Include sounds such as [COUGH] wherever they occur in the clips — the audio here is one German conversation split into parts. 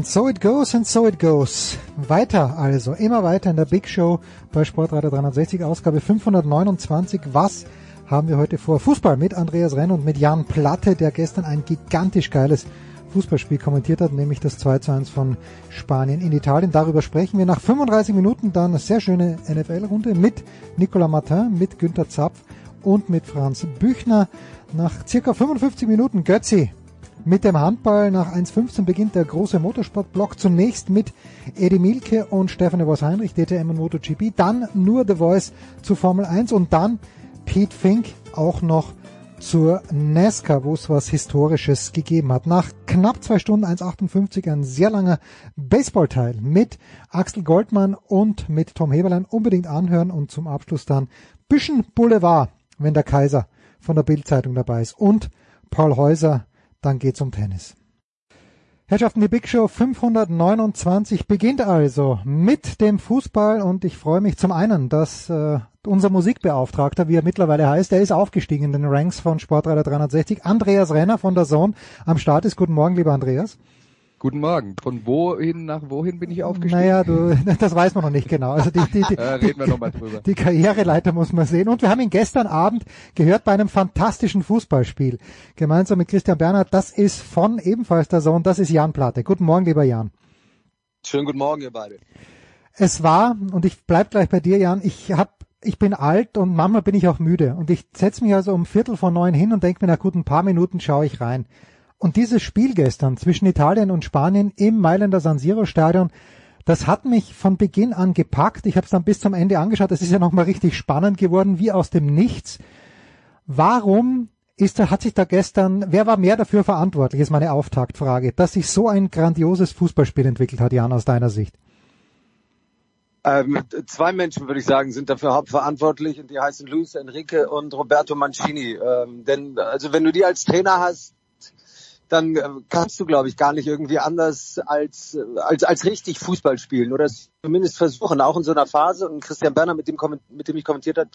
And so it goes and so it goes. Weiter also, immer weiter in der Big Show bei Sportradio 360, Ausgabe 529. Was haben wir heute vor? Fußball mit Andreas Renn und mit Jan Platte, der gestern ein gigantisch geiles Fußballspiel kommentiert hat, nämlich das 2 zu 1 von Spanien in Italien. Darüber sprechen wir nach 35 Minuten dann eine sehr schöne NFL-Runde mit Nicolas Martin, mit Günter Zapf und mit Franz Büchner. Nach circa 55 Minuten Götzi mit dem Handball nach 1.15 beginnt der große Motorsportblock. Zunächst mit Eddie Milke und Stefan Voss Heinrich, DTM und MotoGP. Dann nur The Voice zu Formel 1 und dann Pete Fink auch noch zur NASCAR, wo es was Historisches gegeben hat. Nach knapp zwei Stunden 1,58 ein sehr langer Baseballteil mit Axel Goldmann und mit Tom Heberlein unbedingt anhören und zum Abschluss dann bisschen Boulevard, wenn der Kaiser von der Bildzeitung dabei ist und Paul Häuser dann geht's um Tennis. Herrschaften, die Big Show 529 beginnt also mit dem Fußball und ich freue mich zum einen, dass äh, unser Musikbeauftragter, wie er mittlerweile heißt, der ist aufgestiegen in den Ranks von Sportreiter 360, Andreas Renner von der Zone am Start ist. Guten Morgen, lieber Andreas. Guten Morgen. Von wohin nach wohin bin ich aufgestiegen? Naja, du, [LAUGHS] das weiß man noch nicht genau. Also die, die, die, [LAUGHS] ja, reden wir noch mal drüber. die Karriereleiter muss man sehen. Und wir haben ihn gestern Abend gehört bei einem fantastischen Fußballspiel. Gemeinsam mit Christian Bernhard. Das ist von ebenfalls der Sohn. Das ist Jan Platte. Guten Morgen, lieber Jan. Schönen guten Morgen, ihr beide. Es war, und ich bleib gleich bei dir, Jan, ich hab ich bin alt und manchmal bin ich auch müde. Und ich setze mich also um Viertel vor neun hin und denke mir, na gut, ein paar Minuten schaue ich rein. Und dieses Spiel gestern zwischen Italien und Spanien im Mailänder San Siro Stadion, das hat mich von Beginn an gepackt. Ich habe es dann bis zum Ende angeschaut. Es ist ja nochmal richtig spannend geworden, wie aus dem Nichts. Warum ist da, hat sich da gestern, wer war mehr dafür verantwortlich, ist meine Auftaktfrage, dass sich so ein grandioses Fußballspiel entwickelt hat, Jan, aus deiner Sicht? Ähm, zwei Menschen, würde ich sagen, sind dafür hauptverantwortlich und die heißen Luis Enrique und Roberto Mancini. Ähm, denn also wenn du die als Trainer hast, dann äh, kannst du, glaube ich, gar nicht irgendwie anders als, als, als richtig Fußball spielen oder zumindest versuchen, auch in so einer Phase. Und Christian Berner, mit dem, mit dem ich kommentiert habe,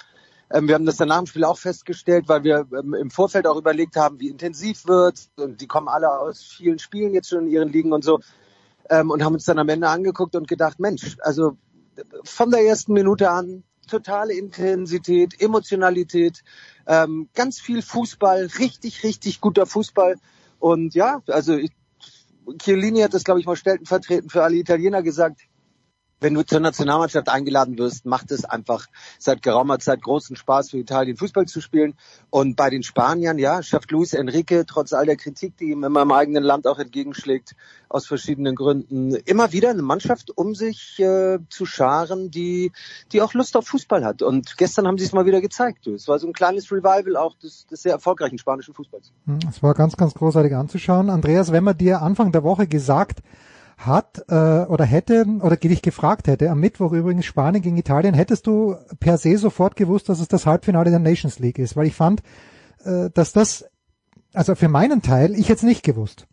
ähm, wir haben das dann nach dem Spiel auch festgestellt, weil wir ähm, im Vorfeld auch überlegt haben, wie intensiv wird. Und die kommen alle aus vielen Spielen jetzt schon in ihren Ligen und so. Ähm, und haben uns dann am Ende angeguckt und gedacht, Mensch, also von der ersten Minute an totale Intensität, Emotionalität, ähm, ganz viel Fußball, richtig, richtig guter Fußball. Und ja, also ich, Chiellini hat das, glaube ich, mal stellvertretend für alle Italiener gesagt. Wenn du zur Nationalmannschaft eingeladen wirst, macht es einfach seit geraumer Zeit großen Spaß für Italien Fußball zu spielen. Und bei den Spaniern, ja, schafft Luis Enrique trotz all der Kritik, die ihm in meinem eigenen Land auch entgegenschlägt, aus verschiedenen Gründen, immer wieder eine Mannschaft um sich äh, zu scharen, die, die auch Lust auf Fußball hat. Und gestern haben sie es mal wieder gezeigt. Es war so ein kleines Revival auch des, des sehr erfolgreichen spanischen Fußballs. Es war ganz, ganz großartig anzuschauen. Andreas, wenn man dir Anfang der Woche gesagt hat äh, oder hätte oder dich gefragt hätte, am Mittwoch übrigens Spanien gegen Italien, hättest du per se sofort gewusst, dass es das Halbfinale der Nations League ist, weil ich fand, äh, dass das, also für meinen Teil, ich jetzt nicht gewusst.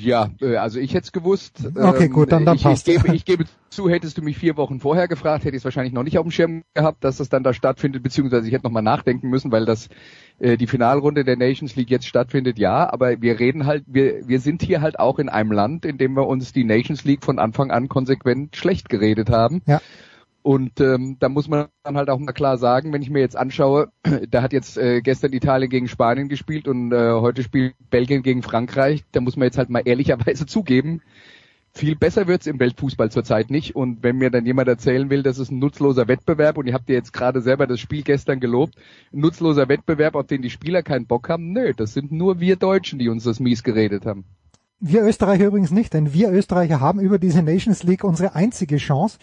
Ja, äh, also ich hätte es gewusst. Okay, Ähm, gut, dann, dann ich, passt. Ich gebe, ich gebe zu, hättest du mich vier Wochen vorher gefragt, hätte ich es wahrscheinlich noch nicht auf dem Schirm gehabt, dass das dann da stattfindet, beziehungsweise ich hätte noch mal nachdenken müssen, weil das äh, die Finalrunde der Nations League jetzt stattfindet, ja, aber wir reden halt, wir, wir sind hier halt auch in einem Land, in dem wir uns die Nations League von Anfang an konsequent schlecht geredet haben. Ja. Und ähm, da muss man dann halt auch mal klar sagen, wenn ich mir jetzt anschaue, [CLEARS THROAT] da hat jetzt äh, gestern Italien gegen Spanien gespielt und äh, heute spielt Belgien gegen Frankreich, da muss man jetzt halt mal ehrlicherweise [LAUGHS] zugeben, viel besser wird's im Weltfußball zurzeit nicht. Und wenn mir dann jemand erzählen will, das ist ein nutzloser Wettbewerb, und ihr habt ja jetzt gerade selber das Spiel gestern gelobt, ein nutzloser Wettbewerb, auf den die Spieler keinen Bock haben, nö, das sind nur wir Deutschen, die uns das mies geredet haben. Wir Österreicher übrigens nicht, denn wir Österreicher haben über diese Nations League unsere einzige Chance,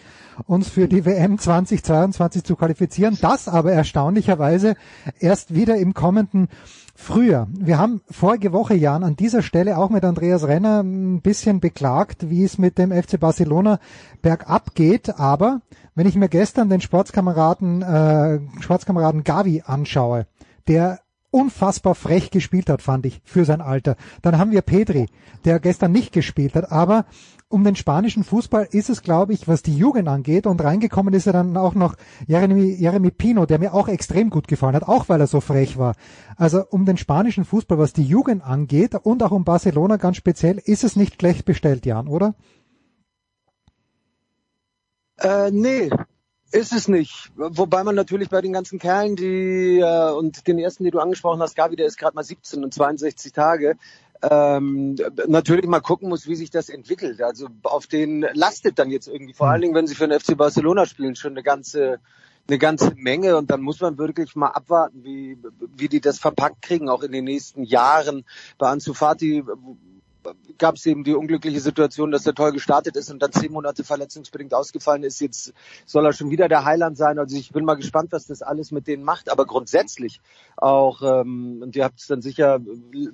uns für die WM 2022 zu qualifizieren. Das aber erstaunlicherweise erst wieder im kommenden Frühjahr. Wir haben vorige Woche, Jan, an dieser Stelle auch mit Andreas Renner ein bisschen beklagt, wie es mit dem FC Barcelona bergab geht. Aber wenn ich mir gestern den Sportskameraden, äh, Sportskameraden Gavi anschaue, der unfassbar frech gespielt hat, fand ich, für sein Alter. Dann haben wir Pedri, der gestern nicht gespielt hat, aber um den spanischen Fußball ist es, glaube ich, was die Jugend angeht und reingekommen ist er dann auch noch Jeremy, Jeremy Pino, der mir auch extrem gut gefallen hat, auch weil er so frech war. Also um den spanischen Fußball, was die Jugend angeht und auch um Barcelona ganz speziell, ist es nicht schlecht bestellt, Jan, oder? Äh, nee, ist es nicht. Wobei man natürlich bei den ganzen Kerlen, die äh, und den ersten, die du angesprochen hast, Gavi, der ist gerade mal 17 und 62 Tage, ähm, natürlich mal gucken muss, wie sich das entwickelt. Also auf den lastet dann jetzt irgendwie, vor allen Dingen, wenn sie für den FC Barcelona spielen, schon eine ganze eine ganze Menge und dann muss man wirklich mal abwarten, wie, wie die das verpackt kriegen, auch in den nächsten Jahren. Bei Ansu Fati gab es eben die unglückliche Situation, dass er toll gestartet ist und dann zehn Monate verletzungsbedingt ausgefallen ist. Jetzt soll er schon wieder der Heiland sein. Also ich bin mal gespannt, was das alles mit denen macht. Aber grundsätzlich auch, ähm, und ihr habt es dann sicher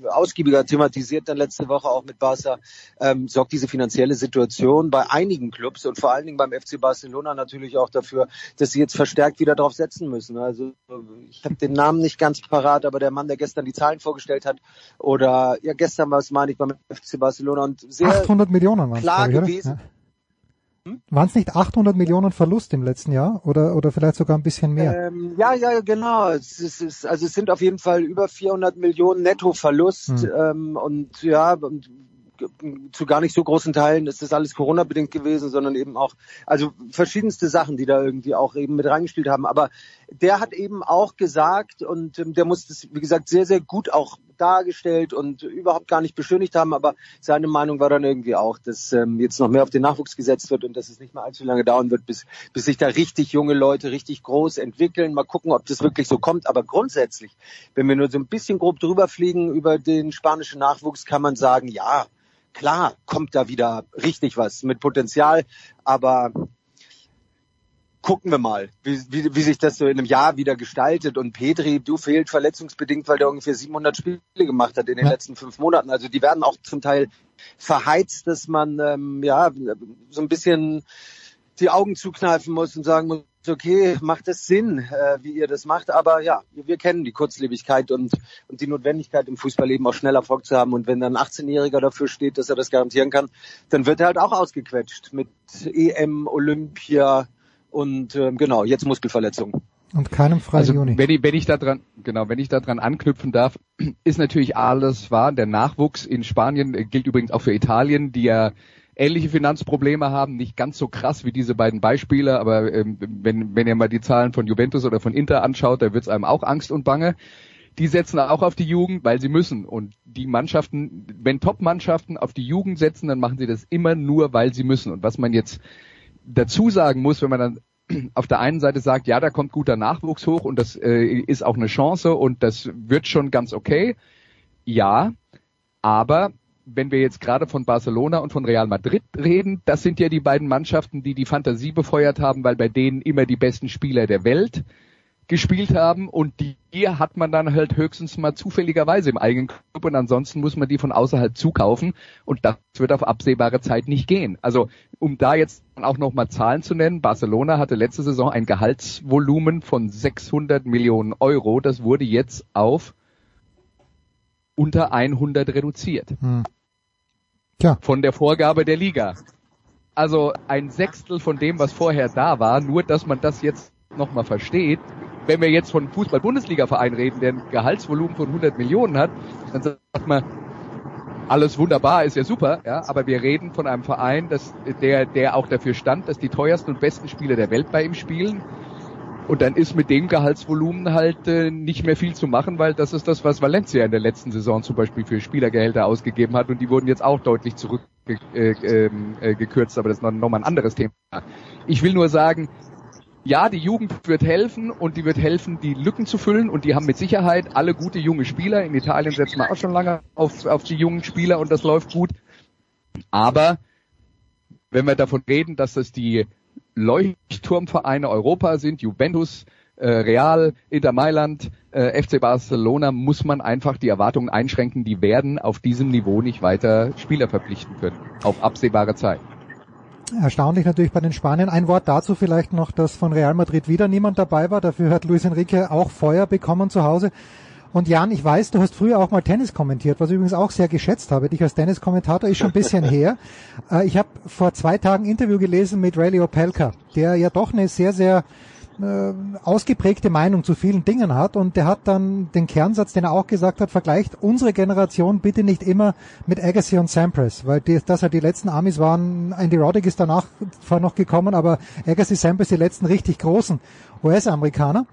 ausgiebiger thematisiert dann letzte Woche auch mit Barca, ähm, sorgt diese finanzielle Situation bei einigen Clubs und vor allen Dingen beim FC Barcelona natürlich auch dafür, dass sie jetzt verstärkt wieder drauf setzen müssen. Also ich habe den Namen nicht ganz parat, aber der Mann, der gestern die Zahlen vorgestellt hat, oder ja gestern war es, meine ich, beim FC Barcelona und sehr 800 Millionen waren klar es, gewesen. Ja. Waren es nicht 800 Millionen Verlust im letzten Jahr oder oder vielleicht sogar ein bisschen mehr? Ähm, ja, ja, genau. Es ist, also es sind auf jeden Fall über 400 Millionen Nettoverlust Hm. ähm, und ja und zu gar nicht so großen Teilen ist das alles Corona-bedingt gewesen, sondern eben auch, also verschiedenste Sachen, die da irgendwie auch eben mit reingespielt haben. Aber der hat eben auch gesagt und ähm, der muss das, wie gesagt, sehr, sehr gut auch dargestellt und überhaupt gar nicht beschönigt haben, aber seine Meinung war dann irgendwie auch, dass ähm, jetzt noch mehr auf den Nachwuchs gesetzt wird und dass es nicht mehr allzu lange dauern wird, bis, bis sich da richtig junge Leute richtig groß entwickeln. Mal gucken, ob das wirklich so kommt. Aber grundsätzlich, wenn wir nur so ein bisschen grob drüber fliegen über den spanischen Nachwuchs, kann man sagen, ja, klar kommt da wieder richtig was mit Potenzial, aber gucken wir mal, wie, wie, wie sich das so in einem Jahr wieder gestaltet. Und Petri, du fehlt verletzungsbedingt, weil der ungefähr 700 Spiele gemacht hat in den Ja. letzten fünf Monaten. Also die werden auch zum Teil verheizt, dass man ähm, ja so ein bisschen die Augen zukneifen muss und sagen muss, okay, macht es Sinn, äh, wie ihr das macht. Aber ja, wir, wir kennen die Kurzlebigkeit und, und die Notwendigkeit im Fußballleben auch schnell Erfolg zu haben. Und wenn dann ein 18-Jähriger dafür steht, dass er das garantieren kann, dann wird er halt auch ausgequetscht mit EM, Olympia und ähm, genau, jetzt Muskelverletzung. Und keinem freien Also Juni. wenn ich, wenn ich da dran, genau, wenn ich da dran anknüpfen darf, [CLEARS THROAT] ist natürlich alles wahr. Der Nachwuchs in Spanien äh, gilt übrigens auch für Italien, die ja ähnliche Finanzprobleme haben, nicht ganz so krass wie diese beiden Beispiele, aber ähm, wenn, wenn ihr mal die Zahlen von Juventus oder von Inter anschaut, da wird's einem auch Angst und Bange. Die setzen auch auf die Jugend, weil sie müssen. Und die Mannschaften, wenn Top-Mannschaften auf die Jugend setzen, dann machen sie das immer nur, weil sie müssen. Und was man jetzt dazu sagen muss, wenn man dann [CLEARS THROAT] auf der einen Seite sagt, ja, da kommt guter Nachwuchs hoch und das äh, ist auch eine Chance und das wird schon ganz okay. Ja, aber wenn wir jetzt gerade von Barcelona und von Real Madrid reden, das sind ja die beiden Mannschaften, die die Fantasie befeuert haben, weil bei denen immer die besten Spieler der Welt gespielt haben und die hat man dann halt höchstens mal zufälligerweise im eigenen Club und ansonsten muss man die von außerhalb zukaufen und das wird auf absehbare Zeit nicht gehen. Also um da jetzt auch noch mal Zahlen zu nennen, Barcelona hatte letzte Saison ein Gehaltsvolumen von 600 Millionen Euro, das wurde jetzt auf unter 100 reduziert Hm. Tja, von der Vorgabe der Liga. Also ein Sechstel von dem, was vorher da war, nur dass man das jetzt nochmal versteht. Wenn wir jetzt von Fußball-Bundesliga-Verein reden, der ein Gehaltsvolumen von 100 Millionen hat, dann sagt man, alles wunderbar, ist ja super, ja, aber wir reden von einem Verein, dass, der, der auch dafür stand, dass die teuersten und besten Spieler der Welt bei ihm spielen. Und dann ist mit dem Gehaltsvolumen halt äh, nicht mehr viel zu machen, weil das ist das, was Valencia in der letzten Saison zum Beispiel für Spielergehälter ausgegeben hat und die wurden jetzt auch deutlich zurückgekürzt, äh, äh, gekürzt, aber das ist noch, noch mal ein anderes Thema. Ich will nur sagen, ja, die Jugend wird helfen und die wird helfen, die Lücken zu füllen und die haben mit Sicherheit alle gute junge Spieler. In Italien setzt man auch schon lange auf, auf die jungen Spieler und das läuft gut. Aber wenn wir davon reden, dass das die Leuchtturmvereine Europa sind, Juventus, äh, Real, Inter Mailand, äh, FC Barcelona, muss man einfach die Erwartungen einschränken, die werden auf diesem Niveau nicht weiter Spieler verpflichten können, auf absehbare Zeit. Erstaunlich natürlich bei den Spaniern. Ein Wort dazu vielleicht noch, dass von Real Madrid wieder niemand dabei war. Dafür hat Luis Enrique auch Feuer bekommen zu Hause. Und Jan, ich weiß, du hast früher auch mal Tennis kommentiert, was ich übrigens auch sehr geschätzt habe. Dich als Tenniskommentator ist schon ein bisschen [LAUGHS] her. Äh, ich habe vor zwei Tagen ein Interview gelesen mit Ray Opelka, der ja doch eine sehr, sehr äh, ausgeprägte Meinung zu vielen Dingen hat. Und der hat dann den Kernsatz, den er auch gesagt hat, vergleicht unsere Generation bitte nicht immer mit Agassi und Sampras, weil die, das halt die letzten Amis waren, Andy Roddick ist danach zwar noch gekommen, aber Agassi, Sampras die letzten richtig großen US-Amerikaner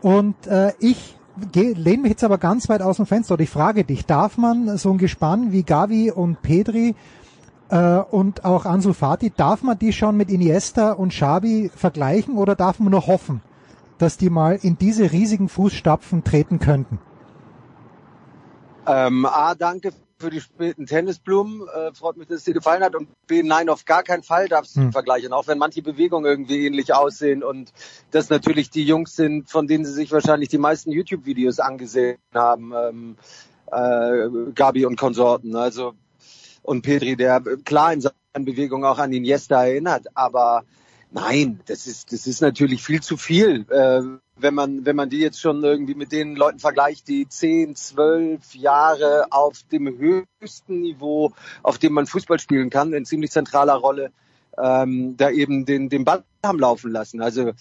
und äh, ich lehne mich jetzt aber ganz weit aus dem Fenster und ich frage dich, darf man so ein Gespann wie Gavi und Pedri äh, und auch Ansu Fati, darf man die schon mit Iniesta und Xavi vergleichen oder darf man nur hoffen, dass die mal in diese riesigen Fußstapfen treten könnten? Ähm, A, danke für die späten Tennisblumen. Äh, freut mich, dass es dir gefallen hat. Und B, nein, auf gar keinen Fall darfst du hm. vergleichen. Auch wenn manche Bewegungen irgendwie ähnlich aussehen und das natürlich die Jungs sind, von denen sie sich wahrscheinlich die meisten YouTube-Videos angesehen haben. Ähm, äh, Gabi und Konsorten. Also und Pedri, der klar in seinen Bewegungen auch an Iniesta erinnert, aber nein, das ist das ist natürlich viel zu viel, äh, wenn man wenn man die jetzt schon irgendwie mit den Leuten vergleicht, die zehn, zwölf Jahre auf dem höchsten Niveau, auf dem man Fußball spielen kann, in ziemlich zentraler Rolle, ähm, da eben den den Ball haben laufen lassen. Also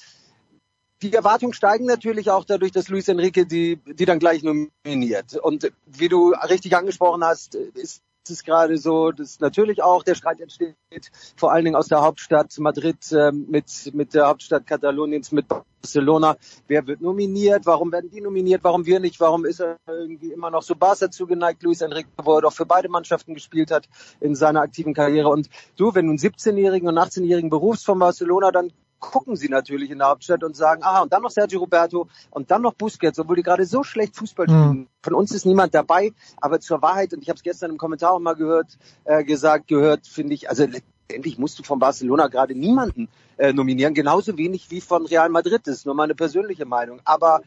die Erwartungen steigen natürlich auch dadurch, dass Luis Enrique die, die dann gleich nominiert. Und wie du richtig angesprochen hast, ist es gerade so, dass natürlich auch der Streit entsteht, vor allen Dingen aus der Hauptstadt Madrid äh, mit, mit der Hauptstadt Kataloniens, mit Barcelona. Wer wird nominiert? Warum werden die nominiert? Warum wir nicht? Warum ist er irgendwie immer noch so Barca zugeneigt? Luis Enrique, wo er doch für beide Mannschaften gespielt hat in seiner aktiven Karriere. Und du, wenn du einen 17-Jährigen und 18-Jährigen berufst von Barcelona, dann gucken sie natürlich in der Hauptstadt und sagen, aha, und dann noch Sergio Roberto und dann noch Busquets, obwohl die gerade so schlecht Fußball spielen. Mhm. Von uns ist niemand dabei, aber zur Wahrheit, und ich habe es gestern im Kommentar auch mal gehört, äh, gesagt, gehört, finde ich, also letztendlich musst du von Barcelona gerade niemanden äh, nominieren, genauso wenig wie von Real Madrid. Das ist nur meine persönliche Meinung. Aber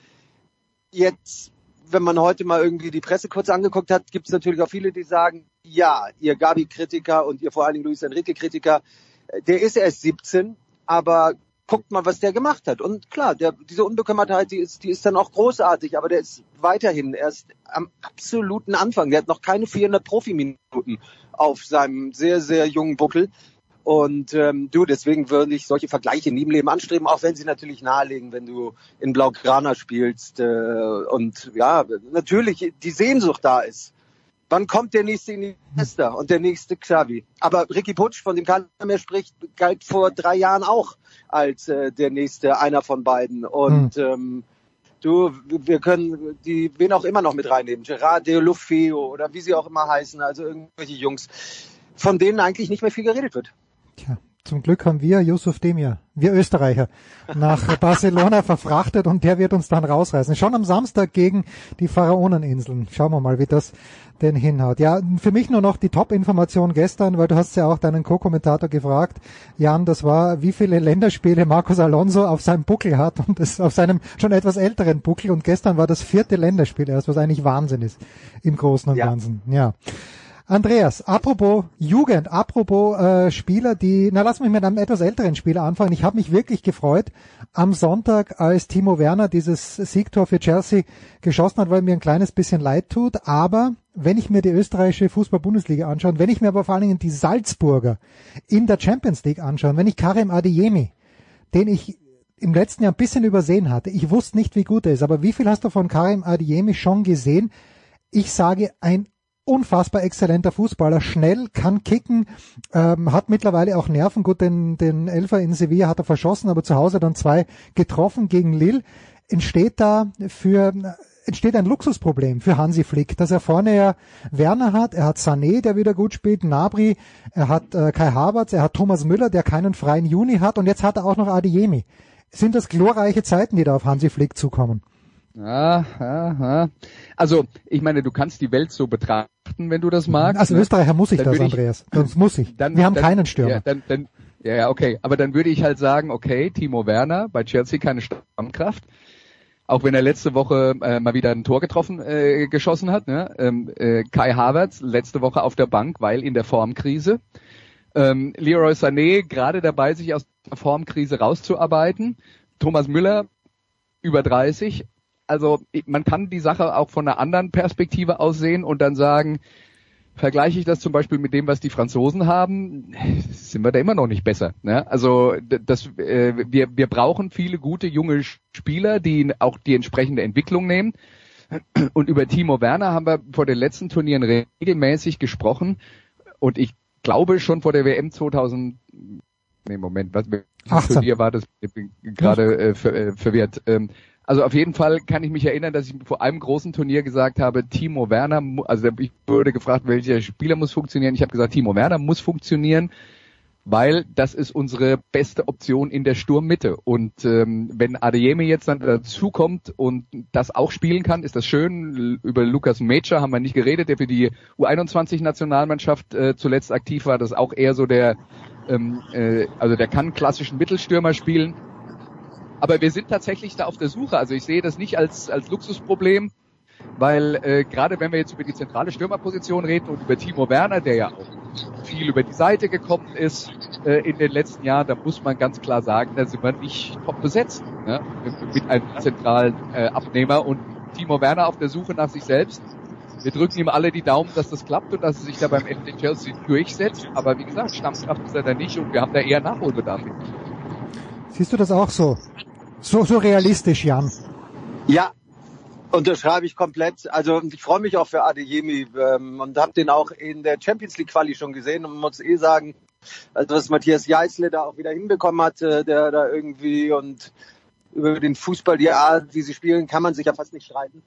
jetzt wenn man heute mal irgendwie die Presse kurz angeguckt hat, gibt es natürlich auch viele, die sagen, ja, ihr Gabi-Kritiker und ihr vor allen Dingen Luis Enrique-Kritiker, äh, der ist erst 17, aber guckt mal, was der gemacht hat. Und klar, der, diese Unbekümmertheit, die ist, die ist dann auch großartig, aber der ist weiterhin erst am absoluten Anfang. Der hat noch keine 400 Profiminuten auf seinem sehr, sehr jungen Buckel. Und ähm, du, deswegen würde ich solche Vergleiche nie im Leben anstreben, auch wenn sie natürlich nahelegen, wenn du in Blaugrana spielst. Äh, und ja, natürlich die Sehnsucht da ist wann kommt der nächste Iniesta und der nächste Xavi? Aber Ricky Putsch, von dem keiner mehr spricht, galt vor drei Jahren auch als äh, der nächste, einer von beiden. Und mhm. ähm, du, wir können die, wen auch immer noch mit reinnehmen, Gerard Deulofeo oder wie sie auch immer heißen, also irgendwelche Jungs, von denen eigentlich nicht mehr viel geredet wird. Tja. Zum Glück haben wir Yusuf Demir, wir Österreicher, nach [LAUGHS] Barcelona verfrachtet und der wird uns dann rausreißen. Schon am Samstag gegen die Pharaoneninseln. Schauen wir mal, wie das denn hinhaut. Ja, für mich nur noch die Top-Information gestern, weil du hast ja auch deinen Co-Kommentator gefragt, Jan, das war, wie viele Länderspiele Marcos Alonso auf seinem Buckel hat und das auf seinem schon etwas älteren Buckel und gestern war das vierte Länderspiel erst, was eigentlich Wahnsinn ist im Großen und ja. Ganzen. Ja. Andreas, apropos Jugend, apropos äh, Spieler, die, na lass mich mit einem etwas älteren Spieler anfangen. Ich habe mich wirklich gefreut am Sonntag, als Timo Werner dieses Siegtor für Chelsea geschossen hat, weil mir ein kleines bisschen leid tut. Aber wenn ich mir die österreichische Fußball-Bundesliga anschaue, wenn ich mir aber vor allen Dingen die Salzburger in der Champions League anschaue, wenn ich Karim Adeyemi, den ich im letzten Jahr ein bisschen übersehen hatte, ich wusste nicht, wie gut er ist, aber wie viel hast du von Karim Adeyemi schon gesehen? Ich sage ein unfassbar exzellenter Fußballer, schnell, kann kicken, ähm, hat mittlerweile auch Nerven. Gut, den, den Elfer in Sevilla hat er verschossen, aber zu Hause dann zwei getroffen gegen Lille. Entsteht da für entsteht ein Luxusproblem für Hansi Flick, dass er vorne ja Werner hat, er hat Sané, der wieder gut spielt, Nabri, er hat äh, Kai Havertz, er hat Thomas Müller, der keinen freien Juni hat und jetzt hat er auch noch Adiemi. Sind das glorreiche Zeiten, die da auf Hansi Flick zukommen? Ja, ja, ja. Also, ich meine, du kannst die Welt so betrachten, wenn du das magst. Als ne? Österreicher muss ich Dann das, ich- Andreas. Sonst muss ich. [LAUGHS] Dann, Wir haben dann, keinen Stürmer. Ja, dann, dann, ja, ja, okay. Aber dann würde ich halt sagen, okay, Timo Werner, bei Chelsea keine Stammkraft. Auch wenn er letzte Woche äh, mal wieder ein Tor getroffen, äh, geschossen hat. Ne? Ähm, äh, Kai Havertz letzte Woche auf der Bank, weil in der Formkrise. Ähm, Leroy Sané gerade dabei, sich aus der Formkrise rauszuarbeiten. Thomas Müller über 30. Also man kann die Sache auch von einer anderen Perspektive aussehen und dann sagen, vergleiche ich das zum Beispiel mit dem, was die Franzosen haben, sind wir da immer noch nicht besser. Ne? Also das, äh, wir, wir brauchen viele gute junge Spieler, die auch die entsprechende Entwicklung nehmen. Und über Timo Werner haben wir vor den letzten Turnieren regelmäßig gesprochen. Und ich glaube schon vor der WM 2000, nee, Moment, was welches 18. Turnier war das? Ich bin gerade äh, ver, äh, verwirrt. Ähm, also auf jeden Fall kann ich mich erinnern, dass ich vor einem großen Turnier gesagt habe, Timo Werner, also ich wurde gefragt, welcher Spieler muss funktionieren. Ich habe gesagt, Timo Werner muss funktionieren, weil das ist unsere beste Option in der Sturmmitte. Und ähm, wenn Adeyemi jetzt dann dazukommt und das auch spielen kann, ist das schön. Über Lukas Mecha haben wir nicht geredet, der für die U21-Nationalmannschaft äh, zuletzt aktiv war. Das ist auch eher so der, ähm, äh, also der kann klassischen Mittelstürmer spielen. Aber wir sind tatsächlich da auf der Suche. Also ich sehe das nicht als, als Luxusproblem, weil äh, gerade wenn wir jetzt über die zentrale Stürmerposition reden und über Timo Werner, der ja auch viel über die Seite gekommen ist äh, in den letzten Jahren, da muss man ganz klar sagen, da sind wir nicht top besetzt ne? mit, einem zentralen äh, Abnehmer und Timo Werner auf der Suche nach sich selbst. Wir drücken ihm alle die Daumen, dass das klappt und dass er sich da beim FC Chelsea durchsetzt. Aber wie gesagt, Stammkraft ist er da nicht und wir haben da eher Nachholbedarf. Siehst du das auch so? So, so realistisch, Jan. Ja, unterschreibe ich komplett. Also ich freue mich auch für Adeyemi ähm, und habe den auch in der Champions League Quali schon gesehen und muss eh sagen, also was Matthias Jeißle da auch wieder hinbekommen hat, äh, der da irgendwie und über den Fußball, die Art, wie sie spielen, kann man sich ja fast nicht streiten.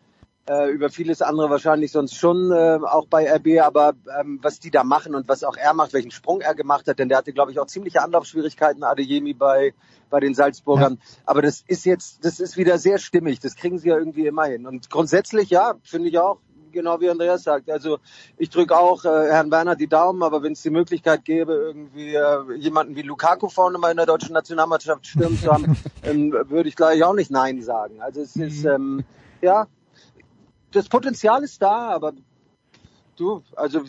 Äh, über vieles andere wahrscheinlich sonst schon, äh, auch bei RB, aber ähm, was die da machen und was auch er macht, welchen Sprung er gemacht hat, denn der hatte, glaube ich, auch ziemliche Anlaufschwierigkeiten, Adeyemi bei, bei den Salzburgern. Aber das ist jetzt, das ist wieder sehr stimmig, das kriegen sie ja irgendwie immer hin. Und grundsätzlich, ja, finde ich auch, genau wie Andreas sagt. Also ich drücke auch äh, Herrn Werner die Daumen, aber wenn es die Möglichkeit gäbe, irgendwie äh, jemanden wie Lukaku vorne mal in der deutschen Nationalmannschaft stürmen zu haben, [LAUGHS] ähm, würde ich gleich auch nicht Nein sagen. Also es ist, ähm, ja, das Potenzial ist da, aber du, also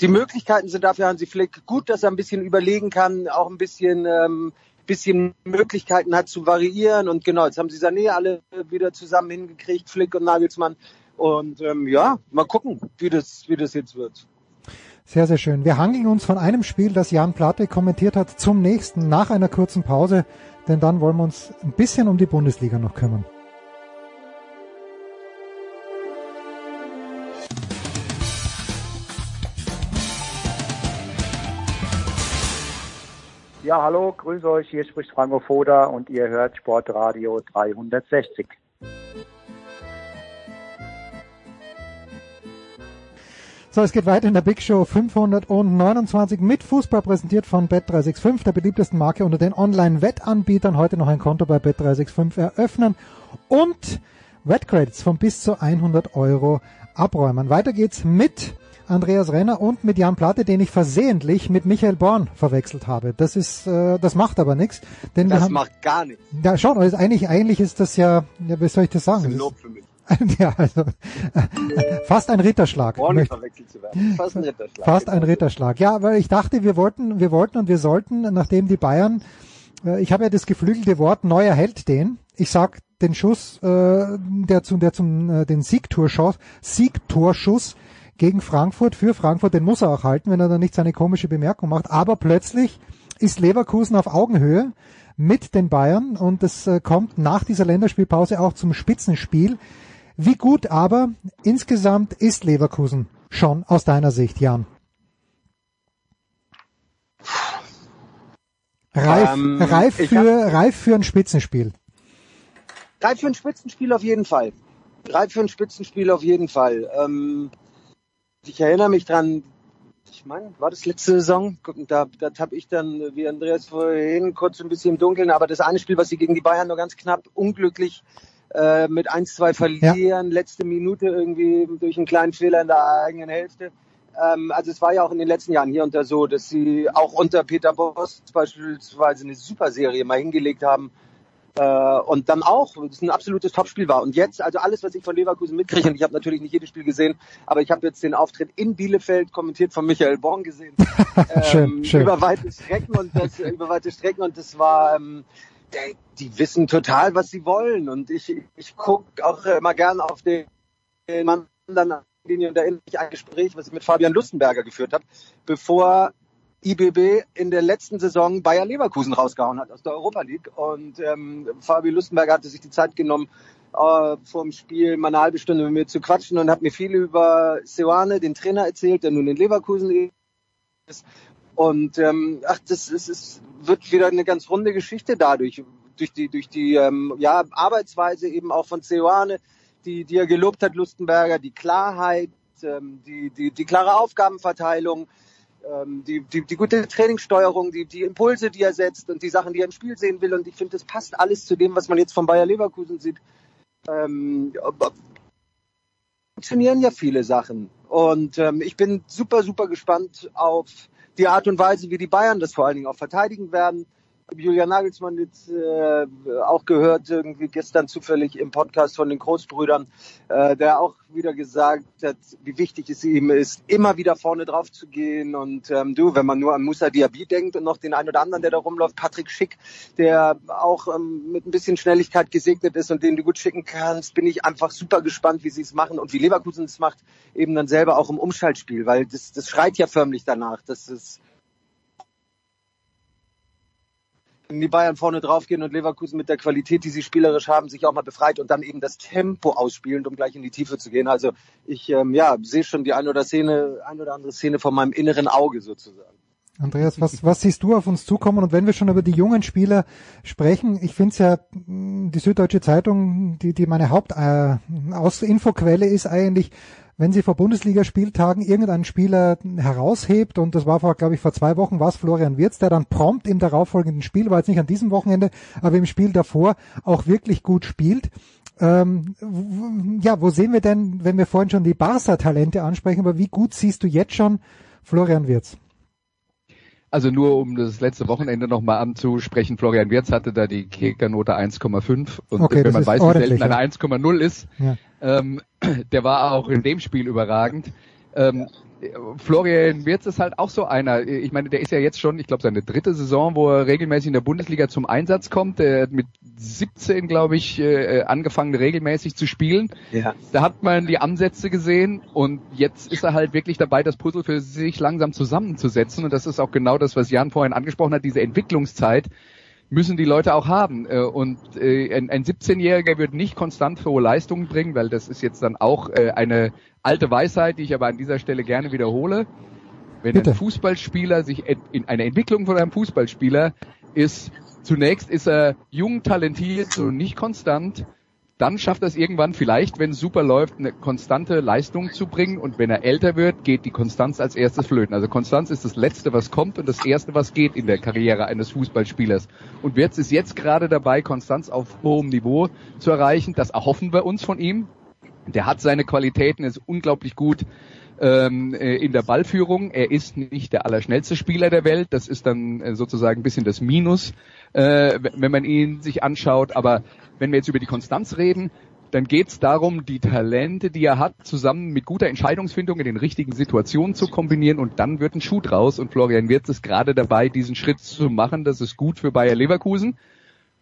die Möglichkeiten sind dafür Hansi Flick gut, dass er ein bisschen überlegen kann, auch ein bisschen ähm, bisschen Möglichkeiten hat zu variieren und genau, jetzt haben sie Sané alle wieder zusammen hingekriegt, Flick und Nagelsmann und ähm, ja, mal gucken, wie das wie das jetzt wird. Sehr, sehr schön. Wir hangeln uns von einem Spiel, das Jan Platte kommentiert hat, zum nächsten nach einer kurzen Pause, denn dann wollen wir uns ein bisschen um die Bundesliga noch kümmern. Ja, hallo, grüße euch. Hier spricht Franco Foda und ihr hört Sportradio 360. So, es geht weiter in der Big Show 529 mit Fußball präsentiert von Bet365, der beliebtesten Marke unter den Online-Wettanbietern. Heute noch ein Konto bei Bet365 eröffnen und Wettcredits von bis zu 100 Euro abräumen. Weiter geht's mit Andreas Renner und mit Jan Platte, den ich versehentlich mit Michael Born verwechselt habe. Das ist, äh, das macht aber nichts, denn wir Das haben, macht gar nichts. ja schon, also eigentlich, eigentlich ist das ja, ja, wie soll ich das sagen? Das ist ein Lob für mich. [LAUGHS] ja, also [LAUGHS] fast ein Ritterschlag. Möchte- verwechselt zu werden. Fast ein Ritterschlag. Fast ein. Ritterschlag. Ja, weil ich dachte, wir wollten, wir wollten und wir sollten, nachdem die Bayern, äh, ich habe ja das geflügelte Wort neuer Held den. Ich sag den Schuss, äh, der zum, der zum äh, den Siegtorschuss, Siegtorschuss gegen Frankfurt für Frankfurt, den muss er auch halten, wenn er dann nicht seine komische Bemerkung macht. Aber plötzlich ist Leverkusen auf Augenhöhe mit den Bayern und es äh, kommt nach dieser Länderspielpause auch zum Spitzenspiel. Wie gut aber insgesamt ist Leverkusen schon aus deiner Sicht, Jan? Reif, Ähm, reif, für, reif für ein Spitzenspiel. Reif für ein Spitzenspiel auf jeden Fall. Reif für ein Spitzenspiel auf jeden Fall. Ähm, ich erinnere mich dran, ich meine, war das letzte Saison? Da, da habe ich dann, wie Andreas vorhin, kurz ein bisschen im Dunkeln, aber das eine Spiel, was sie gegen die Bayern nur ganz knapp unglücklich äh, mit 1-2 verlieren, letzte Minute irgendwie durch einen kleinen Fehler in der eigenen Hälfte. Ähm, also es war ja auch in den letzten Jahren hier unter so, dass sie auch unter Peter Boss beispielsweise eine super Serie mal hingelegt haben, äh, und dann auch, das ein absolutes Topspiel war. Und jetzt, also alles, was ich von Leverkusen mitkriege, und ich habe natürlich nicht jedes Spiel gesehen, aber ich habe jetzt den Auftritt in Bielefeld kommentiert von Michael Born gesehen. [LAUGHS] schön, ähm, schön. Über weite Strecken und das, über weite Strecken und das war, ähm, der, die wissen total, was sie wollen. Und ich, ich gucke auch immer gern auf den Mann dann Linie und erinnere mich an ein Gespräch, was ich mit Fabian Lustenberger geführt habe, bevor IBB in der letzten Saison Bayer Leverkusen rausgehauen hat aus der Europa League. Und ähm, Fabian Lustenberger hatte sich die Zeit genommen, äh, vor dem Spiel mal eine halbe Stunde mit mir zu quatschen und hat mir viel über Seoane, den Trainer, erzählt, der nun in Leverkusen ist. Und ähm, ach, das ist, es wird wieder eine ganz runde Geschichte dadurch, durch die, durch die ähm, ja, Arbeitsweise eben auch von Seoane, die, die er gelobt hat, Lustenberger, die Klarheit, ähm, die, die, die klare Aufgabenverteilung, ähm, die, die, die gute Trainingssteuerung, die, die Impulse, die er setzt und die Sachen, die er im Spiel sehen will. Und ich finde, das passt alles zu dem, was man jetzt von Bayer Leverkusen sieht. Ähm, funktionieren ja viele Sachen. Und ähm, ich bin super, super gespannt auf die Art und Weise, wie die Bayern das vor allen Dingen auch verteidigen werden. Julian Nagelsmann jetzt äh, auch gehört, irgendwie gestern zufällig im Podcast von den Großbrüdern, äh, der auch wieder gesagt hat, wie wichtig es ihm ist, immer wieder vorne drauf zu gehen. Und ähm, du, wenn man nur an Musa Diaby denkt und noch den einen oder anderen, der da rumläuft, Patrick Schick, der auch ähm, mit ein bisschen Schnelligkeit gesegnet ist und den du gut schicken kannst, bin ich einfach super gespannt, wie sie es machen und wie Leverkusen es macht, eben dann selber auch im Umschaltspiel, weil das, das schreit ja förmlich danach, dass es die Bayern vorne draufgehen und Leverkusen mit der Qualität, die sie spielerisch haben, sich auch mal befreit und dann eben das Tempo ausspielend, um gleich in die Tiefe zu gehen. Also ich ähm, ja, sehe schon die eine oder, Szene, eine oder andere Szene von meinem inneren Auge sozusagen. Andreas, was, was siehst du auf uns zukommen? Und wenn wir schon über die jungen Spieler sprechen, ich finde es ja, die Süddeutsche Zeitung, die, die meine Hauptinfoquelle äh, ist eigentlich, wenn sie vor Bundesligaspieltagen irgendeinen Spieler heraushebt, und das war vor, glaube ich, vor zwei Wochen war es Florian Wirz, der dann prompt im darauffolgenden Spiel, war jetzt nicht an diesem Wochenende, aber im Spiel davor auch wirklich gut spielt. Ähm, ja, wo sehen wir denn, wenn wir vorhin schon die Barca-Talente ansprechen, aber wie gut siehst du jetzt schon Florian Wirz? Also nur um das letzte Wochenende nochmal anzusprechen, Florian Wirz hatte da die Kicker-Note 1,5 und okay, wenn man weiß, wie selten eine ja. 1,0 ist, ja. Ähm, [CLEARS THROAT] der war auch in dem Spiel überragend. Ähm, Florian Wirz ist halt auch so einer. Ich meine, der ist ja jetzt schon, ich glaube, seine dritte Saison, wo er regelmäßig in der Bundesliga zum Einsatz kommt. Der hat mit 17, glaube ich, äh, angefangen, regelmäßig zu spielen. Ja. Da hat man die Ansätze gesehen und jetzt ist er halt wirklich dabei, das Puzzle für sich langsam zusammenzusetzen. Und das ist auch genau das, was Jan vorhin angesprochen hat, diese Entwicklungszeit müssen die Leute auch haben. Und äh, ein, ein 17-Jähriger wird nicht konstant hohe Leistungen bringen, weil das ist jetzt dann auch äh, eine alte Weisheit, die ich aber an dieser Stelle gerne wiederhole. Wenn Bitte. ein Fußballspieler sich in eine Entwicklung von einem Fußballspieler ist, zunächst ist er jung, talentiert und nicht konstant, dann schafft er es irgendwann vielleicht, wenn es super läuft, eine konstante Leistung zu bringen. Und wenn er älter wird, geht die Konstanz als erstes flöten. Also Konstanz ist das Letzte, was kommt und das Erste, was geht in der Karriere eines Fußballspielers. Und Wirtz ist jetzt gerade dabei, Konstanz auf hohem Niveau zu erreichen. Das erhoffen wir uns von ihm. Der hat seine Qualitäten, ist unglaublich gut ähm, in der Ballführung. Er ist nicht der allerschnellste Spieler der Welt. Das ist dann äh, sozusagen ein bisschen das Minus, äh, wenn man ihn sich anschaut. Aber wenn wir jetzt über die Konstanz reden, dann geht es darum, die Talente, die er hat, zusammen mit guter Entscheidungsfindung in den richtigen Situationen zu kombinieren und dann wird ein Schuh draus. Und Florian Wirtz ist gerade dabei, diesen Schritt zu machen. Das ist gut für Bayer Leverkusen.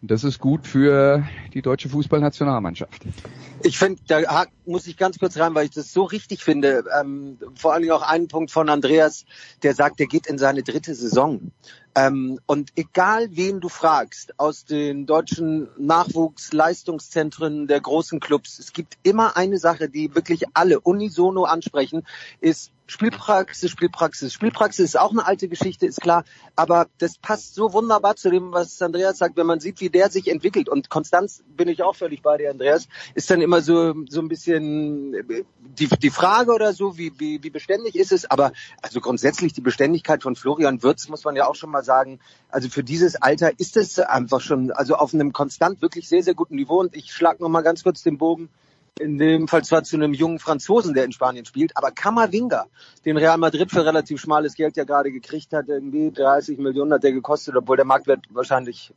Das ist gut für die deutsche Fußballnationalmannschaft. Ich finde, da muss ich ganz kurz rein, weil ich das so richtig finde. Ähm, vor allen Dingen auch einen Punkt von Andreas, der sagt, der geht in seine dritte Saison. Ähm, und egal wen du fragst aus den deutschen Nachwuchsleistungszentren der großen Clubs, es gibt immer eine Sache, die wirklich alle unisono ansprechen, ist Spielpraxis, Spielpraxis. Spielpraxis ist auch eine alte Geschichte, ist klar, aber das passt so wunderbar zu dem, was Andreas sagt, wenn man sieht, wie der sich entwickelt. Und Konstanz bin ich auch völlig bei dir, Andreas, ist dann immer so so ein bisschen die, die Frage oder so, wie, wie, wie beständig ist es. Aber also grundsätzlich die Beständigkeit von Florian Wirtz muss man ja auch schon mal sagen. Also für dieses Alter ist es einfach schon also auf einem konstant wirklich sehr sehr guten Niveau. Und ich schlag noch mal ganz kurz den Bogen in dem Fall zwar zu einem jungen Franzosen, der in Spanien spielt, aber Kamavinga, den Real Madrid für relativ schmales Geld ja gerade gekriegt hat, irgendwie 30 Millionen hat der gekostet, obwohl der Marktwert wahrscheinlich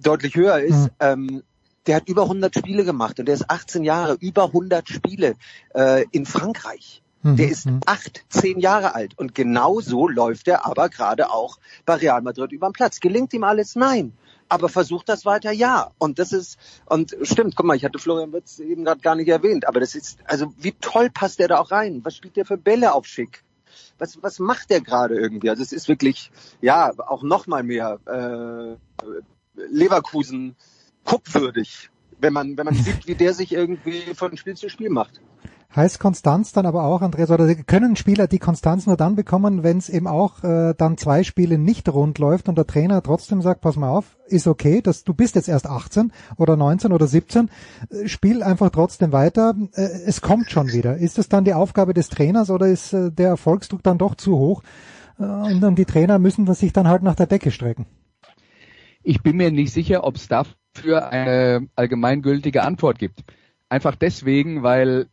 deutlich höher ist. Mhm. Ähm, der hat über 100 Spiele gemacht und der ist 18 Jahre, über 100 Spiele äh, in Frankreich. Mhm. Der ist mhm. acht, zehn Jahre alt und genau so läuft er aber gerade auch bei Real Madrid über den Platz. Gelingt ihm alles? Nein aber versucht das weiter, ja. Und das ist, und stimmt, guck mal, ich hatte Florian Wirtz eben gerade gar nicht erwähnt, aber das ist, also wie toll passt der da auch rein? Was spielt der für Bälle auf Schick? Was, was macht der gerade irgendwie? Also es ist wirklich, ja, auch noch mal mehr äh, Leverkusen guckwürdig, wenn man, wenn man sieht, wie der sich irgendwie von Spiel zu Spiel macht. Heißt Konstanz dann aber auch, Andreas, oder können Spieler die Konstanz nur dann bekommen, wenn es eben auch äh, dann zwei Spiele nicht rund läuft und der Trainer trotzdem sagt, pass mal auf, ist okay, dass du bist jetzt erst 18 oder 19 oder 17, äh, spiel einfach trotzdem weiter, äh, es kommt schon wieder. Ist das dann die Aufgabe des Trainers oder ist äh, der Erfolgsdruck dann doch zu hoch äh, und dann die Trainer müssen sich dann halt nach der Decke strecken? Ich bin mir nicht sicher, ob es dafür eine allgemeingültige Antwort gibt. Einfach deswegen, weil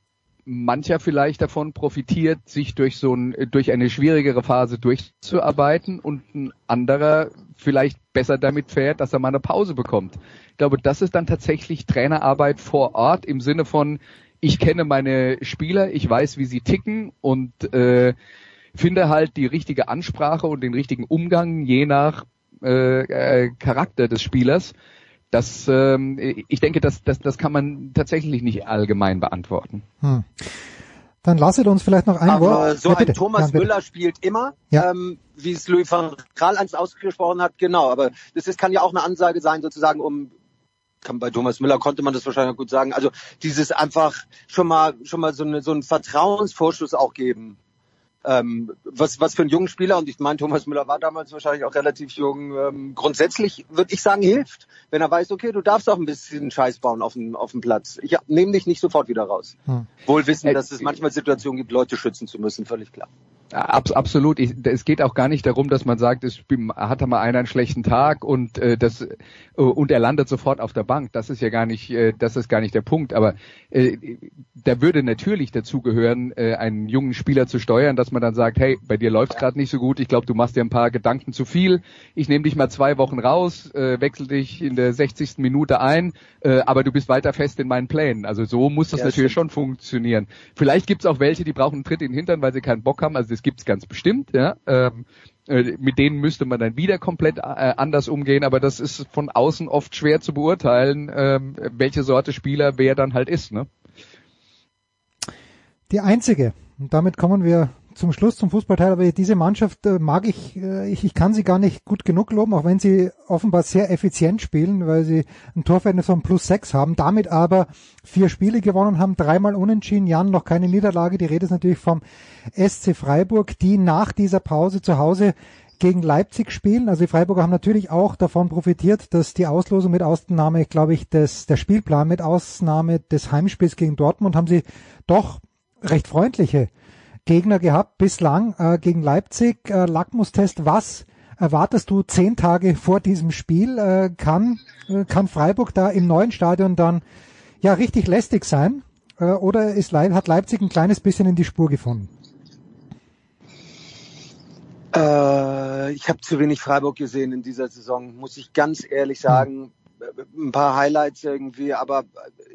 mancher vielleicht davon profitiert, sich durch so ein, durch eine schwierigere Phase durchzuarbeiten und ein anderer vielleicht besser damit fährt, dass er mal eine Pause bekommt. Ich glaube, das ist dann tatsächlich Trainerarbeit vor Ort im Sinne von, ich kenne meine Spieler, ich weiß, wie sie ticken und äh, finde halt die richtige Ansprache und den richtigen Umgang je nach äh, äh, Charakter des Spielers. Das, ähm, ich denke, das, das, das kann man tatsächlich nicht allgemein beantworten. Hm. Dann lasset uns vielleicht noch ein Aber Wort. so ja, ein Thomas ja, Müller spielt immer, ja. ähm, wie es Louis van Gaal einst ausgesprochen hat, genau. Aber das ist, kann ja auch eine Ansage sein, sozusagen, um kann, bei Thomas Müller konnte man das wahrscheinlich gut sagen. Also dieses einfach schon mal schon mal so, eine, so einen Vertrauensvorschuss auch geben ähm, was, was für einen jungen Spieler, und ich meine, Thomas Müller war damals wahrscheinlich auch relativ jung, ähm, grundsätzlich würde ich sagen, hilft, wenn er weiß, okay, du darfst auch ein bisschen Scheiß bauen auf dem, auf dem Platz. Ich nehme dich nicht sofort wieder raus. Hm. Wohl wissen, äh, dass es manchmal Situationen gibt, Leute schützen zu müssen, völlig klar. Abs absolut. Ich, es geht auch gar nicht darum, dass man sagt, es hat mal einer einen schlechten Tag und äh, das äh, und er landet sofort auf der Bank. Das ist ja gar nicht, äh, das ist gar nicht der Punkt. Aber äh, da würde natürlich dazugehören, äh, einen jungen Spieler zu steuern, dass man dann sagt, hey, bei dir läuft's gerade nicht so gut. Ich glaube, du machst dir ein paar Gedanken zu viel. Ich nehme dich mal zwei Wochen raus, äh, wechsel dich in der 60. Minute ein, äh, aber du bist weiter fest in meinen Plänen. Also so muss das ja, natürlich stimmt. schon funktionieren. Vielleicht gibt's auch welche, die brauchen einen Tritt in den Hintern, weil sie keinen Bock haben. Also das gibt's ganz bestimmt, ja. Ähm, äh, mit denen müsste man dann wieder komplett äh, anders umgehen, aber das ist von außen oft schwer zu beurteilen, ähm, welche Sorte Spieler wer dann halt ist. Ne? Die einzige, und damit kommen wir zum Schluss zum Fußballteil, aber diese Mannschaft äh, mag ich, äh, ich, ich kann sie gar nicht gut genug loben, auch wenn sie offenbar sehr effizient spielen, weil sie ein Torverhältnis von plus sechs haben, damit aber vier Spiele gewonnen haben, dreimal unentschieden, Jan noch keine Niederlage, die Rede ist natürlich vom SC Freiburg, die nach dieser Pause zu Hause gegen Leipzig spielen. Also die Freiburger haben natürlich auch davon profitiert, dass die Auslosung mit Ausnahme, glaube ich, des, der Spielplan mit Ausnahme des Heimspiels gegen Dortmund haben sie doch recht freundliche Gegner gehabt bislang äh, gegen Leipzig. Äh, Lackmustest, was erwartest du zehn Tage vor diesem Spiel? Äh, kann, äh, kann Freiburg da im neuen Stadion dann ja richtig lästig sein? Äh, oder ist, hat Leipzig ein kleines bisschen in die Spur gefunden? Äh, ich habe zu wenig Freiburg gesehen in dieser Saison, muss ich ganz ehrlich sagen ein paar Highlights irgendwie, aber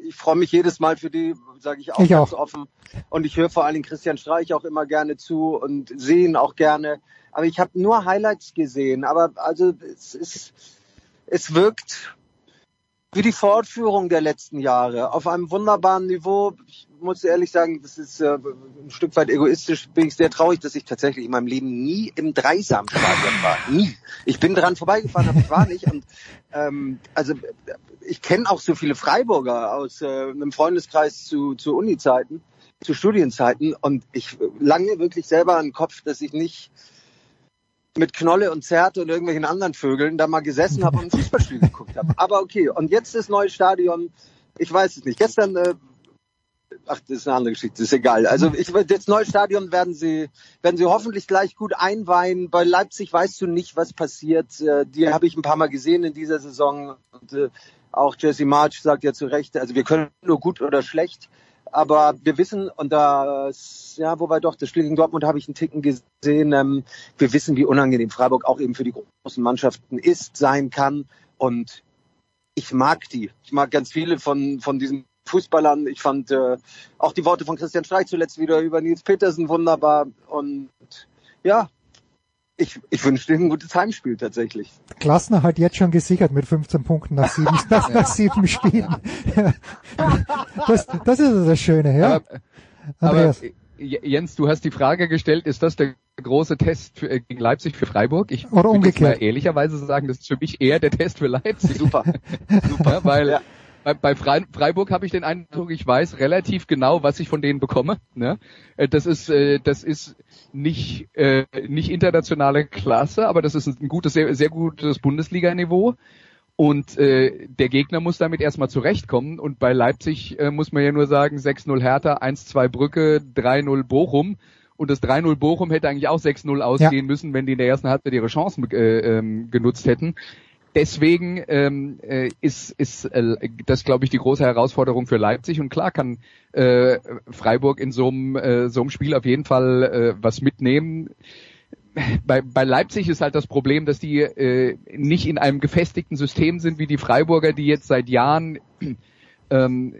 ich freue mich jedes Mal für die, sage ich auch ich ganz auch. offen. Und ich höre vor allen Dingen Christian Streich auch immer gerne zu und sehe ihn auch gerne. Aber ich habe nur Highlights gesehen. Aber also es ist, es wirkt wie die Fortführung der letzten Jahre auf einem wunderbaren Niveau. Ich muss ehrlich sagen, das ist äh, ein Stück weit egoistisch. Bin ich sehr traurig, dass ich tatsächlich in meinem Leben nie im Dreisamstadion war. Nie. Ich bin dran vorbeigefahren, aber ich war nicht. Und ähm, also ich kenne auch so viele Freiburger aus äh, einem Freundeskreis zu, zu Uni-Zeiten, zu Studienzeiten. Und ich lange wirklich selber an den Kopf, dass ich nicht mit Knolle und Zerte und irgendwelchen anderen Vögeln da mal gesessen habe und ein Fußballspiel geguckt habe. [LAUGHS] Aber okay, und jetzt das neue Stadion, ich weiß es nicht. Gestern, äh, ach, das ist eine andere Geschichte, ist egal. Also ich, das neue Stadion werden sie, werden sie hoffentlich gleich gut einweihen. Bei Leipzig weißt du nicht, was passiert. Äh, die habe ich ein paar Mal gesehen in dieser Saison. Und, äh, auch Jesse March sagt ja zu Recht, also wir können nur gut oder schlecht. Aber wir wissen, und da, ja, wobei doch, das Spiel gegen Dortmund habe ich einen Ticken gesehen, ähm, wir wissen, wie unangenehm Freiburg auch eben für die großen Mannschaften ist, sein kann. Und ich mag die. Ich mag ganz viele von, von diesen Fußballern. Ich fand äh, auch die Worte von Christian Streich zuletzt wieder über Nils Petersen wunderbar. Und ja, ich, ich wünsche dir ein gutes Heimspiel tatsächlich. Klassner halt jetzt schon gesichert mit 15 Punkten nach sieben, [LAUGHS] nach, nach sieben Spielen. [LAUGHS] das, das ist das Schöne, ja. Aber, aber, Jens, du hast die Frage gestellt, ist das der große Test für, äh, gegen Leipzig für Freiburg? Ich Oder umgekehrt. mal ehrlicherweise sagen, das ist für mich eher der Test für Leipzig. Super. [LAUGHS] Super. Weil ja bei, bei Freiburg habe ich den Eindruck, ich weiß relativ genau, was ich von denen bekomme. Ne? Äh, das ist äh, das ist nicht äh, nicht internationale Klasse, aber das ist ein gutes sehr sehr gutes Bundesliga-Niveau. Und äh, der Gegner muss damit erstmal zurechtkommen. Und bei Leipzig äh, muss man ja nur sagen, 6-0 Hertha, 1-2 Brücke, 3-0 Bochum. Und das 3-0 Bochum hätte eigentlich auch 6-0 ausgehen ja. müssen, wenn die in der ersten Halbzeit ihre Chancen äh, ähm, genutzt hätten deswegen ähm, äh, ist, ist äh, das, glaube ich, die große Herausforderung für Leipzig. Und klar kann äh, Freiburg in so einem äh, so einem Spiel auf jeden Fall äh, was mitnehmen. Bei, bei Leipzig ist halt das Problem, dass die äh, nicht in einem gefestigten System sind wie die Freiburger, die jetzt seit Jahren ähm,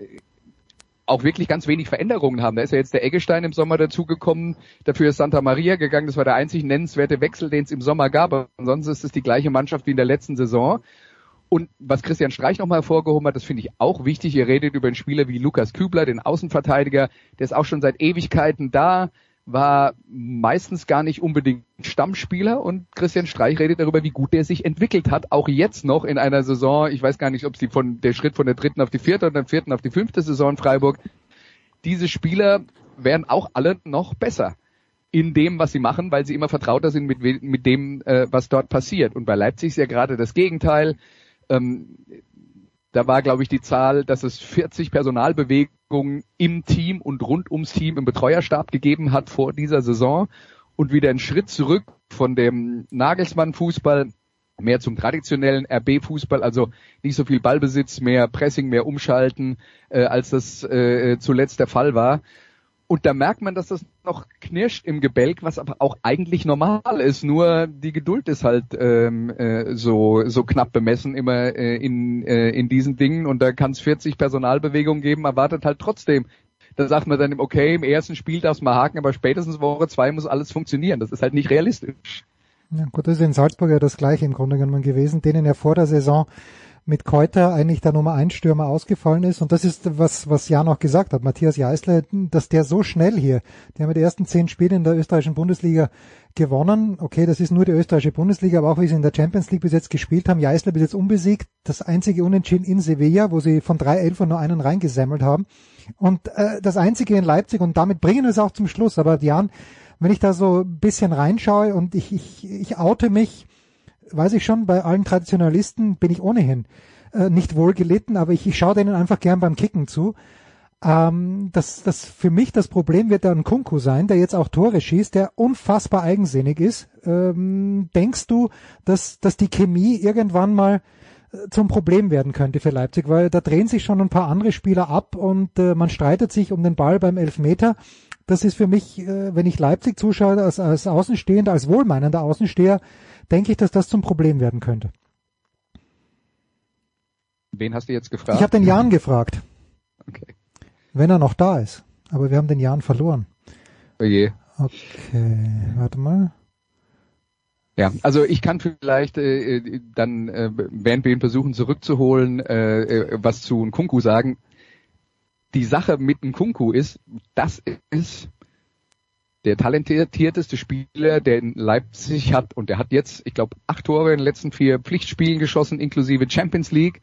auch wirklich ganz wenig Veränderungen haben. Da ist ja jetzt der Eggestein im Sommer dazugekommen, dafür ist Santa Maria gegangen. Das war der einzig nennenswerte Wechsel, den es im Sommer gab. Ansonsten ist es die gleiche Mannschaft wie in der letzten Saison. Und was Christian Streich nochmal hervorgehoben hat, das finde ich auch wichtig. Ihr redet über einen Spieler wie Lukas Kübler, den Außenverteidiger, der ist auch schon seit Ewigkeiten da war meistens gar nicht unbedingt Stammspieler und Christian Streich redet darüber, wie gut der sich entwickelt hat, auch jetzt noch in einer Saison, ich weiß gar nicht, ob sie von der Schritt von der dritten auf die vierte oder der vierten auf die fünfte Saison in Freiburg, diese Spieler werden auch alle noch besser in dem, was sie machen, weil sie immer vertrauter sind mit, mit dem, äh, was dort passiert. Und bei Leipzig ist ja gerade das Gegenteil. Ähm, da war, glaube ich, die Zahl, dass es 40 Personalbewegungen im Team und rund ums Team im Betreuerstab gegeben hat vor dieser Saison und wieder einen Schritt zurück von dem Nagelsmann-Fußball mehr zum traditionellen RB-Fußball, also nicht so viel Ballbesitz, mehr Pressing, mehr Umschalten, äh, als das äh, zuletzt der Fall war. Und da merkt man, dass das noch knirscht im Gebälk, was aber auch eigentlich normal ist. Nur die Geduld ist halt ähm, äh, so so knapp bemessen immer äh, in äh, in diesen Dingen. Und da kann es 40 Personalbewegungen geben, erwartet halt trotzdem. Da sagt man dann, okay, im ersten Spiel darf's mal haken, aber spätestens Woche zwei muss alles funktionieren. Das ist halt nicht realistisch. Ja, gut, das ist in Salzburg ja das gleiche im Grunde genommen gewesen, denen ja vor der Saison mit Keuter eigentlich der Nummer 1 Stürmer ausgefallen ist. Und das ist, was, was Jan auch gesagt hat, Matthias Jeißler, dass der so schnell hier, der hat die ersten zehn Spiele in der österreichischen Bundesliga gewonnen. Okay, das ist nur die österreichische Bundesliga, aber auch wie sie in der Champions League bis jetzt gespielt haben. Jeißler bis jetzt unbesiegt. Das einzige Unentschieden in Sevilla, wo sie von drei Elfern nur einen reingesammelt haben. Und äh, das einzige in Leipzig, und damit bringen wir es auch zum Schluss. Aber Jan, wenn ich da so ein bisschen reinschaue und ich, ich, ich oute mich, weiß ich schon, bei allen Traditionalisten bin ich ohnehin äh, nicht wohl gelitten, aber ich, ich schaue denen einfach gern beim Kicken zu. Ähm, das, das für mich das Problem wird dann Kunku sein, der jetzt auch Tore schießt, der unfassbar eigensinnig ist. Ähm, denkst du, dass, dass die Chemie irgendwann mal äh, zum Problem werden könnte für Leipzig, weil da drehen sich schon ein paar andere Spieler ab und äh, man streitet sich um den Ball beim Elfmeter. Das ist für mich, äh, wenn ich Leipzig zuschaue, als, als Außenstehender, als wohlmeinender Außensteher, denke ich, dass das zum Problem werden könnte. Wen hast du jetzt gefragt? Ich habe den Jan [LAUGHS] gefragt. Okay. Wenn er noch da ist. Aber wir haben den Jan verloren. Oh je. Okay, warte mal. Ja, also ich kann vielleicht äh, äh dann, äh, während wir ihn versuchen zurückzuholen, äh, äh, was zu Nkunku sagen. Die Sache mit Nkunku ist, das ist der talentierteste Spieler, der in Leipzig hat und der hat jetzt, ich glaube, acht Tore in den letzten vier Pflichtspielen geschossen, inklusive Champions League.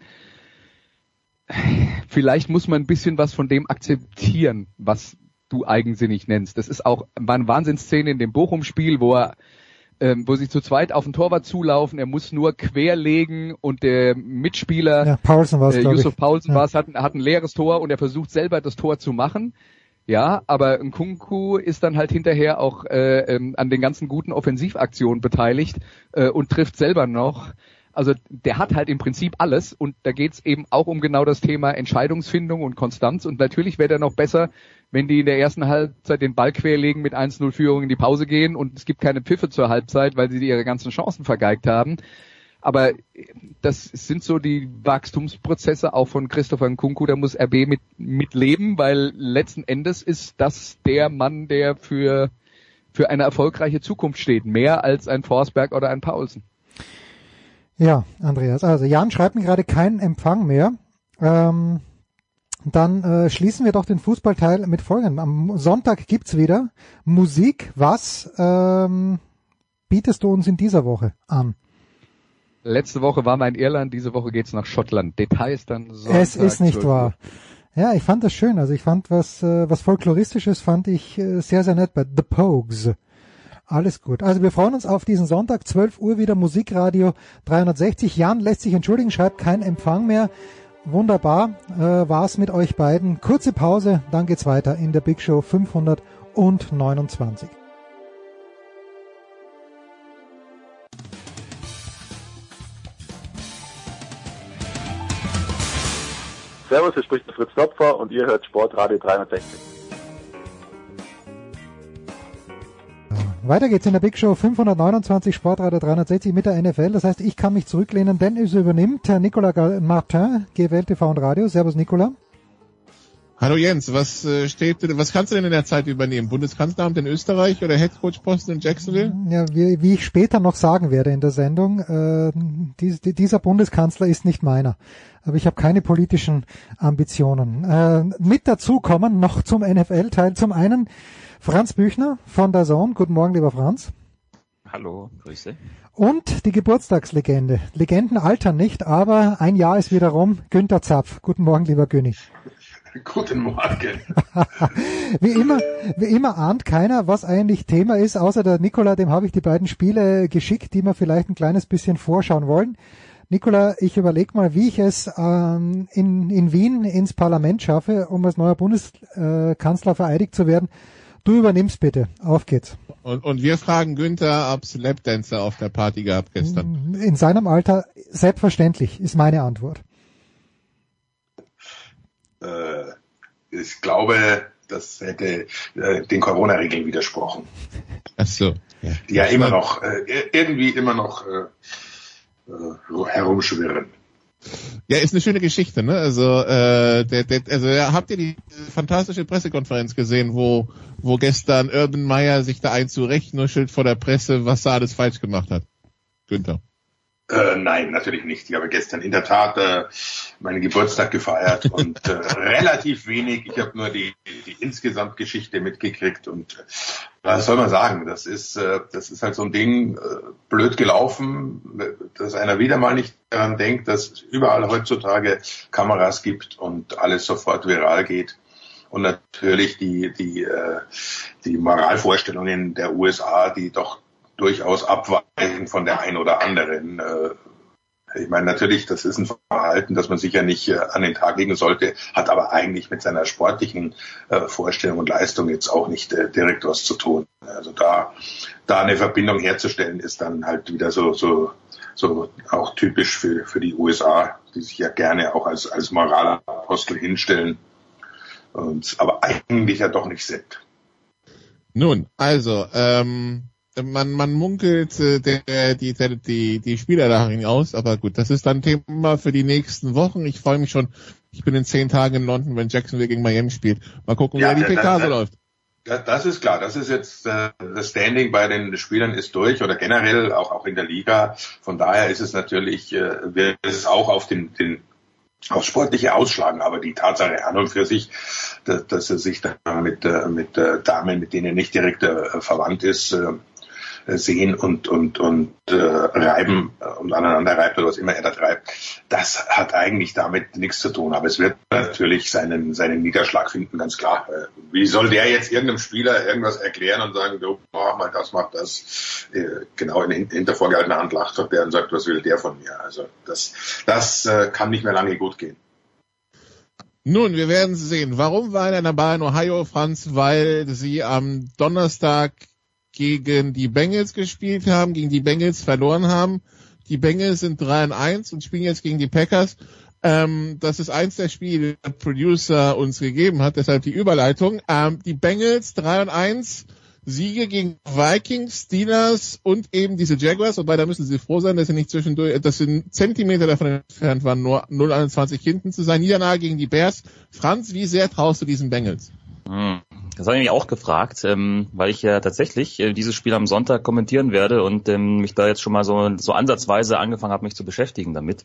Vielleicht muss man ein bisschen was von dem akzeptieren, was du eigensinnig nennst. Das ist auch war eine Wahnsinnsszene in dem Bochum-Spiel, wo er ähm, wo sie zu zweit auf den Torwart zulaufen, er muss nur querlegen und der Mitspieler, ja, Paulsen war's, äh, Yusuf Paulsen ja. war es, hat, hat ein leeres Tor und er versucht selber das Tor zu machen. Ja, aber Nkunku ist dann halt hinterher auch äh, ähm, an den ganzen guten Offensivaktionen beteiligt äh, und trifft selber noch. Also der hat halt im Prinzip alles und da geht's eben auch um genau das Thema Entscheidungsfindung und Konstanz und natürlich wäre er noch besser, wenn die in der ersten Halbzeit den Ball querlegen mit 1-0 Führung in die Pause gehen und es gibt keine Pfiffe zur Halbzeit, weil sie ihre ganzen Chancen vergeigt haben. Aber das sind so die Wachstumsprozesse auch von Christopher Nkunku, da muss RB mit, mit leben, weil letzten Endes ist das der Mann, der für, für eine erfolgreiche Zukunft steht. Mehr als ein Forsberg oder ein Paulsen. Ja, Andreas. Also Jan schreibt mir gerade keinen Empfang mehr. Ähm, dann äh, schließen wir doch den Fußballteil mit folgendem. Am Sonntag gibt's wieder Musik. Was ähm, bietest du uns in dieser Woche an? Letzte Woche waren wir in Irland, diese Woche geht's nach Schottland. Details dann Sonntag. Es ist nicht wahr. Ja, ich fand das schön. Also ich fand was, äh, was folkloristisches fand ich äh, sehr, sehr nett bei The Pogues. Alles gut. Also wir freuen uns auf diesen Sonntag, 12 Uhr wieder Musikradio 360. Jan lässt sich entschuldigen, schreibt kein Empfang mehr. Wunderbar äh, war's mit euch beiden. Kurze Pause, dann geht's weiter in der Big Show 529. Servus, hier spricht Fritz Topfer und ihr hört Sportradio 360. Weiter geht's in der Big Show 529 Sportradio 360 mit der NFL. Das heißt, ich kann mich zurücklehnen, denn es übernimmt Herr Nicolas Martin, GWL TV und Radio. Servus Nicolas. Hallo Jens, was äh, steht, was kannst du denn in der Zeit übernehmen? Bundeskanzleramt in Österreich oder Headcoach-Posten in Jacksonville? Ja, wie, wie, ich später noch sagen werde in der Sendung, äh, dies, dieser Bundeskanzler ist nicht meiner. Aber ich habe keine politischen Ambitionen. Äh, mit dazu kommen noch zum NFL-Teil zum einen Franz Büchner von der Zone. Guten Morgen, lieber Franz. Hallo, Grüße. Und die Geburtstagslegende. Legenden altern nicht, aber ein Jahr ist wieder rum. Günter Zapf. Guten Morgen, lieber König. [LAUGHS] Guten Morgen. [LAUGHS] wie immer, wie immer ahnt keiner, was eigentlich Thema ist, außer der Nikola, dem habe ich die beiden Spiele geschickt, die wir vielleicht ein kleines bisschen vorschauen wollen. Nikola, ich überlege mal, wie ich es ähm, in, in Wien ins Parlament schaffe, um als neuer Bundeskanzler vereidigt zu werden. Du übernimmst bitte. Auf geht's. Und, und wir fragen Günther, ob es Lapdancer auf der Party gab gestern. In seinem Alter selbstverständlich, ist meine Antwort. Äh, ich glaube, das hätte äh, den Corona-Regeln widersprochen. Ach so. Ja. Die ja immer noch, äh, irgendwie immer noch äh, äh, herumschwirren. Ja, ist eine schöne Geschichte, ne? Also, äh, der, der, also ja, habt ihr die fantastische Pressekonferenz gesehen, wo, wo gestern Urban Meyer sich da ein zurechtnuschelt vor der Presse, was er alles falsch gemacht hat? Günther. Äh, nein, natürlich nicht. Ich habe gestern in der Tat äh, meinen Geburtstag gefeiert [LAUGHS] und äh, relativ wenig. Ich habe nur die, die insgesamt Geschichte mitgekriegt und äh, was soll man sagen? Das ist äh, das ist halt so ein Ding äh, blöd gelaufen, dass einer wieder mal nicht daran denkt, dass es überall heutzutage Kameras gibt und alles sofort viral geht. Und natürlich die die äh, die Moralvorstellungen der USA, die doch durchaus abweichen von der einen oder anderen. Äh, ich meine, natürlich, das ist ein Verhalten, das man sicher nicht äh, an den Tag legen sollte, hat aber eigentlich mit seiner sportlichen äh, Vorstellung und Leistung jetzt auch nicht direkt was zu tun. Also da, da eine Verbindung herzustellen, ist dann halt wieder so, so, so auch typisch für, für die USA, die sich ja gerne auch als, als Moralapostel hinstellen, und, aber eigentlich ja doch nicht sind. Nun, also, ähm, man, man munkelt äh, der, die, die, die Spieler darin aus, aber gut, das ist dann Thema für die nächsten Wochen. Ich freue mich schon. Ich bin in zehn Tagen in London, wenn Jacksonville gegen Miami spielt. Mal gucken, ja, wie die PK so läuft. Das ist klar. Das ist jetzt äh, das Standing bei den Spielern ist durch oder generell auch auch in der Liga. Von daher ist es natürlich äh, wird es auch auf den, den aufs Sportliche ausschlagen, aber die Tatsache an und für sich, dass, dass er sich da mit, äh, mit äh, Damen, mit denen er nicht direkt äh, verwandt ist, äh, sehen und und und äh, reiben und aneinander reibt oder was immer er da treibt, das hat eigentlich damit nichts zu tun. Aber es wird natürlich seinen seinen Niederschlag finden, ganz klar. Äh, wie soll der jetzt irgendeinem Spieler irgendwas erklären und sagen, du mach mal das, mach das? Äh, genau in, hinter vorgehaltener Hand lacht der und sagt, was will der von mir? Also das das äh, kann nicht mehr lange gut gehen. Nun, wir werden sehen. Warum war er dabei in Ohio, Franz? Weil sie am Donnerstag gegen die Bengals gespielt haben, gegen die Bengals verloren haben. Die Bengals sind 3 und 1 und spielen jetzt gegen die Packers. Ähm, das ist eins der Spiele, die der Producer uns gegeben hat, deshalb die Überleitung. Ähm, die Bengals 3 und 1, Siege gegen Vikings, Steelers und eben diese Jaguars, wobei da müssen sie froh sein, dass sie nicht zwischendurch, dass sie Zentimeter davon entfernt waren, nur 0,21 hinten zu sein. Niederlage gegen die Bears. Franz, wie sehr traust du diesen Bengals? Hm. Das habe ich mich auch gefragt, ähm, weil ich ja tatsächlich äh, dieses Spiel am Sonntag kommentieren werde und ähm, mich da jetzt schon mal so, so ansatzweise angefangen habe, mich zu beschäftigen damit.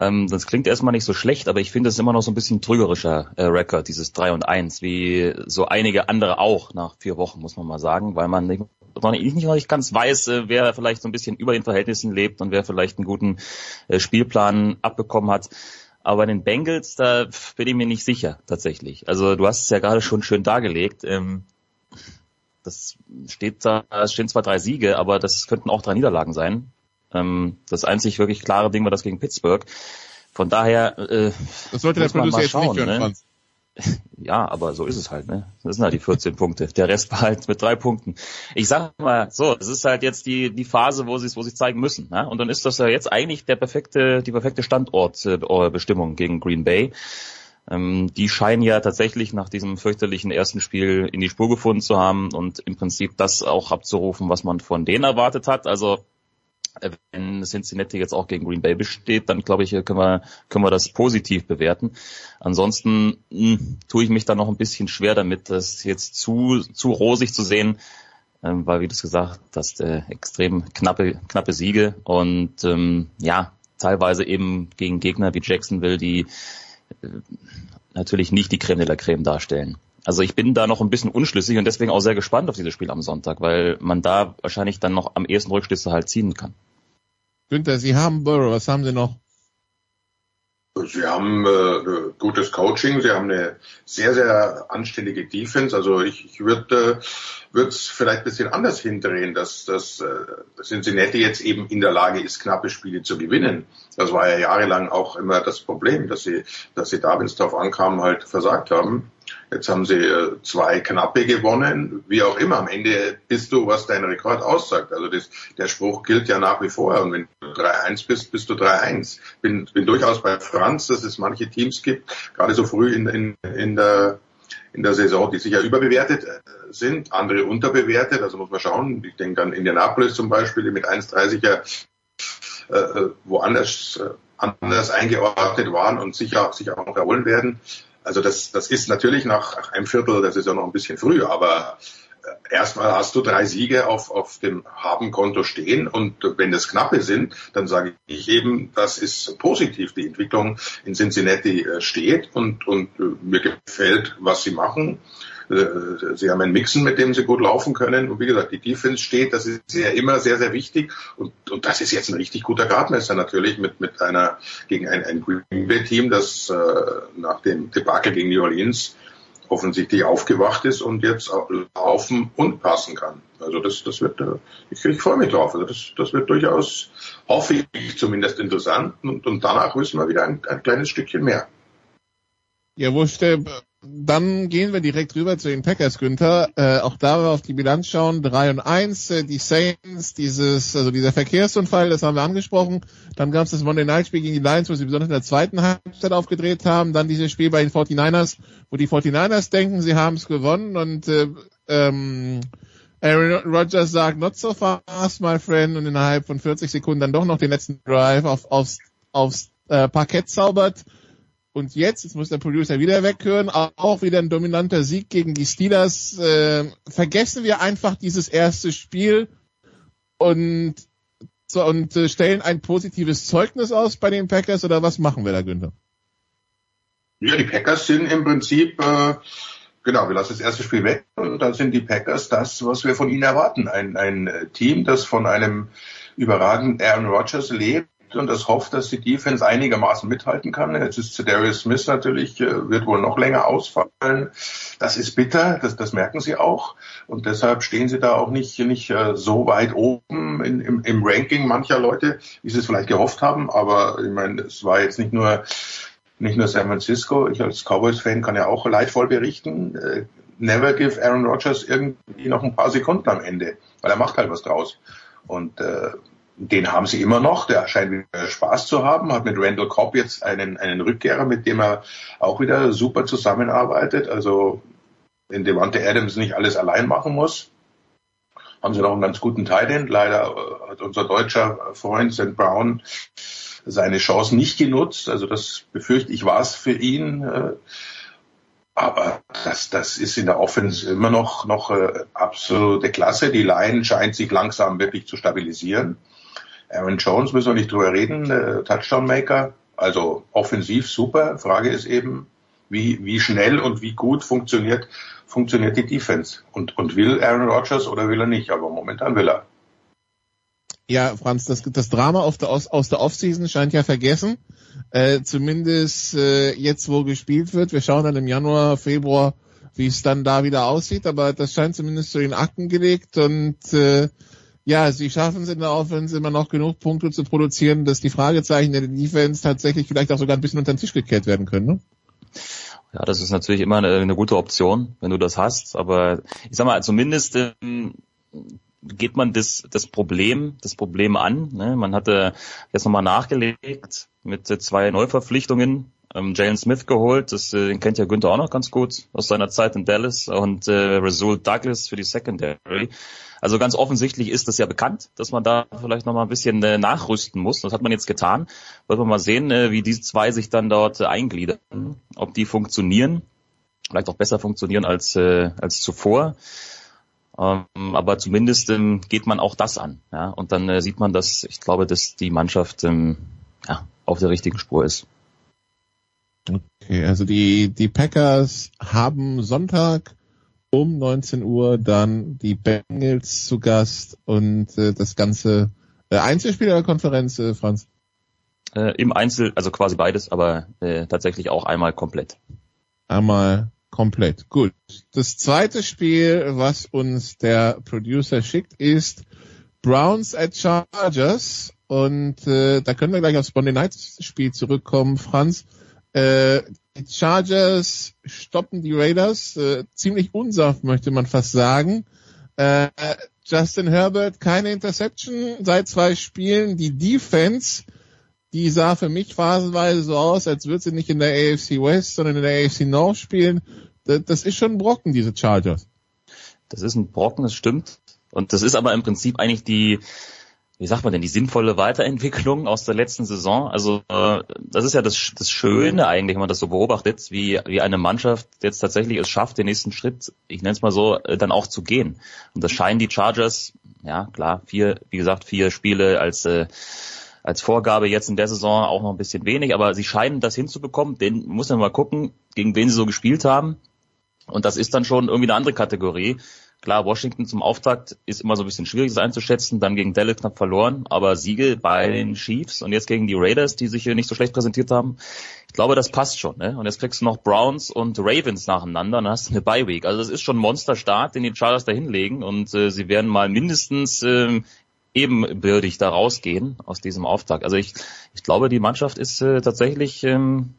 Ähm, das klingt erstmal nicht so schlecht, aber ich finde es immer noch so ein bisschen trügerischer äh, Rekord, dieses 3 und 1, wie so einige andere auch nach vier Wochen, muss man mal sagen, weil man nicht, noch nicht, nicht, nicht ganz weiß, äh, wer vielleicht so ein bisschen über den Verhältnissen lebt und wer vielleicht einen guten äh, Spielplan abbekommen hat. Aber bei den Bengals, da bin ich mir nicht sicher, tatsächlich. Also du hast es ja gerade schon schön dargelegt. Ähm, das steht da, es stehen zwar drei Siege, aber das könnten auch drei Niederlagen sein. Ähm, das einzig wirklich klare Ding war das gegen Pittsburgh. Von daher, äh, das sollte der Producer jetzt nicht hören, ne? Franz. Ja, aber so ist es halt, ne? Das sind halt die 14 Punkte. Der Rest war halt mit drei Punkten. Ich sag mal so, es ist halt jetzt die, die Phase, wo sie es, wo sie zeigen müssen, ne? Und dann ist das ja jetzt eigentlich der perfekte, die perfekte Standortbestimmung gegen Green Bay. Ähm, die scheinen ja tatsächlich nach diesem fürchterlichen ersten Spiel in die Spur gefunden zu haben und im Prinzip das auch abzurufen, was man von denen erwartet hat. Also wenn Cincinnati jetzt auch gegen Green Bay besteht, dann glaube ich, können wir, können wir das positiv bewerten. Ansonsten mh, hm, tue ich mich da noch ein bisschen schwer damit, das jetzt zu, zu rosig zu sehen, ähm, weil wie du es gesagt hast, äh, extrem knappe, knappe Siege und ähm, ja, teilweise eben gegen Gegner wie Jacksonville, die äh, natürlich nicht die Creme de la Creme darstellen. Also ich bin da noch ein bisschen unschlüssig und deswegen auch sehr gespannt auf dieses Spiel am Sonntag, weil man da wahrscheinlich dann noch am ehesten Rückschlüsse halt ziehen kann. Günther, Sie haben Burrow, was haben Sie noch? Sie haben äh, gutes Coaching, Sie haben eine sehr, sehr anständige Defense. Also ich, ich würde äh, es vielleicht ein bisschen anders hindrehen, dass, dass äh, Cincinnati jetzt eben in der Lage ist, knappe Spiele zu gewinnen. Das war ja jahrelang auch immer das Problem, dass sie, dass sie da, wenn es darauf ankam, halt versagt haben. Jetzt haben sie äh, zwei knappe gewonnen, wie auch immer. Am Ende bist du, was dein Rekord aussagt. Also das, der Spruch gilt ja nach wie vor. Und wenn du 3-1 bist, bist du 3-1. Bin, bin durchaus bei Franz, dass es manche Teams gibt, gerade so früh in, in, in der in der Saison, die sicher überbewertet äh, sind, andere unterbewertet. Also muss man schauen. Ich denke an Indianapolis zum Beispiel, die mit 1,30er äh, woanders äh, anders eingeordnet waren und sicher, sicher auch noch erholen werden. Also das, das ist natürlich nach einem Viertel der Saison noch ein bisschen früh, aber äh, erstmal hast du drei Siege auf, auf dem Habenkonto stehen und wenn das knappe sind, dann sage ich eben, das ist positiv. Die Entwicklung in Cincinnati äh, steht und, und äh, mir gefällt, was sie machen. Äh, sie haben einen Mixen, mit dem sie gut laufen können. Und wie gesagt, die Defense steht, das ist ja immer sehr, sehr wichtig. Und, und das ist jetzt ein richtig guter Gradmesser natürlich mit, mit einer, gegen ein, ein Green Bay Team, das äh, nach dem Debakel gegen New Orleans offensichtlich aufgewacht ist und jetzt laufen und passen kann. Also das, das wird, äh, ich, ich freue mich drauf. Also das, das wird durchaus, hoffe ich zumindest interessant und, und danach wissen wir wieder ein, ein kleines Stückchen mehr. Ja, wo steht, dann gehen wir direkt rüber zu den Packers, Günther. Äh, auch da wir auf die Bilanz schauen, 3 und 1, äh, die Saints, dieses, also dieser Verkehrsunfall, das haben wir angesprochen. Dann gab es das Monday Night Spiel gegen die Lions, wo sie besonders in der zweiten Halbzeit aufgedreht haben. Dann dieses Spiel bei den 49ers, wo die 49ers denken, sie haben es gewonnen und äh, ähm, Aaron Rodgers sagt, not so fast, my friend, und innerhalb von 40 Sekunden dann doch noch den letzten Drive auf, aufs, aufs äh, Parkett zaubert Und jetzt, jetzt muss der Producer wieder weghören, auch wieder ein dominanter Sieg gegen die Steelers. Äh, vergessen wir einfach dieses erste Spiel und, so, und äh, stellen ein positives Zeugnis aus bei den Packers oder was machen wir da, Günther? Ja, die Packers sind im Prinzip, äh, genau, wir lassen das erste Spiel weg und dann sind die Packers das, was wir von ihnen erwarten. Ein, ein Team, das von einem überragenden Aaron Rodgers lebt und das hofft, dass die Defense einigermaßen mithalten kann. Jetzt ist Darius Smith natürlich, äh, wird wohl noch länger ausfallen. Das ist bitter, das, das merken sie auch. Und deshalb stehen sie da auch nicht, nicht äh, so weit oben in, im, im Ranking mancher Leute, wie sie es vielleicht gehofft haben. Aber ich meine, es war jetzt nicht nur nicht nur San Francisco. Ich als Cowboys-Fan kann ja auch leidvoll berichten. Äh, never give Aaron Rodgers irgendwie noch ein paar Sekunden am Ende, weil er macht halt was draus. Und äh, den haben sie immer noch. Der scheint Spaß zu haben. Hat mit Randall Cobb jetzt einen, einen Rückkehrer, mit dem er auch wieder super zusammenarbeitet. Also in Devante Adams nicht alles allein machen muss. Haben sie noch einen ganz guten Tight Leider äh, hat unser deutscher Freund St. Brown seine Chance nicht genutzt. Also das befürchte ich war es für ihn. Äh, aber das, das ist in der Offense immer noch, noch äh, absolute Klasse. Die Line scheint sich langsam wirklich zu stabilisieren. Aaron Jones müssen wir nicht drüber reden, äh, Touchdown Maker. Also offensiv super. Frage ist eben, wie, wie schnell und wie gut funktioniert, funktioniert die Defense. Und, und will Aaron Rodgers oder will er nicht? Aber momentan will er. Ja, Franz, das, das Drama aus der, aus der Offseason scheint ja vergessen. Äh, zumindest äh, jetzt, wo gespielt wird. Wir schauen dann im Januar, Februar, wie es dann da wieder aussieht. Aber das scheint zumindest so in Akten gelegt. Und äh, ja, sie schaffen es in der Offense immer noch genug Punkte zu produzieren, dass die Fragezeichen der Defense tatsächlich vielleicht auch sogar ein bisschen unter den Tisch gekehrt werden können. Ne? Ja, das ist natürlich immer eine, eine, gute Option, wenn du das hast. Aber ich sag mal, zumindest ähm, geht man das, das Problem, das Problem an. Ne? Man hatte jetzt nochmal nachgelegt mit zwei Neuverpflichtungen. Ähm, Jalen Smith geholt, das, äh, den kennt ja Günther auch noch ganz gut aus seiner Zeit in Dallas und äh, Rasul Douglas für die Secondary. Also ganz offensichtlich ist das ja bekannt, dass man da vielleicht nochmal ein bisschen äh, nachrüsten muss. Das hat man jetzt getan. Wollen wir mal sehen, äh, wie diese zwei sich dann dort äh, eingliedern, ob die funktionieren, vielleicht auch besser funktionieren als, äh, als zuvor. Ähm, aber zumindest ähm, geht man auch das an. Ja? Und dann äh, sieht man, dass ich glaube, dass die Mannschaft ähm, ja, auf der richtigen Spur ist. Okay, also die, die Packers haben Sonntag um 19 Uhr dann die Bengals zu Gast und äh, das ganze äh, Einzelspiel der Konferenz, äh, Franz? Äh, Im Einzel, also quasi beides, aber äh, tatsächlich auch einmal komplett. Einmal komplett. Gut. Das zweite Spiel, was uns der Producer schickt, ist Browns at Chargers. Und äh, da können wir gleich aufs Monday Night Spiel zurückkommen, Franz. Äh, die Chargers stoppen die Raiders äh, ziemlich unsanft, möchte man fast sagen. Äh, Justin Herbert keine Interception seit zwei Spielen. Die Defense die sah für mich phasenweise so aus, als würde sie nicht in der AFC West, sondern in der AFC North spielen. Das, das ist schon ein Brocken, diese Chargers. Das ist ein Brocken, das stimmt. Und das ist aber im Prinzip eigentlich die, wie sagt man denn, die sinnvolle Weiterentwicklung aus der letzten Saison. Also äh, das ist ja das, das Schöne eigentlich, wenn man das so beobachtet, wie, wie eine Mannschaft jetzt tatsächlich es schafft, den nächsten Schritt, ich nenne es mal so, äh, dann auch zu gehen. Und das scheinen die Chargers, ja klar, vier, wie gesagt, vier Spiele als äh, als Vorgabe jetzt in der Saison auch noch ein bisschen wenig, aber sie scheinen das hinzubekommen. Den muss man mal gucken, gegen wen sie so gespielt haben. Und das ist dann schon irgendwie eine andere Kategorie. Klar, Washington zum Auftakt ist immer so ein bisschen schwierig, das einzuschätzen, dann gegen Dallas knapp verloren, aber Siege bei den Chiefs und jetzt gegen die Raiders, die sich hier nicht so schlecht präsentiert haben. Ich glaube, das passt schon. Ne? Und jetzt kriegst du noch Browns und Ravens nacheinander und dann hast du eine Bye Week. Also das ist schon ein Monsterstart, den die Chargers da hinlegen und äh, sie werden mal mindestens äh, ebenbürtig da rausgehen aus diesem Auftakt. Also ich, ich glaube, die Mannschaft ist äh, tatsächlich ähm,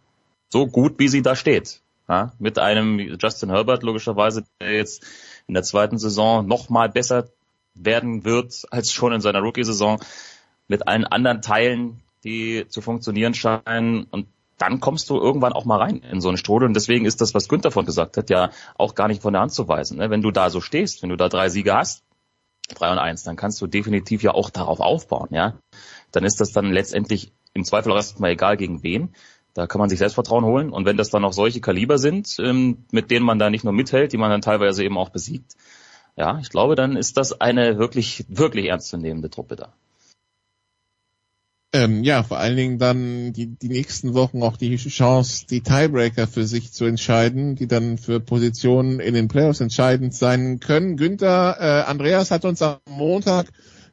so gut, wie sie da steht. Ja? Mit einem Justin Herbert logischerweise, der jetzt in der zweiten Saison noch mal besser werden wird als schon in seiner Rookie-Saison. Mit allen anderen Teilen, die zu funktionieren scheinen. Und dann kommst du irgendwann auch mal rein in so einen Strudel. Und deswegen ist das, was Günther von gesagt hat, ja auch gar nicht von der Hand zu weisen. Ne? Wenn du da so stehst, wenn du da drei Siege hast, 3 und 1, dann kannst du definitiv ja auch darauf aufbauen, ja. Dann ist das dann letztendlich im Zweifel erstmal egal gegen wen. Da kann man sich Selbstvertrauen holen. Und wenn das dann auch solche Kaliber sind, ähm, mit denen man da nicht nur mithält, die man dann teilweise eben auch besiegt, ja, ich glaube, dann ist das eine wirklich, wirklich ernstzunehmende Truppe da. Ähm, ja, vor allen Dingen dann die, die nächsten Wochen auch die Chance, die Tiebreaker für sich zu entscheiden, die dann für Positionen in den Playoffs entscheidend sein können. Günther, äh, Andreas hat uns am Montag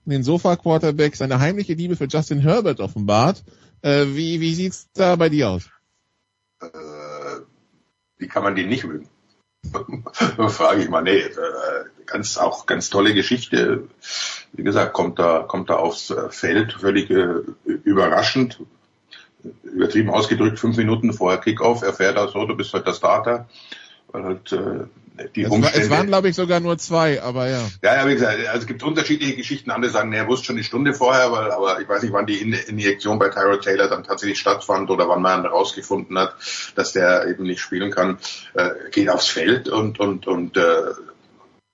den Sofa-Quarterback seine heimliche Liebe für Justin Herbert offenbart. Äh, wie, wie sieht's da bei dir aus? Äh, wie kann man den nicht mögen? [LAUGHS] frage ich mal, nee, äh, ganz auch ganz tolle Geschichte. Wie gesagt, kommt da kommt da aufs Feld völlig äh, überraschend, übertrieben ausgedrückt, fünf Minuten vorher Kickoff erfährt er so, du bist halt der Starter, weil halt äh, die es, Umstände. es waren, glaube ich, sogar nur zwei, aber ja. Ja, ja, wie gesagt, also es gibt unterschiedliche Geschichten. Andere sagen, er wusste schon eine Stunde vorher, weil, aber ich weiß nicht, wann die Injektion bei Tyrod Taylor dann tatsächlich stattfand oder wann man herausgefunden hat, dass der eben nicht spielen kann. Äh, geht aufs Feld und, und, und äh,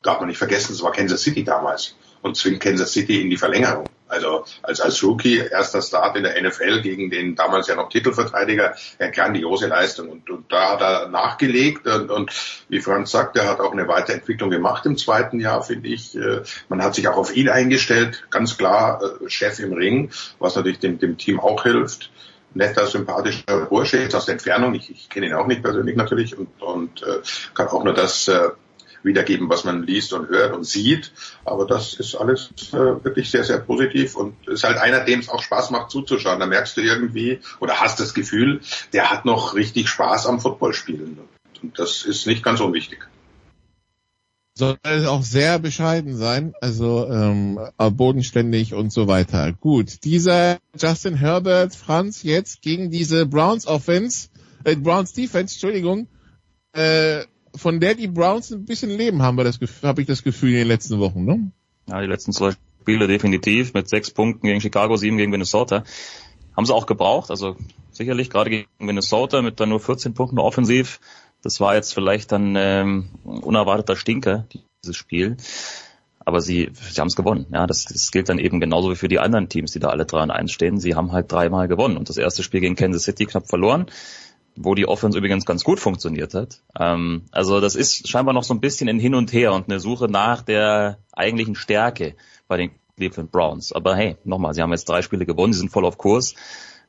darf man nicht vergessen, es war Kansas City damals und zwingt Kansas City in die Verlängerung. Also als, als Rookie, erster Start in der NFL gegen den damals ja noch Titelverteidiger, eine grandiose Leistung. Und, und da hat er nachgelegt und, und wie Franz sagt, er hat auch eine Weiterentwicklung gemacht im zweiten Jahr, finde ich. Äh, man hat sich auch auf ihn eingestellt, ganz klar äh, Chef im Ring, was natürlich dem, dem Team auch hilft netter, sympathischer Bursche, jetzt aus der Entfernung. Ich, ich kenne ihn auch nicht persönlich natürlich und, und äh, kann auch nur das äh, wiedergeben, was man liest und hört und sieht. Aber das ist alles äh, wirklich sehr, sehr positiv und ist halt einer, dem es auch Spaß macht zuzuschauen. Da merkst du irgendwie oder hast das Gefühl, der hat noch richtig Spaß am Footballspielen. Und das ist nicht ganz unwichtig soll auch sehr bescheiden sein, also ähm, bodenständig und so weiter. Gut, dieser Justin Herbert, Franz, jetzt gegen diese Browns Offense, äh, Browns Defense, Entschuldigung, äh, von der die Browns ein bisschen Leben haben, habe hab ich das Gefühl in den letzten Wochen, ne? Ja, die letzten zwei Spiele definitiv mit sechs Punkten gegen Chicago, sieben gegen Minnesota. Haben sie auch gebraucht, also sicherlich gerade gegen Minnesota mit dann nur 14 Punkten offensiv. Das war jetzt vielleicht dann ähm, unerwarteter Stinker, dieses Spiel. Aber sie, sie haben es gewonnen. Ja, das, das gilt dann eben genauso wie für die anderen Teams, die da alle drei und eins stehen. Sie haben halt dreimal gewonnen. Und das erste Spiel gegen Kansas City knapp verloren wo die Offense übrigens ganz gut funktioniert hat. Ähm, also das ist scheinbar noch so ein bisschen ein Hin und Her und eine Suche nach der eigentlichen Stärke bei den Cleveland Browns. Aber hey, nochmal, sie haben jetzt drei Spiele gewonnen, sie sind voll auf Kurs.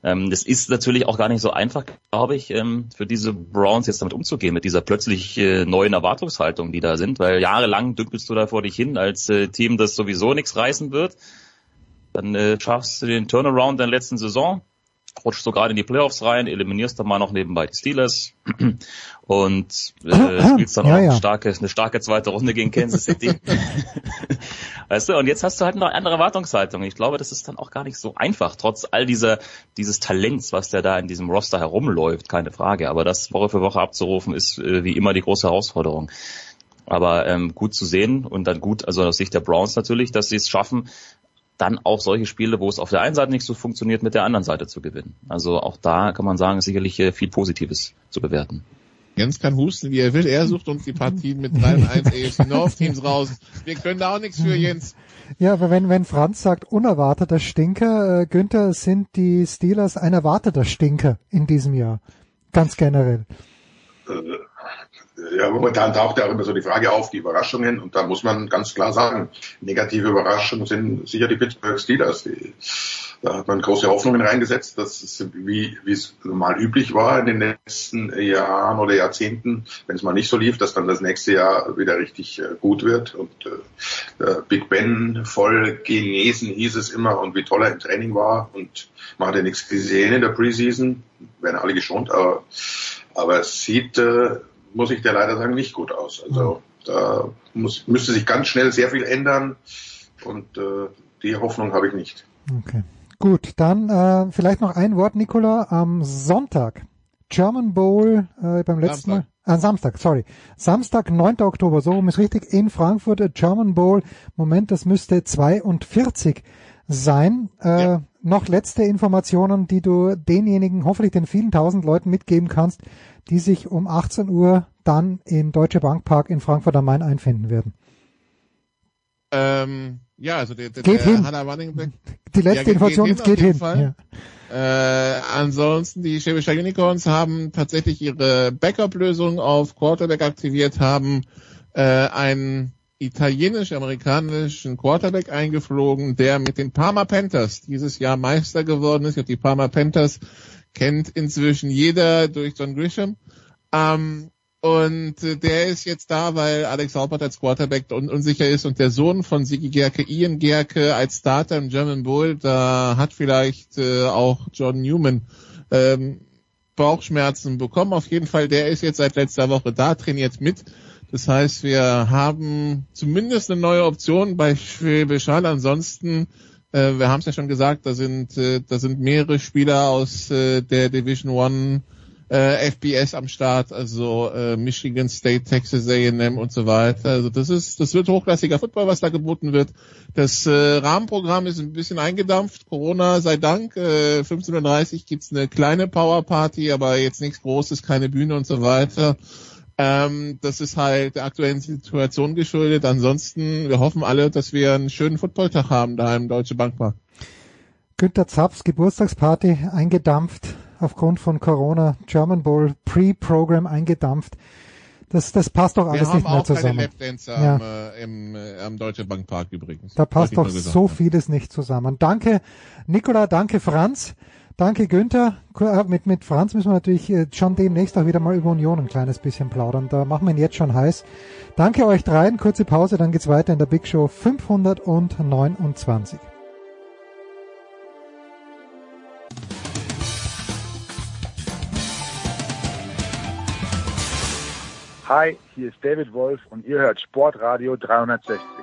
Ähm, das ist natürlich auch gar nicht so einfach, glaube ich, ähm, für diese Browns jetzt damit umzugehen, mit dieser plötzlich äh, neuen Erwartungshaltung, die da sind, weil jahrelang dümpelst du da vor dich hin als äh, Team, das sowieso nichts reißen wird. Dann äh, schaffst du den Turnaround der letzten Saison, rutscht so gerade in die Playoffs rein, eliminierst dann mal noch nebenbei die Steelers [CLEARS THROAT] und äh, spielst dann ja, auch ja. Eine, starke, eine starke zweite Runde gegen Kansas City. [LAUGHS] [LAUGHS] weißt du, und jetzt hast du halt noch eine andere Erwartungshaltung. Ich glaube, das ist dann auch gar nicht so einfach, trotz all dieser dieses Talents, was der da in diesem Roster herumläuft, keine Frage. Aber das Woche für Woche abzurufen, ist äh, wie immer die große Herausforderung. Aber ähm, gut zu sehen und dann gut, also aus Sicht der Browns natürlich, dass sie es schaffen, dann auch solche Spiele, wo es auf der einen Seite nicht so funktioniert, mit der anderen Seite zu gewinnen. Also auch da kann man sagen, ist sicherlich äh, viel Positives zu bewerten. Jens kann husten, wie er will. Er sucht uns die Partien mit 3 und 1 AFC North Teams raus. Wir können da auch nichts für, Jens. Ja, aber wenn, wenn Franz sagt, unerwarteter Stinker, äh, Günther, sind die Steelers ein erwarteter Stinker in diesem Jahr. Ganz generell. Äh, ja, momentan taucht ja auch immer so die Frage auf, die Überraschungen, und da muss man ganz klar sagen, negative Überraschungen sind sicher die Pittsburgh Steelers. Die, da hat man große Hoffnungen reingesetzt, dass es wie, wie es normal üblich war in den letzten Jahren oder Jahrzehnten, wenn es mal nicht so lief, dass dann das nächste Jahr wieder richtig äh, gut wird. Und äh, Big Ben voll genesen hieß es immer und wie toll er im Training war und man hatte nichts gesehen in der Preseason, werden alle geschont, aber, aber es sieht äh, muss ich dir leider sagen, nicht gut aus. Also da muss, müsste sich ganz schnell sehr viel ändern und äh, die Hoffnung habe ich nicht. Okay. Gut, dann äh, vielleicht noch ein Wort, Nicola. Am Sonntag, German Bowl äh, beim letzten Samstag. Mal. Äh, Samstag, sorry. Samstag, 9. Oktober, so rum ist richtig, in Frankfurt, German Bowl. Moment, das müsste 42 sein. Äh, ja. Noch letzte Informationen, die du denjenigen, hoffentlich den vielen tausend Leuten mitgeben kannst, die sich um 18 Uhr dann im Deutsche Bank Park in Frankfurt am Main einfinden werden. Ähm, ja, also der, der, geht der hin. Hunter Running Back. Die letzte Ja, Information geht geht auf jeden hin. Fall. Ja. Äh, ansonsten, die Schwäbischer Unicorns haben tatsächlich ihre Backup-Lösung auf Quarterback aktiviert, haben äh, einen italienisch-amerikanischen Quarterback eingeflogen, der mit den Parma Panthers dieses Jahr Meister geworden ist. Und die Parma Panthers kennt inzwischen jeder durch John Grisham. Ähm, und äh, der ist jetzt da, weil Alex Halpert als Quarterback un unsicher ist und der Sohn von Sigi Gerke, Ian Gerke, als Starter im German Bowl, da hat vielleicht äh, auch John Newman ähm, Bauchschmerzen bekommen. Auf jeden Fall, der ist jetzt seit letzter Woche da, trainiert mit. Das heißt, wir haben zumindest eine neue Option bei Schwäbisch Hall. Ansonsten, äh, wir haben es ja schon gesagt, da sind, äh, da sind mehrere Spieler aus äh, der Division One äh, FBS am Start, also äh, Michigan State, Texas A&M und so weiter. Also das ist, das wird hochklassiger Football, was da geboten wird. Das äh, Rahmenprogramm ist ein bisschen eingedampft. Corona sei Dank. Äh, 15.30 Uhr gibt's eine kleine Powerparty, aber jetzt nichts Großes, keine Bühne und so weiter. Ähm, das ist halt der aktuellen Situation geschuldet. Ansonsten, wir hoffen alle, dass wir einen schönen Footballtag haben da im Deutsche Bankpark. Günter Zapfs Geburtstagsparty eingedampft aufgrund von Corona. German Bowl Pre-Program eingedampft. Das, das passt doch alles wir nicht haben mehr auch keine zusammen. Lapdancer Ja. am, äh, im, äh, am Deutsche Bankpark übrigens. Da passt doch so haben. vieles nicht zusammen. Danke Nicola, danke Franz, danke Günther. Äh, Mit, mit Franz müssen wir natürlich äh, schon demnächst auch wieder mal über Union ein kleines bisschen plaudern. Da machen wir ihn jetzt schon heiß. Danke euch dreien, kurze Pause, dann geht's weiter in der Big Show 529. Hi, hier ist David Wolf und ihr hört Sportradio 360.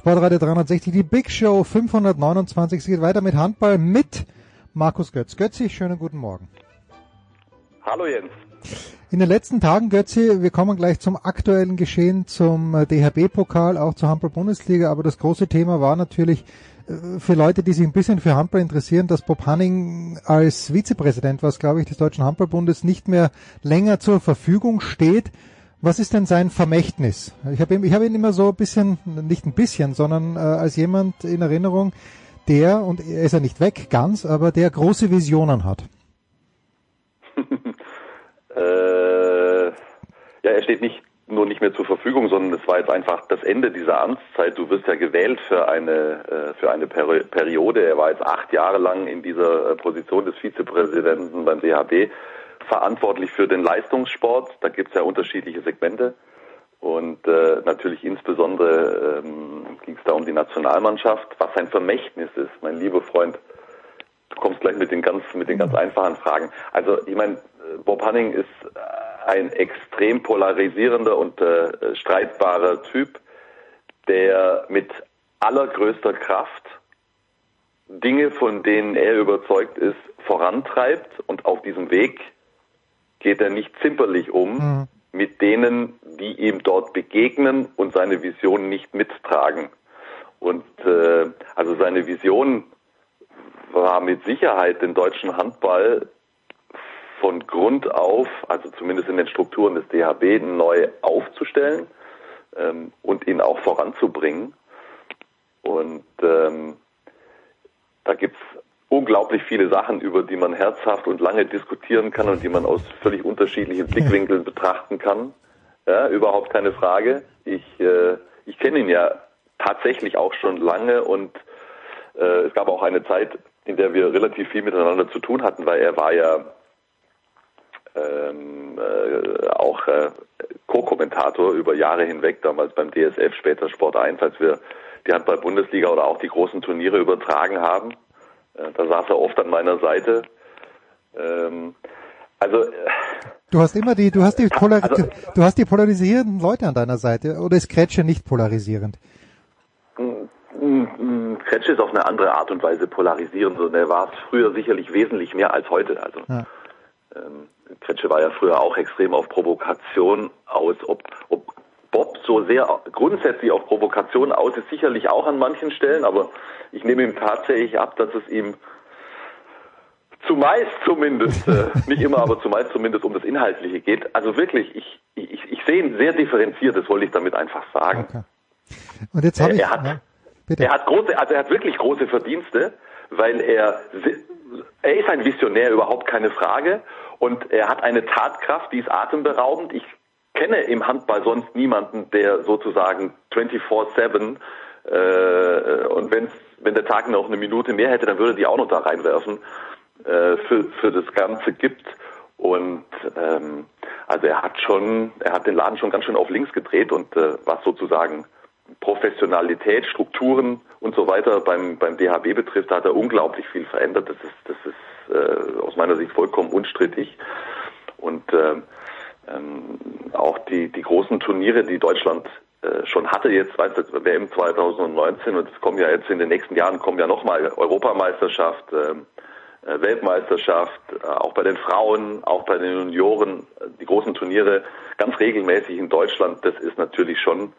Sportradio 360, die Big Show 529. Es geht weiter mit Handball mit Markus Götz. Götzi, schönen guten Morgen. Hallo Jens. In den letzten Tagen, Götzi, wir kommen gleich zum aktuellen Geschehen, zum äh, DHB-Pokal, auch zur Handball-Bundesliga, aber das große Thema war natürlich äh, für Leute, die sich ein bisschen für Handball interessieren, dass Bob Hanning als Vizepräsident, was glaube ich des Deutschen Handballbundes, nicht mehr länger zur Verfügung steht. Was ist denn sein Vermächtnis? Ich habe ihn, ich hab ihn immer so ein bisschen, nicht ein bisschen, sondern äh, als jemand in Erinnerung, der, und er ist ja nicht weg ganz, aber der große Visionen hat. [LAUGHS] Äh, ja, er steht nicht nur nicht mehr zur Verfügung, sondern es war jetzt einfach das Ende dieser Amtszeit. Du wirst ja gewählt für eine äh, für eine Peri Periode. Er war jetzt acht Jahre lang in dieser äh, Position des Vizepräsidenten beim DHB verantwortlich für den Leistungssport. Da gibt es ja unterschiedliche Segmente. Und äh, natürlich insbesondere ähm, ging es da um die Nationalmannschaft, was sein Vermächtnis ist, mein lieber Freund. Du kommst gleich mit den ganz mit den ganz einfachen Fragen. Also ich meine, Bob Hanning ist ein extrem polarisierender und äh, streitbarer Typ, der mit allergrößter Kraft Dinge, von denen er überzeugt ist, vorantreibt und auf diesem Weg geht er nicht zimperlich um Mhm. mit denen, die ihm dort begegnen und seine Vision nicht mittragen. Und äh, also seine Vision war mit Sicherheit den deutschen Handball von Grund auf, also zumindest in den Strukturen des DHB, neu aufzustellen ähm, und ihn auch voranzubringen. Und ähm, da gibt's unglaublich viele Sachen, über die man herzhaft und lange diskutieren kann und die man aus völlig unterschiedlichen [LAUGHS] Blickwinkeln betrachten kann. Ja, überhaupt keine Frage. Ich, äh, ich kenne ihn ja tatsächlich auch schon lange und äh, es gab auch eine Zeit, in der wir relativ viel miteinander zu tun hatten, weil er war ja ähm, äh, auch äh, Co-Kommentator über Jahre hinweg, damals beim DSF, später Sport 1, als wir die Handball-Bundesliga oder auch die großen Turniere übertragen haben. Da saß er oft an meiner Seite. Ähm, also Du hast immer die, du hast die, Polar Also- du hast die polarisierenden Leute an deiner Seite. Oder ist Kretsche nicht polarisierend? Mm, Kretsch ist auf eine andere Art und Weise polarisierend und er war es früher sicherlich wesentlich mehr als heute. Also Ja. ähm, Kretsche war ja früher auch extrem auf Provokation aus. Ob, ob Bob so sehr grundsätzlich auf Provokation aus ist, sicherlich auch an manchen Stellen, aber ich nehme ihm tatsächlich ab, dass es ihm zumeist zumindest, äh, [LAUGHS] nicht immer, aber zumeist zumindest um das Inhaltliche geht. Also wirklich, ich, ich, ich sehe ihn sehr differenziert, das wollte ich damit einfach sagen. Okay. Und jetzt habe er, ich. er hat, ja, bitte. er hat große, also er hat wirklich große Verdienste, weil er, er ist ein Visionär, überhaupt keine Frage. Und er hat eine Tatkraft, die ist atemberaubend. Ich kenne im Handball sonst niemanden, der sozusagen 24-7 äh, und wenn's, wenn der Tag noch eine Minute mehr hätte, dann würde die auch noch da reinwerfen, äh, für, für das Ganze gibt. Und ähm, also er hat schon, er hat den Laden schon ganz schön auf links gedreht und äh, was sozusagen Professionalität, Strukturen und so weiter beim, beim DHB betrifft, da hat er unglaublich viel verändert. Das ist, das ist äh, aus meiner Sicht vollkommen unstrittig. Und ähm, ähm, auch die, die großen Turniere, die Deutschland äh, schon hatte jetzt, weißt WM 2019 und es kommen ja jetzt in den nächsten Jahren kommen ja nochmal Europameisterschaft, ähm, äh, Weltmeisterschaft, äh, auch bei den Frauen, auch bei den Junioren, äh, die großen Turniere ganz regelmäßig in Deutschland, das ist natürlich schon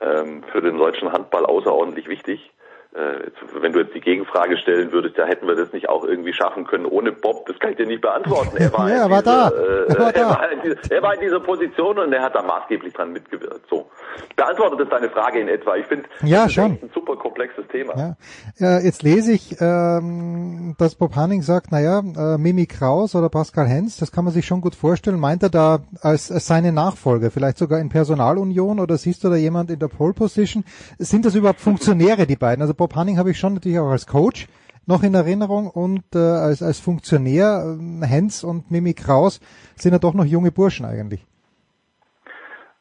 ähm, für den deutschen Handball außerordentlich wichtig. Äh, wenn du jetzt die Gegenfrage stellen würdest, ja, hätten wir das nicht auch irgendwie schaffen können ohne Bob, das kann ich dir nicht beantworten. Er war, Ja, er da. Er war er, da. in dieser, er war in dieser Position und er hat da maßgeblich dran mitgewirkt. So. Beantwortet das deine Frage in etwa? Ich finde, Ja, das ist schon. echt ein super komplexes Thema. Ja. Äh, jetzt lese ich, ähm, dass Bob Hanning sagt, naja, äh, Mimi Kraus oder Pascal Hens, das kann man sich schon gut vorstellen. Meint er da als, als seine Nachfolger, vielleicht sogar in Personalunion oder siehst du da jemand in der Pole Position? Sind das überhaupt Funktionäre, die beiden? Also Bob Hanning habe ich schon natürlich auch als Coach noch in Erinnerung und äh, als, als Funktionär, äh, Hens und Mimi Kraus sind ja doch noch junge Burschen eigentlich.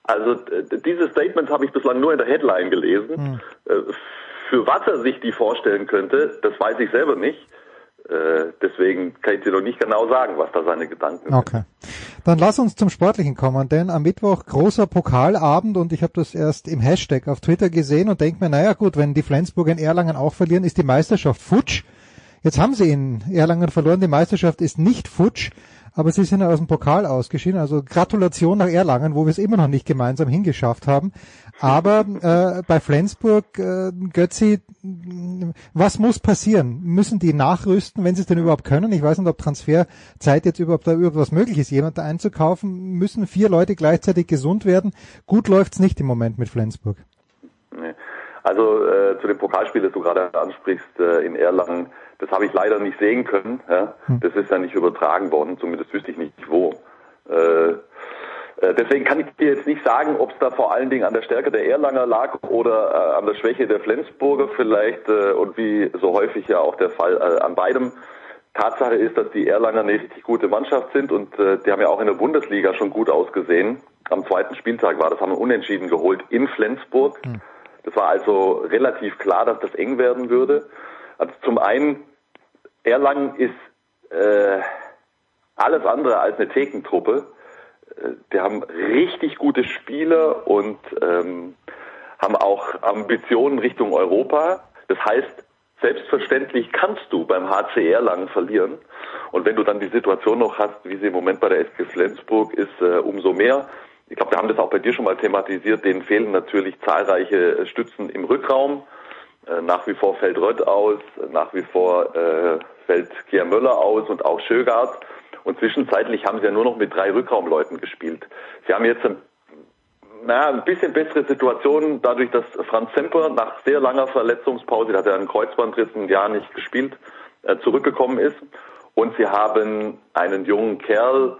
Also äh, dieses Statement habe ich bislang nur in der Headline gelesen. Äh, Für was er sich die vorstellen könnte, das weiß ich selber nicht. Äh, Deswegen kann ich dir noch nicht genau sagen, was da seine Gedanken sind. Okay. Dann lass uns zum Sportlichen kommen, denn am Mittwoch großer Pokalabend und ich habe das erst im Hashtag auf Twitter gesehen und denke mir, naja gut, wenn die Flensburg in Erlangen auch verlieren, ist die Meisterschaft futsch. Jetzt haben sie in Erlangen verloren, die Meisterschaft ist nicht futsch, aber sie sind aus dem Pokal ausgeschieden. Also Gratulation nach Erlangen, wo wir es immer noch nicht gemeinsam hingeschafft haben. Aber äh, bei Flensburg, äh, Götzi, was muss passieren? Müssen die nachrüsten, wenn sie es denn überhaupt können? Ich weiß nicht, ob Transferzeit jetzt überhaupt da irgendwas möglich ist, jemand da einzukaufen. Müssen vier Leute gleichzeitig gesund werden? Gut läuft's nicht im Moment mit Flensburg. Nee. Also äh, zu dem Pokalspiel, das du gerade ansprichst äh, in Erlangen, das habe ich leider nicht sehen können. Ja? Das ist ja nicht übertragen worden, zumindest wüsste ich nicht wo. Äh, deswegen kann ich dir jetzt nicht sagen, ob es da vor allen Dingen an der Stärke der Erlanger lag oder äh, an der Schwäche der Flensburger vielleicht äh, und wie so häufig ja auch der Fall äh, an beidem. Tatsache ist, dass die Erlanger eine richtig gute Mannschaft sind und äh, die haben ja auch in der Bundesliga schon gut ausgesehen. Am zweiten Spieltag war das, haben wir unentschieden geholt in Flensburg. Das war also relativ klar, dass das eng werden würde. Also zum einen, Erlangen ist äh, alles andere als eine Thekentruppe. Die haben richtig gute Spieler und ähm, haben auch Ambitionen Richtung Europa. Das heißt, selbstverständlich kannst du beim HC Erlangen verlieren. Und wenn du dann die Situation noch hast, wie sie im Moment bei der SG Flensburg ist, äh, umso mehr. Ich glaube, wir haben das auch bei dir schon mal thematisiert. Denen fehlen natürlich zahlreiche äh, Stützen im Rückraum. Äh, nach wie vor fällt Rött aus, nach wie vor äh, fällt Kier Möller aus und auch Schögart. Und zwischenzeitlich haben sie ja nur noch mit drei Rückraumleuten gespielt. Sie haben jetzt ein, naja, ein bisschen bessere Situation, dadurch, dass Franz Semper nach sehr langer Verletzungspause, der hat ja einen Kreuzbandriss ein Jahr nicht gespielt, äh, zurückgekommen ist. Und sie haben einen jungen Kerl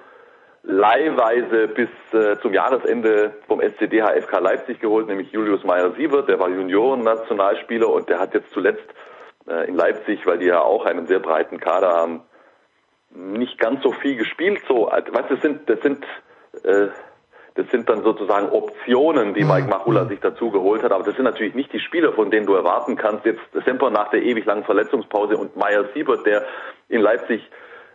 leihweise bis äh, zum Jahresende vom SCD HFK Leipzig geholt, nämlich Julius Meyer-Siebert, der war Junioren-Nationalspieler und der hat jetzt zuletzt äh, in Leipzig, weil die ja auch einen sehr breiten Kader haben, nicht ganz so viel gespielt. So, also, weißt, das sind, das sind, äh, das sind dann sozusagen Optionen, die Mike Machula sich dazu geholt hat. Aber das sind natürlich nicht die Spieler, von denen du erwarten kannst. Jetzt Semper nach der ewig langen Verletzungspause und Meyer Siebert, der in Leipzig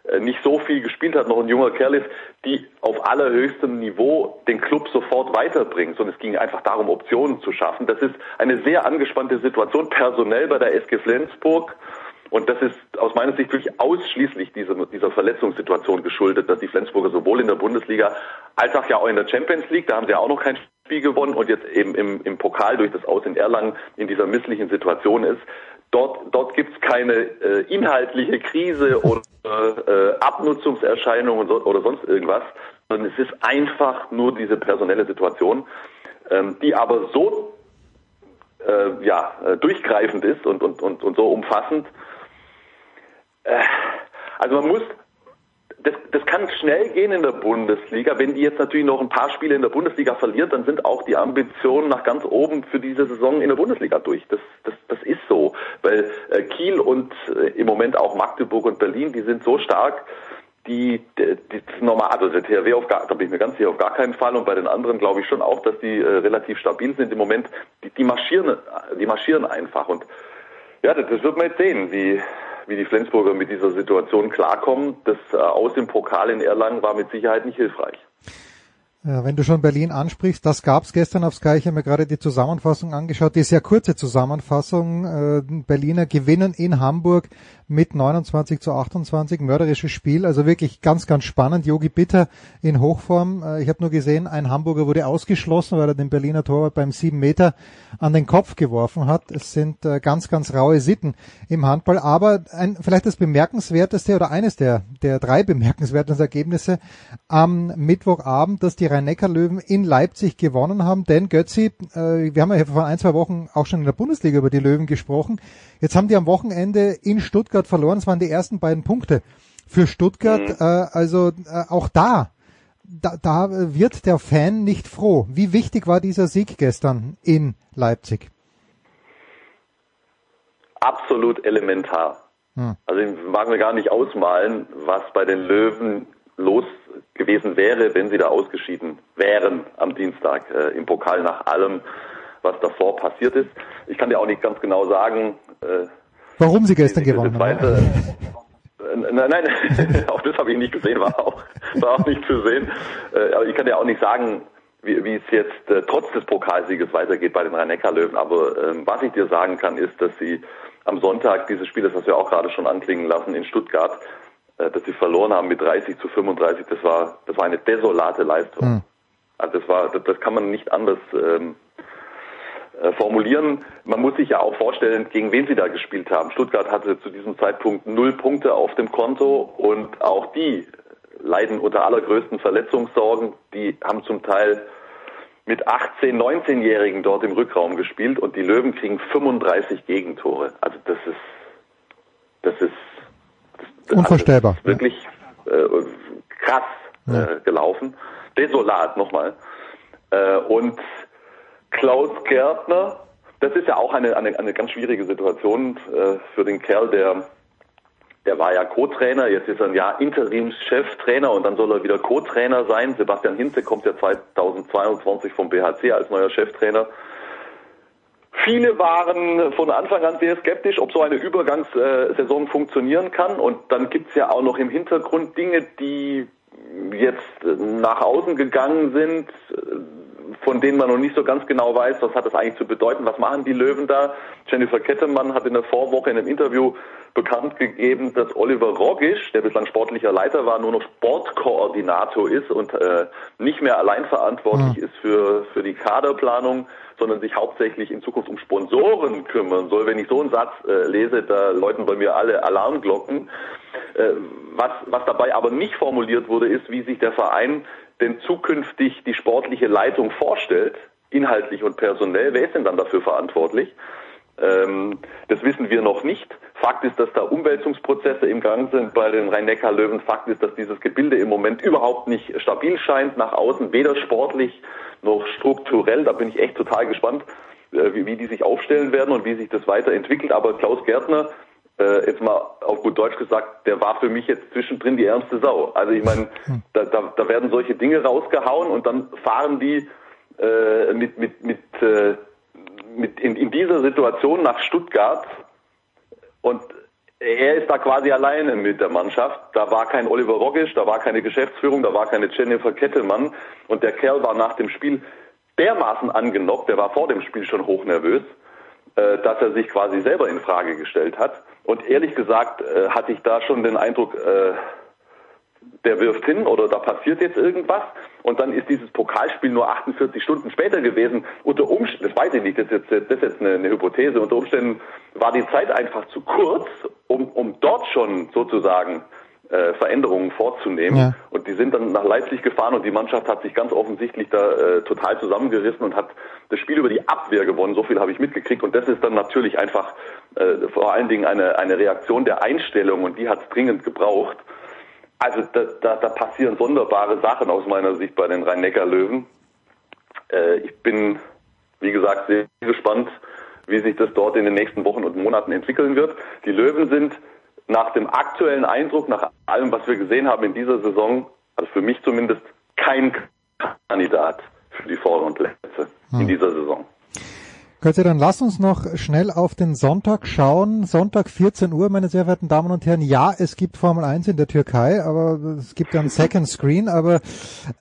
äh, nicht so viel gespielt hat, noch ein junger Kerl ist, die auf allerhöchstem Niveau den Club sofort weiterbringt. Und es ging einfach darum, Optionen zu schaffen. Das ist eine sehr angespannte Situation personell bei der SG Flensburg. Und das ist aus meiner Sicht wirklich ausschließlich dieser, dieser Verletzungssituation geschuldet, dass die Flensburger sowohl in der Bundesliga als auch ja auch in der Champions League, da haben sie ja auch noch kein Spiel gewonnen und jetzt eben im, im Pokal durch das Aus in Erlangen in dieser misslichen Situation ist. Dort, dort gibt es keine äh, inhaltliche Krise [LAUGHS] oder äh, Abnutzungserscheinungen oder sonst irgendwas. sondern es ist einfach nur diese personelle Situation, ähm, die aber so äh, ja, äh, durchgreifend ist und, und, und, und so umfassend. Äh, also man muss, das, das kann schnell gehen in der Bundesliga. Wenn die jetzt natürlich noch ein paar Spiele in der Bundesliga verliert, dann sind auch die Ambitionen nach ganz oben für diese Saison in der Bundesliga durch. Das, das, das ist so, weil äh, Kiel und äh, im Moment auch Magdeburg und Berlin, die sind so stark, die, die, die normal, also der THW auf gar, da bin ich mir ganz sicher auf gar keinen Fall und bei den anderen glaube ich schon auch, dass die äh, relativ stabil sind im Moment. Die, die marschieren, die marschieren einfach und ja, das, das wird man jetzt sehen, wie wie die Flensburger mit dieser Situation klarkommen. Das äh, Aus im Pokal in Erlangen war mit Sicherheit nicht hilfreich. Wenn du schon Berlin ansprichst, das gab's gestern auf Sky. Ich habe mir gerade die Zusammenfassung angeschaut, die sehr kurze Zusammenfassung. Äh, Berliner gewinnen in Hamburg mit 29 zu 28, mörderisches Spiel, also wirklich ganz, ganz spannend. Yogi Bitter in Hochform. Äh, ich habe nur gesehen, ein Hamburger wurde ausgeschlossen, weil er den Berliner Torwart beim 7 Meter an den Kopf geworfen hat. Es sind äh, ganz, ganz raue Sitten im Handball, aber ein, vielleicht das bemerkenswerteste oder eines der, der drei bemerkenswertesten Ergebnisse am Mittwochabend, dass die Rhein-Neckar-Löwen in Leipzig gewonnen haben, denn Götzi, äh, wir haben ja vor ein, zwei Wochen auch schon in der Bundesliga über die Löwen gesprochen, jetzt haben die am Wochenende in Stuttgart Stuttgart verloren. Es waren die ersten beiden Punkte für Stuttgart. Mhm. Äh, also äh, auch da, da, da wird der Fan nicht froh. Wie wichtig war dieser Sieg gestern in Leipzig? Absolut elementar. Hm. Also ich mag mir gar nicht ausmalen, was bei den Löwen los gewesen wäre, wenn sie da ausgeschieden wären am Dienstag äh, im Pokal nach allem, was davor passiert ist. Ich kann dir auch nicht ganz genau sagen, äh, Warum sie gestern gewonnen haben. Äh, nein, nein, [LAUGHS] auch das habe ich nicht gesehen, war auch, war auch nicht zu sehen. Äh, aber ich kann ja auch nicht sagen, wie, wie es jetzt äh, trotz des Pokalsieges weitergeht bei den Rhein-Neckar-Löwen. Aber ähm, was ich dir sagen kann, ist, dass sie am Sonntag dieses Spiel, das wir auch gerade schon anklingen lassen in Stuttgart, äh, dass sie verloren haben mit 30 zu 35. Das war, das war eine desolate Leistung. Hm. Also das war, das, das kann man nicht anders ähm, äh, formulieren. Man muss sich ja auch vorstellen, gegen wen sie da gespielt haben. Stuttgart hatte zu diesem Zeitpunkt null Punkte auf dem Konto und auch die leiden unter allergrößten Verletzungssorgen. Die haben zum Teil mit 18, 19-Jährigen dort im Rückraum gespielt und die Löwen kriegen 35 Gegentore. Also das ist, das ist das, unvorstellbar. Also wirklich äh, krass ja. äh, gelaufen, desolat nochmal. Äh, und Klaus Gärtner. Das ist ja auch eine, eine, eine ganz schwierige Situation äh, für den Kerl, der, der war ja Co-Trainer, jetzt ist er ein Jahr Interimscheftrainer und dann soll er wieder Co-Trainer sein. Sebastian Hinze kommt ja 2022 vom BHC als neuer Cheftrainer. Viele waren von Anfang an sehr skeptisch, ob so eine Übergangssaison funktionieren kann. Und dann gibt's ja auch noch im Hintergrund Dinge, die jetzt nach außen gegangen sind, von denen man noch nicht so ganz genau weiß, was hat das eigentlich zu bedeuten, was machen die Löwen da. Jennifer Kettemann hat in der Vorwoche in einem Interview bekannt gegeben, dass Oliver Rogisch, der bislang sportlicher Leiter war, nur noch Sportkoordinator ist und äh, nicht mehr allein verantwortlich mhm. ist für, für die Kaderplanung, sondern sich hauptsächlich in Zukunft um Sponsoren kümmern soll. Wenn ich so einen Satz äh, lese, da läuten bei mir alle Alarmglocken. Äh, was, was dabei aber nicht formuliert wurde, ist, wie sich der Verein denn zukünftig die sportliche Leitung vorstellt, inhaltlich und personell, wer ist denn dann dafür verantwortlich? Ähm, das wissen wir noch nicht. Fakt ist, dass da Umwälzungsprozesse im Gang sind bei den Rhein-Neckar-Löwen. Fakt ist, dass dieses Gebilde im Moment überhaupt nicht stabil scheint nach außen, weder sportlich noch strukturell. Da bin ich echt total gespannt, äh, wie, wie die sich aufstellen werden und wie sich das weiterentwickelt. Aber Klaus Gärtner äh, jetzt mal auf gut Deutsch gesagt, der war für mich jetzt zwischendrin die ärmste Sau. Also ich meine, hm. da, da, da werden solche Dinge rausgehauen und dann fahren die äh, mit, mit, mit, äh, mit in, in dieser Situation nach Stuttgart und er ist da quasi alleine mit der Mannschaft. Da war kein Oliver Rogisch, da war keine Geschäftsführung, da war keine Jennifer Kettelmann und der Kerl war nach dem Spiel dermaßen angenockt, der war vor dem Spiel schon hochnervös, äh, dass er sich quasi selber in Frage gestellt hat. Und ehrlich gesagt äh, hatte ich da schon den Eindruck, äh, der wirft hin oder da passiert jetzt irgendwas. Und dann ist dieses Pokalspiel nur 48 Stunden später gewesen. Unter Umständen, das weiß ich nicht, das ist jetzt, das ist jetzt eine, eine Hypothese, unter Umständen war die Zeit einfach zu kurz, um, um dort schon sozusagen äh, Veränderungen vorzunehmen. Ja. Und die sind dann nach Leipzig gefahren und die Mannschaft hat sich ganz offensichtlich da äh, total zusammengerissen und hat das Spiel über die Abwehr gewonnen. So viel habe ich mitgekriegt. Und das ist dann natürlich einfach äh, vor allen Dingen eine, eine Reaktion der Einstellung und die hat es dringend gebraucht. Also da, da, da passieren sonderbare Sachen aus meiner Sicht bei den Rhein-Neckar-Löwen. Äh, ich bin, wie gesagt, sehr gespannt, wie sich das dort in den nächsten Wochen und Monaten entwickeln wird. Die Löwen sind nach dem aktuellen Eindruck, nach allem, was wir gesehen haben in dieser Saison, also für mich zumindest kein Kandidat für die Vorrundplätze in dieser Saison. Götze, dann lass uns noch schnell auf den Sonntag schauen. Sonntag 14 Uhr, meine sehr verehrten Damen und Herren. Ja, es gibt Formel 1 in der Türkei, aber es gibt ja einen [LAUGHS] Second Screen, aber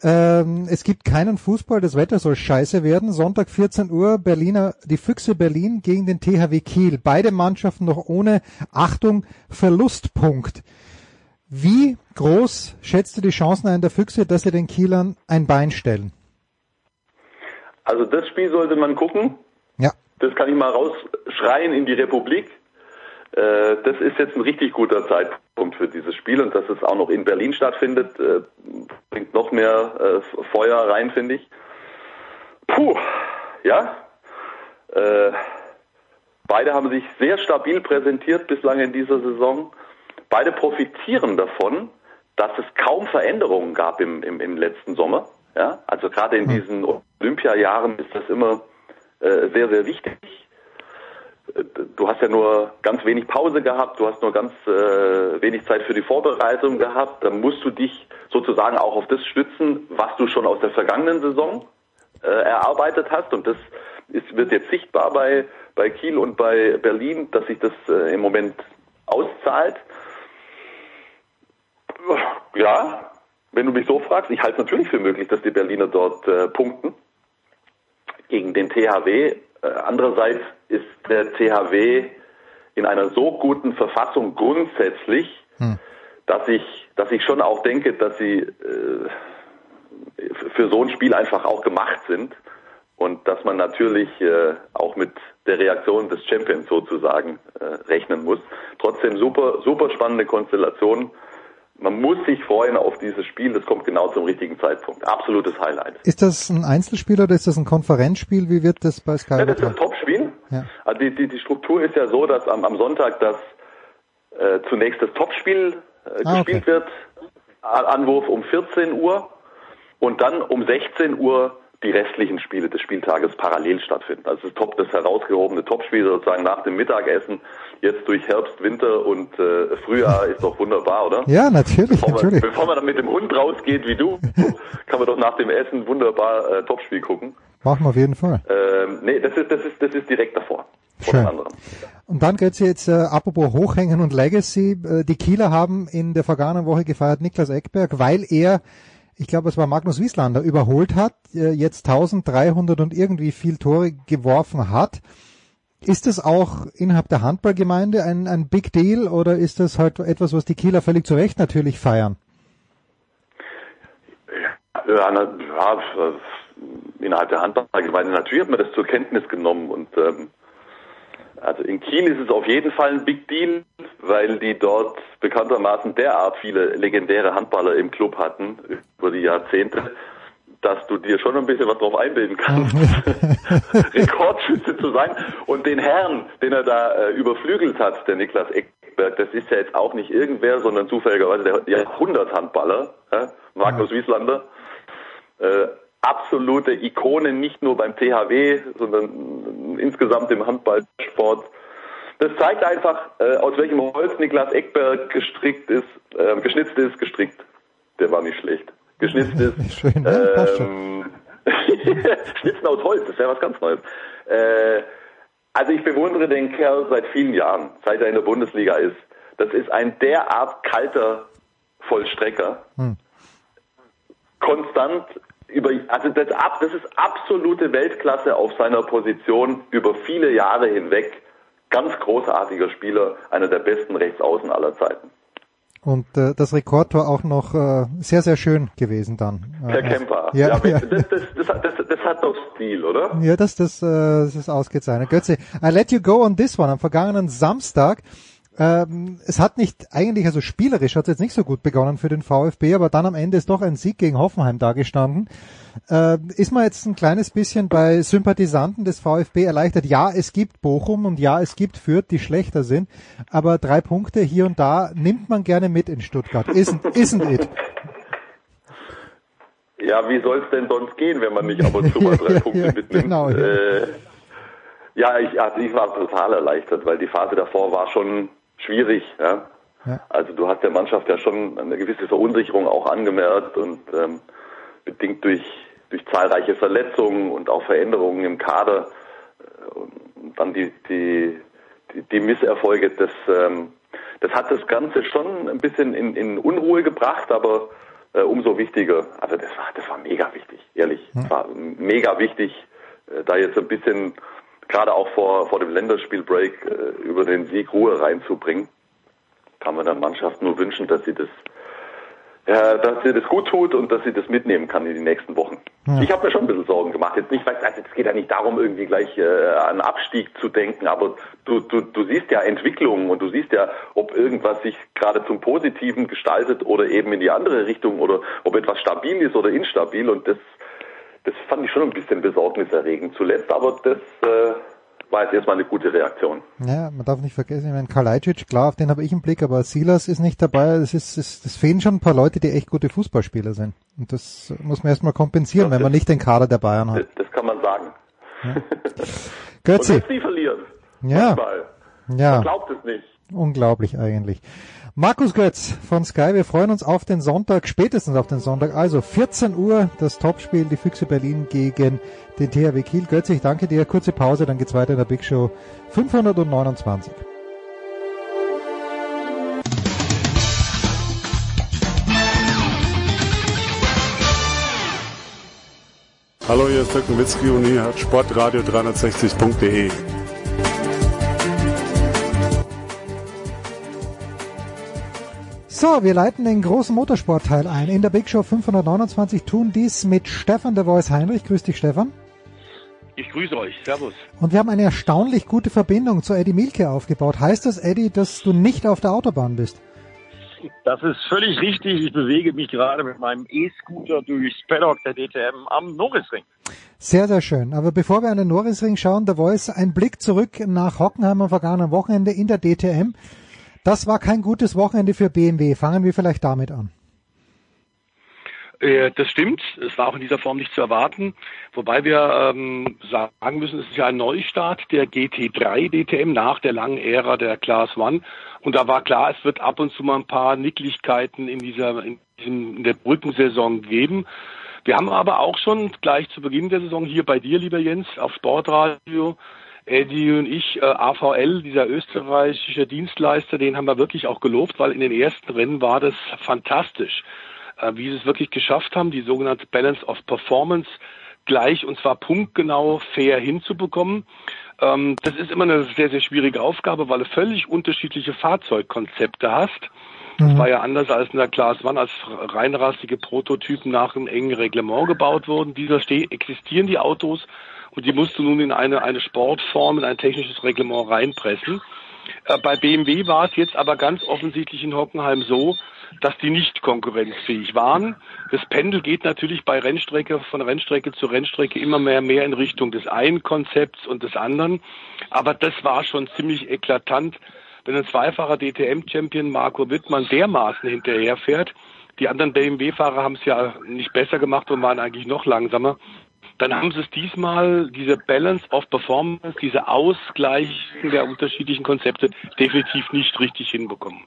ähm, es gibt keinen Fußball. Das Wetter soll scheiße werden. Sonntag 14 Uhr, Berliner, die Füchse Berlin gegen den THW Kiel. Beide Mannschaften noch ohne Achtung Verlustpunkt. Wie groß schätzt du die Chancen ein der Füchse, dass sie den Kielern ein Bein stellen? Also das Spiel sollte man gucken. Ja. Das kann ich mal rausschreien in die Republik. Äh, das ist jetzt ein richtig guter Zeitpunkt für dieses Spiel und dass es auch noch in Berlin stattfindet, äh, bringt noch mehr äh, Feuer rein, finde ich. Puh, ja. Beide haben sich sehr stabil präsentiert bislang in dieser Saison. Beide profitieren davon, dass es kaum Veränderungen gab im, im, im letzten Sommer. Ja, also gerade in diesen Olympiajahren ist das immer äh, sehr, sehr wichtig. Du hast ja nur ganz wenig Pause gehabt, du hast nur ganz äh, wenig Zeit für die Vorbereitung gehabt. Dann musst du dich sozusagen auch auf das stützen, was du schon aus der vergangenen Saison äh, erarbeitet hast. Und das ist, wird jetzt sichtbar bei, bei Kiel und bei Berlin, dass sich das äh, im Moment auszahlt. Ja, wenn du mich so fragst, ich halte es natürlich für möglich, dass die Berliner dort äh, punkten gegen den THW. Äh, andererseits ist der THW in einer so guten Verfassung grundsätzlich, Hm. dass ich, dass ich schon auch denke, dass sie äh, für so ein Spiel einfach auch gemacht sind und dass man natürlich äh, auch mit der Reaktion des Champions sozusagen äh, rechnen muss. Trotzdem super, super spannende Konstellation. Man muss sich freuen auf dieses Spiel. Das kommt genau zum richtigen Zeitpunkt. Absolutes Highlight. Ist das ein Einzelspiel oder ist das ein Konferenzspiel? Wie wird das bei Sky Ja, das ist übertragen? Topspiel. Ja. Also die, die, die Struktur ist ja so, dass am, am Sonntag das äh, zunächst das Topspiel äh, Ah, gespielt wird, A- Anwurf um 14 Uhr und dann um 16 Uhr die restlichen Spiele des Spieltages parallel stattfinden. Also das Top, das herausgehobene Topspiel sozusagen nach dem Mittagessen, jetzt durch Herbst, Winter und äh, Frühjahr ist doch wunderbar, oder? Ja, natürlich, Bevor man, natürlich. bevor man dann mit dem Hund rausgeht wie du, [LAUGHS] kann man doch nach dem Essen wunderbar äh, Topspiel gucken. Machen wir auf jeden Fall. Ähm, nee, das ist, das ist, das ist direkt davor. Vor Schön. Und dann geht's jetzt, äh, apropos Hochhängen und Legacy, äh, die Kieler haben in der vergangenen Woche gefeiert Niklas Eckberg, weil er, ich glaube es war Magnus Wieslander, überholt hat, äh, jetzt 1300 und irgendwie viel Tore geworfen hat. Ist das auch innerhalb der Handballgemeinde ein, ein Big Deal oder ist das halt etwas, was die Kieler völlig zu Recht natürlich feiern? Ja, na, ja, innerhalb der Handballgemeinde natürlich hat man das zur Kenntnis genommen und ähm, also in Kiel ist es auf jeden Fall ein Big Deal, weil die dort bekanntermaßen derart viele legendäre Handballer im Club hatten über die Jahrzehnte, dass du dir schon ein bisschen was drauf einbilden kannst, [LAUGHS] Rekordschütze zu sein. Und den Herrn, den er da äh, überflügelt hat, der Niklas Eckberg, das ist ja jetzt auch nicht irgendwer, sondern zufälligerweise der Jahrhunderthandballer, ja, Magnus Wieslander. Äh, absolute Ikone, nicht nur beim THW, sondern insgesamt im Handballsport. Das zeigt einfach, äh, aus welchem Holz Niklas Eckberg gestrickt ist, äh, geschnitzt ist, gestrickt. Der war nicht schlecht. Geschnitzt [LAUGHS] ist. Schön, ne? Passt schon. Ähm, [LAUGHS] Schnitzen aus Holz, das wäre was ganz Neues. Äh, also ich bewundere den Kerl seit vielen Jahren, seit er in der Bundesliga ist. Das ist ein derart kalter Vollstrecker. Hm. Konstant über, also das, das ist absolute Weltklasse auf seiner Position über viele Jahre hinweg. Ganz großartiger Spieler, einer der besten Rechtsaußen aller Zeiten. Und äh, das Rekordtor auch noch äh, sehr, sehr schön gewesen dann. Per Äh, Kemper. Ja, ja. Das, das, das, hat- das, das hat doch Stil, oder? Ja, das, das, äh, das ist ausgezeichnet. Götze, I let you go on this one. Am vergangenen Samstag Ähm, es hat nicht eigentlich, also spielerisch hat es jetzt nicht so gut begonnen für den VfB, aber dann am Ende ist doch ein Sieg gegen Hoffenheim dagestanden. Äh, ist man jetzt ein kleines bisschen bei Sympathisanten des VfB erleichtert? Ja, es gibt Bochum und ja, es gibt Fürth, die schlechter sind, aber drei Punkte hier und da nimmt man gerne mit in Stuttgart. Isn't, isn't it? Ja, wie soll es denn sonst gehen, wenn man nicht ab und zu mal drei [LAUGHS] Punkte ja, mitnimmt? genau, ja. Äh, ja, ich, also ich war total erleichtert, weil die Phase davor war schon schwierig. Ja? Ja. Also du hast der Mannschaft ja schon eine gewisse Verunsicherung auch angemerkt und ähm, bedingt durch, durch zahlreiche Verletzungen und auch Veränderungen im Kader äh, und dann die, die, die, die Misserfolge, das, ähm, das hat das Ganze schon ein bisschen in, in Unruhe gebracht, aber äh, umso wichtiger. Also das war, das war mega wichtig, ehrlich. Es war mega wichtig, äh, da jetzt ein bisschen gerade auch vor, vor dem Länderspielbreak äh, über den Sieg Ruhe reinzubringen. Kann man der Mannschaft nur wünschen, dass sie das ja, dass sie das gut tut und dass sie das mitnehmen kann in die nächsten Wochen. Ja. Ich habe mir schon ein bisschen Sorgen gemacht. Jetzt nicht, weil also es geht ja nicht darum, irgendwie gleich äh, an Abstieg zu denken, aber du, du, du siehst ja Entwicklungen und du siehst ja, ob irgendwas sich gerade zum Positiven gestaltet oder eben in die andere Richtung oder ob etwas stabil ist oder instabil und das das fand ich schon ein bisschen besorgniserregend zuletzt, aber das äh, war jetzt erstmal eine gute Reaktion. Ja, man darf nicht vergessen, ich meine, Kalajdzic, klar, auf den habe ich einen Blick, aber Silas ist nicht dabei. Es ist, es, es fehlen schon ein paar Leute, die echt gute Fußballspieler sind. Und das muss man erstmal kompensieren, wenn man nicht den Kader der Bayern hat. Das, das kann man sagen. Ja. [LAUGHS] Und Götzi. wenn sie verlieren, Ja. manchmal, Ja. man glaubt es nicht. Unglaublich eigentlich. Markus Götz von Sky, wir freuen uns auf den Sonntag, spätestens auf den Sonntag, also 14 Uhr das Topspiel, die Füchse Berlin gegen den THW Kiel. Götz, ich danke dir, kurze Pause, dann geht's weiter in der Big Show 529. Hallo, hier ist Dirk Nowitzki und hier hat sportradio360.de. So, wir leiten den großen Motorsportteil ein. In der Big Show 529 tun dies mit Stefan der Voice Heinrich. Grüß dich, Stefan. Ich grüße euch. Servus. Und wir haben eine erstaunlich gute Verbindung zu Eddie Milke aufgebaut. Heißt das, Eddie, dass du nicht auf der Autobahn bist? Das ist völlig richtig. Ich bewege mich gerade mit meinem E-Scooter durchs Paddock der DTM am Norrisring. Sehr, sehr schön. Aber bevor wir an den Norrisring schauen, der Voice, ein Blick zurück nach Hockenheim am vergangenen Wochenende in der DTM. Das war kein gutes Wochenende für BMW. Fangen wir vielleicht damit an. Äh, Das stimmt. Es war auch in dieser Form nicht zu erwarten. Wobei wir ähm, sagen müssen, es ist ja ein Neustart der GT3 DTM nach der langen Ära der Class One. Und da war klar, es wird ab und zu mal ein paar Nicklichkeiten in dieser, in, diesem, in der Brückensaison geben. Wir haben aber auch schon gleich zu Beginn der Saison hier bei dir, lieber Jens, auf Sportradio, Eddie und ich, äh, AVL, dieser österreichische Dienstleister, den haben wir wirklich auch gelobt, weil in den ersten Rennen war das fantastisch, äh, wie sie es wirklich geschafft haben, die sogenannte Balance of Performance gleich und zwar punktgenau fair hinzubekommen. Ähm, das ist immer eine sehr, sehr schwierige Aufgabe, weil du völlig unterschiedliche Fahrzeugkonzepte hast. Das war ja anders als in der Class One, als reinrassige Prototypen nach einem engen Reglement gebaut wurden. Dieser existieren die Autos und die musst du nun in eine, eine Sportform, in ein technisches Reglement reinpressen. Äh, bei BMW war es jetzt aber ganz offensichtlich in Hockenheim so, dass die nicht konkurrenzfähig waren. Das Pendel geht natürlich bei Rennstrecke, von Rennstrecke zu Rennstrecke immer mehr, mehr in Richtung des einen Konzepts und des anderen. Aber das war schon ziemlich eklatant, wenn ein zweifacher DTM-Champion Marco Wittmann dermaßen hinterherfährt. Die anderen BMW-Fahrer haben es ja nicht besser gemacht und waren eigentlich noch langsamer. Dann haben sie es diesmal, diese Balance of Performance, diese Ausgleichen der unterschiedlichen Konzepte definitiv nicht richtig hinbekommen.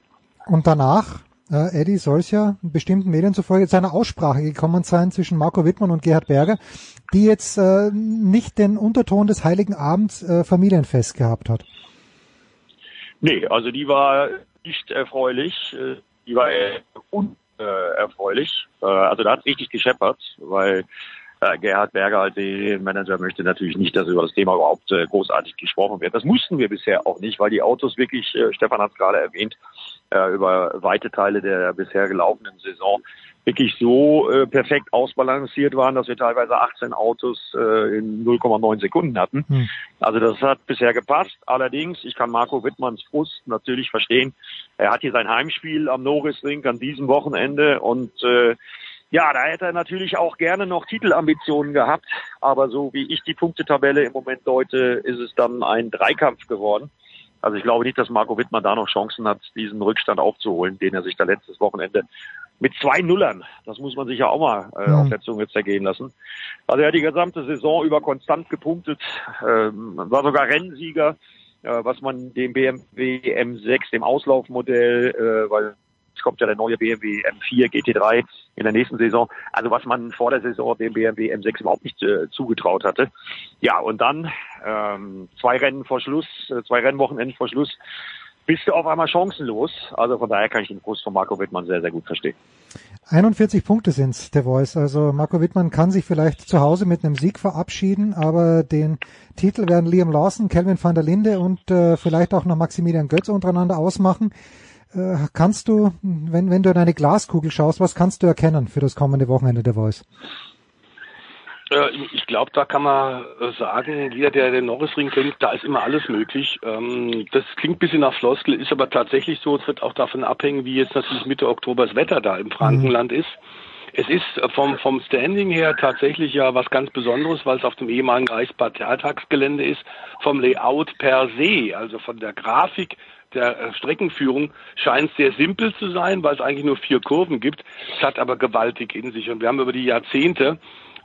Und danach, äh, Eddie soll es ja bestimmten Medien zufolge zu einer Aussprache gekommen sein zwischen Marco Wittmann und Gerhard Berger, die jetzt äh, nicht den Unterton des Heiligen Abends äh, Familienfest gehabt hat. Nee, also die war nicht erfreulich. äh, Die war unerfreulich. Äh, Also da hat richtig gescheppert, weil äh, Gerhard Berger als Manager möchte natürlich nicht, dass über das Thema überhaupt äh, großartig gesprochen wird. Das mussten wir bisher auch nicht, weil die Autos wirklich, äh, Stefan hat es gerade erwähnt, äh, über weite Teile der bisher gelaufenen Saison wirklich so äh, perfekt ausbalanciert waren, dass wir teilweise 18 Autos äh, in 0,9 Sekunden hatten. Hm. Also das hat bisher gepasst. Allerdings, ich kann Marco Wittmanns Frust natürlich verstehen. Er hat hier sein Heimspiel am Norrisring an diesem Wochenende und äh, ja, da hätte er natürlich auch gerne noch Titelambitionen gehabt. Aber so wie ich die Punktetabelle im Moment deute, ist es dann ein Dreikampf geworden. Also ich glaube nicht, dass Marco Wittmann da noch Chancen hat, diesen Rückstand aufzuholen, den er sich da letztes Wochenende mit zwei Nullern, das muss man sich ja auch mal äh, Mhm. auf der Zunge zergehen lassen. Also er hat die gesamte Saison über konstant gepunktet, ähm, war sogar Rennsieger, äh, was man dem BMW M6, dem Auslaufmodell, äh, weil es kommt ja der neue BMW M4 GT3 in der nächsten Saison. Also was man vor der Saison dem BMW M6 überhaupt nicht äh, zugetraut hatte. Ja, und dann ähm, zwei Rennen vor Schluss, äh, zwei Rennwochenenden vor Schluss, bist du auf einmal chancenlos. Also von daher kann ich den Frust von Marco Wittmann sehr, sehr gut verstehen. 41 Punkte sind's, der Voice. Also Marco Wittmann kann sich vielleicht zu Hause mit einem Sieg verabschieden, aber den Titel werden Liam Lawson, Kelvin van der Linde und äh, vielleicht auch noch Maximilian Götz untereinander ausmachen. Äh, kannst du, wenn, wenn du in eine Glaskugel schaust, was kannst du erkennen für das kommende Wochenende der Voice? Äh, Ich glaube, da kann man äh, sagen, jeder, der den Norrisring kennt, da ist immer alles möglich. Ähm, Das klingt ein bisschen nach Floskel, ist aber tatsächlich so. Es wird auch davon abhängen, wie jetzt natürlich Mitte Oktober das Wetter da im Frankenland ist. Es ist vom, vom Standing her tatsächlich ja was ganz Besonderes, weil es auf dem ehemaligen Reichsparteitagsgelände ist. Vom Layout per se, also von der Grafik der äh, Streckenführung, scheint sehr simpel zu sein, weil es eigentlich nur vier Kurven gibt. Es hat aber gewaltig in sich. Und wir haben über die Jahrzehnte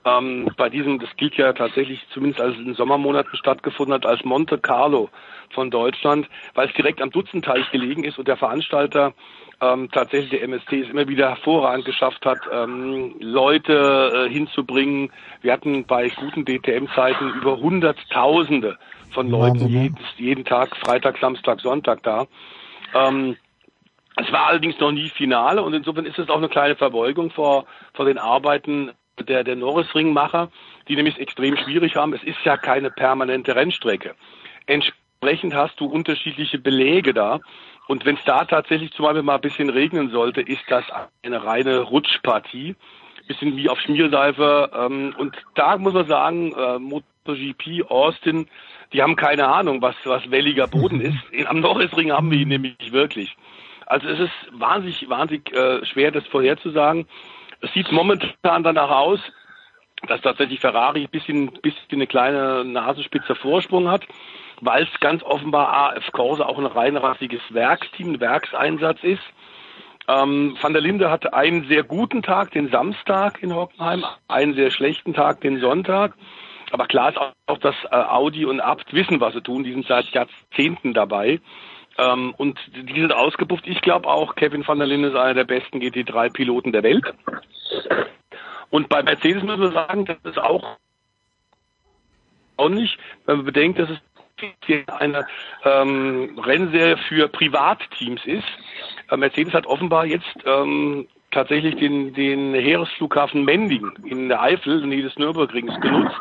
ähm, bei diesem, das gilt ja tatsächlich, zumindest als in Sommermonaten stattgefunden hat, als Monte Carlo von Deutschland, weil es direkt am Dutzendteich gelegen ist und der Veranstalter ähm, tatsächlich der MST es immer wieder hervorragend geschafft hat, ähm, Leute äh, hinzubringen. Wir hatten bei guten DTM-Zeiten über Hunderttausende von Leuten Wahnsinn, ne? jeden, jeden Tag, Freitag, Samstag, Sonntag da. Ähm, es war allerdings noch nie Finale und insofern ist es auch eine kleine Verbeugung vor, vor den Arbeiten der, der Norrisringmacher, die nämlich extrem schwierig haben. Es ist ja keine permanente Rennstrecke. Entsprechend hast du unterschiedliche Beläge da. Und wenn es da tatsächlich zum Beispiel mal ein bisschen regnen sollte, ist das eine reine Rutschpartie. Bisschen wie auf Schmierseife. Ähm, und da muss man sagen, äh, MotoGP, Austin, die haben keine Ahnung, was, was welliger Boden ist. In, [LAUGHS] am Norrisring haben wir ihn nämlich wirklich. Also es ist wahnsinnig, wahnsinnig äh, schwer, das vorherzusagen. Es sieht momentan danach aus, dass tatsächlich Ferrari ein bisschen, bisschen eine kleine Nasenspitze Vorsprung hat, weil es ganz offenbar AF Corse auch ein reinrassiges Werksteam, ein Werkseinsatz ist. Ähm, Van der Linde hatte einen sehr guten Tag, den Samstag in Hockenheim, einen sehr schlechten Tag, den Sonntag. Aber klar ist auch, auch dass äh, Audi und Abt wissen, was sie tun. Die sind seit Jahrzehnten dabei. Ähm, und die sind ausgepufft. Ich glaube auch, Kevin van der Linde ist einer der besten GT3-Piloten der Welt. Und bei Mercedes müssen wir sagen, das ist auch ordentlich, wenn man bedenkt, dass es eine ähm, Rennserie für Privatteams ist. Äh, Mercedes hat offenbar jetzt ähm, tatsächlich den, den Heeresflughafen Mending in der Eifel, in der des Nürburgrings, genutzt